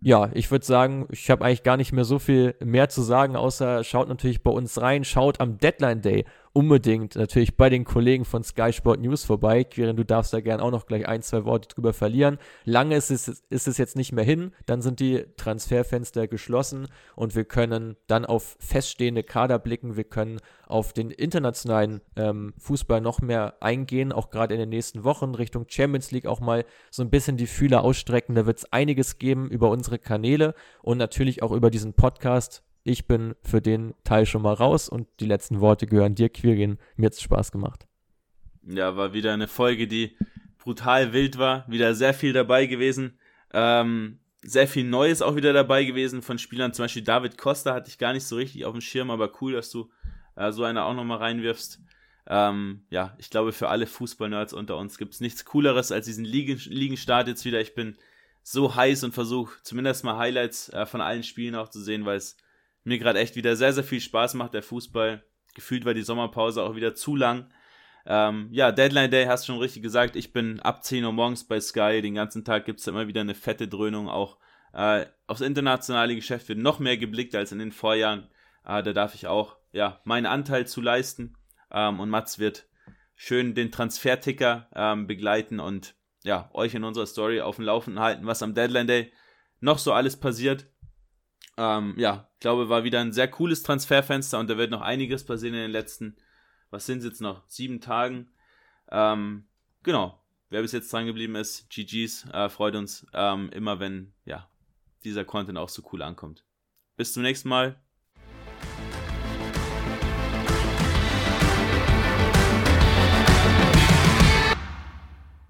Ja, ich würde sagen, ich habe eigentlich gar nicht mehr so viel mehr zu sagen, außer schaut natürlich bei uns rein, schaut am Deadline Day unbedingt natürlich bei den Kollegen von Sky Sport News vorbei. Quirin, du darfst da gerne auch noch gleich ein, zwei Worte drüber verlieren. Lange ist es, ist es jetzt nicht mehr hin, dann sind die Transferfenster geschlossen und wir können dann auf feststehende Kader blicken. Wir können auf den internationalen ähm, Fußball noch mehr eingehen, auch gerade in den nächsten Wochen Richtung Champions League auch mal so ein bisschen die Fühler ausstrecken. Da wird es einiges geben über unsere Kanäle und natürlich auch über diesen Podcast ich bin für den Teil schon mal raus und die letzten Worte gehören dir, Quirin. Mir hat es Spaß gemacht. Ja, war wieder eine Folge, die brutal wild war. Wieder sehr viel dabei gewesen. Ähm, sehr viel Neues auch wieder dabei gewesen von Spielern. Zum Beispiel David Costa hatte ich gar nicht so richtig auf dem Schirm, aber cool, dass du äh, so eine auch nochmal reinwirfst. Ähm, ja, ich glaube, für alle Fußballnerds unter uns gibt es nichts Cooleres als diesen Ligen Ligenstart jetzt wieder. Ich bin so heiß und versuche zumindest mal Highlights äh, von allen Spielen auch zu sehen, weil es mir gerade echt wieder sehr, sehr viel Spaß macht, der Fußball. Gefühlt war die Sommerpause auch wieder zu lang. Ähm, ja, Deadline Day hast du schon richtig gesagt. Ich bin ab 10 Uhr morgens bei Sky. Den ganzen Tag gibt es immer wieder eine fette Dröhnung. Auch äh, aufs internationale Geschäft wird noch mehr geblickt als in den Vorjahren. Äh, da darf ich auch ja, meinen Anteil zu leisten. Ähm, und Mats wird schön den Transferticker ähm, begleiten und ja, euch in unserer Story auf dem Laufenden halten, was am Deadline Day noch so alles passiert. Ähm, ja, ich glaube, war wieder ein sehr cooles Transferfenster und da wird noch einiges passieren in den letzten, was sind es jetzt noch, sieben Tagen. Ähm, genau, wer bis jetzt dran geblieben ist, GG's, äh, freut uns ähm, immer, wenn ja, dieser Content auch so cool ankommt. Bis zum nächsten Mal.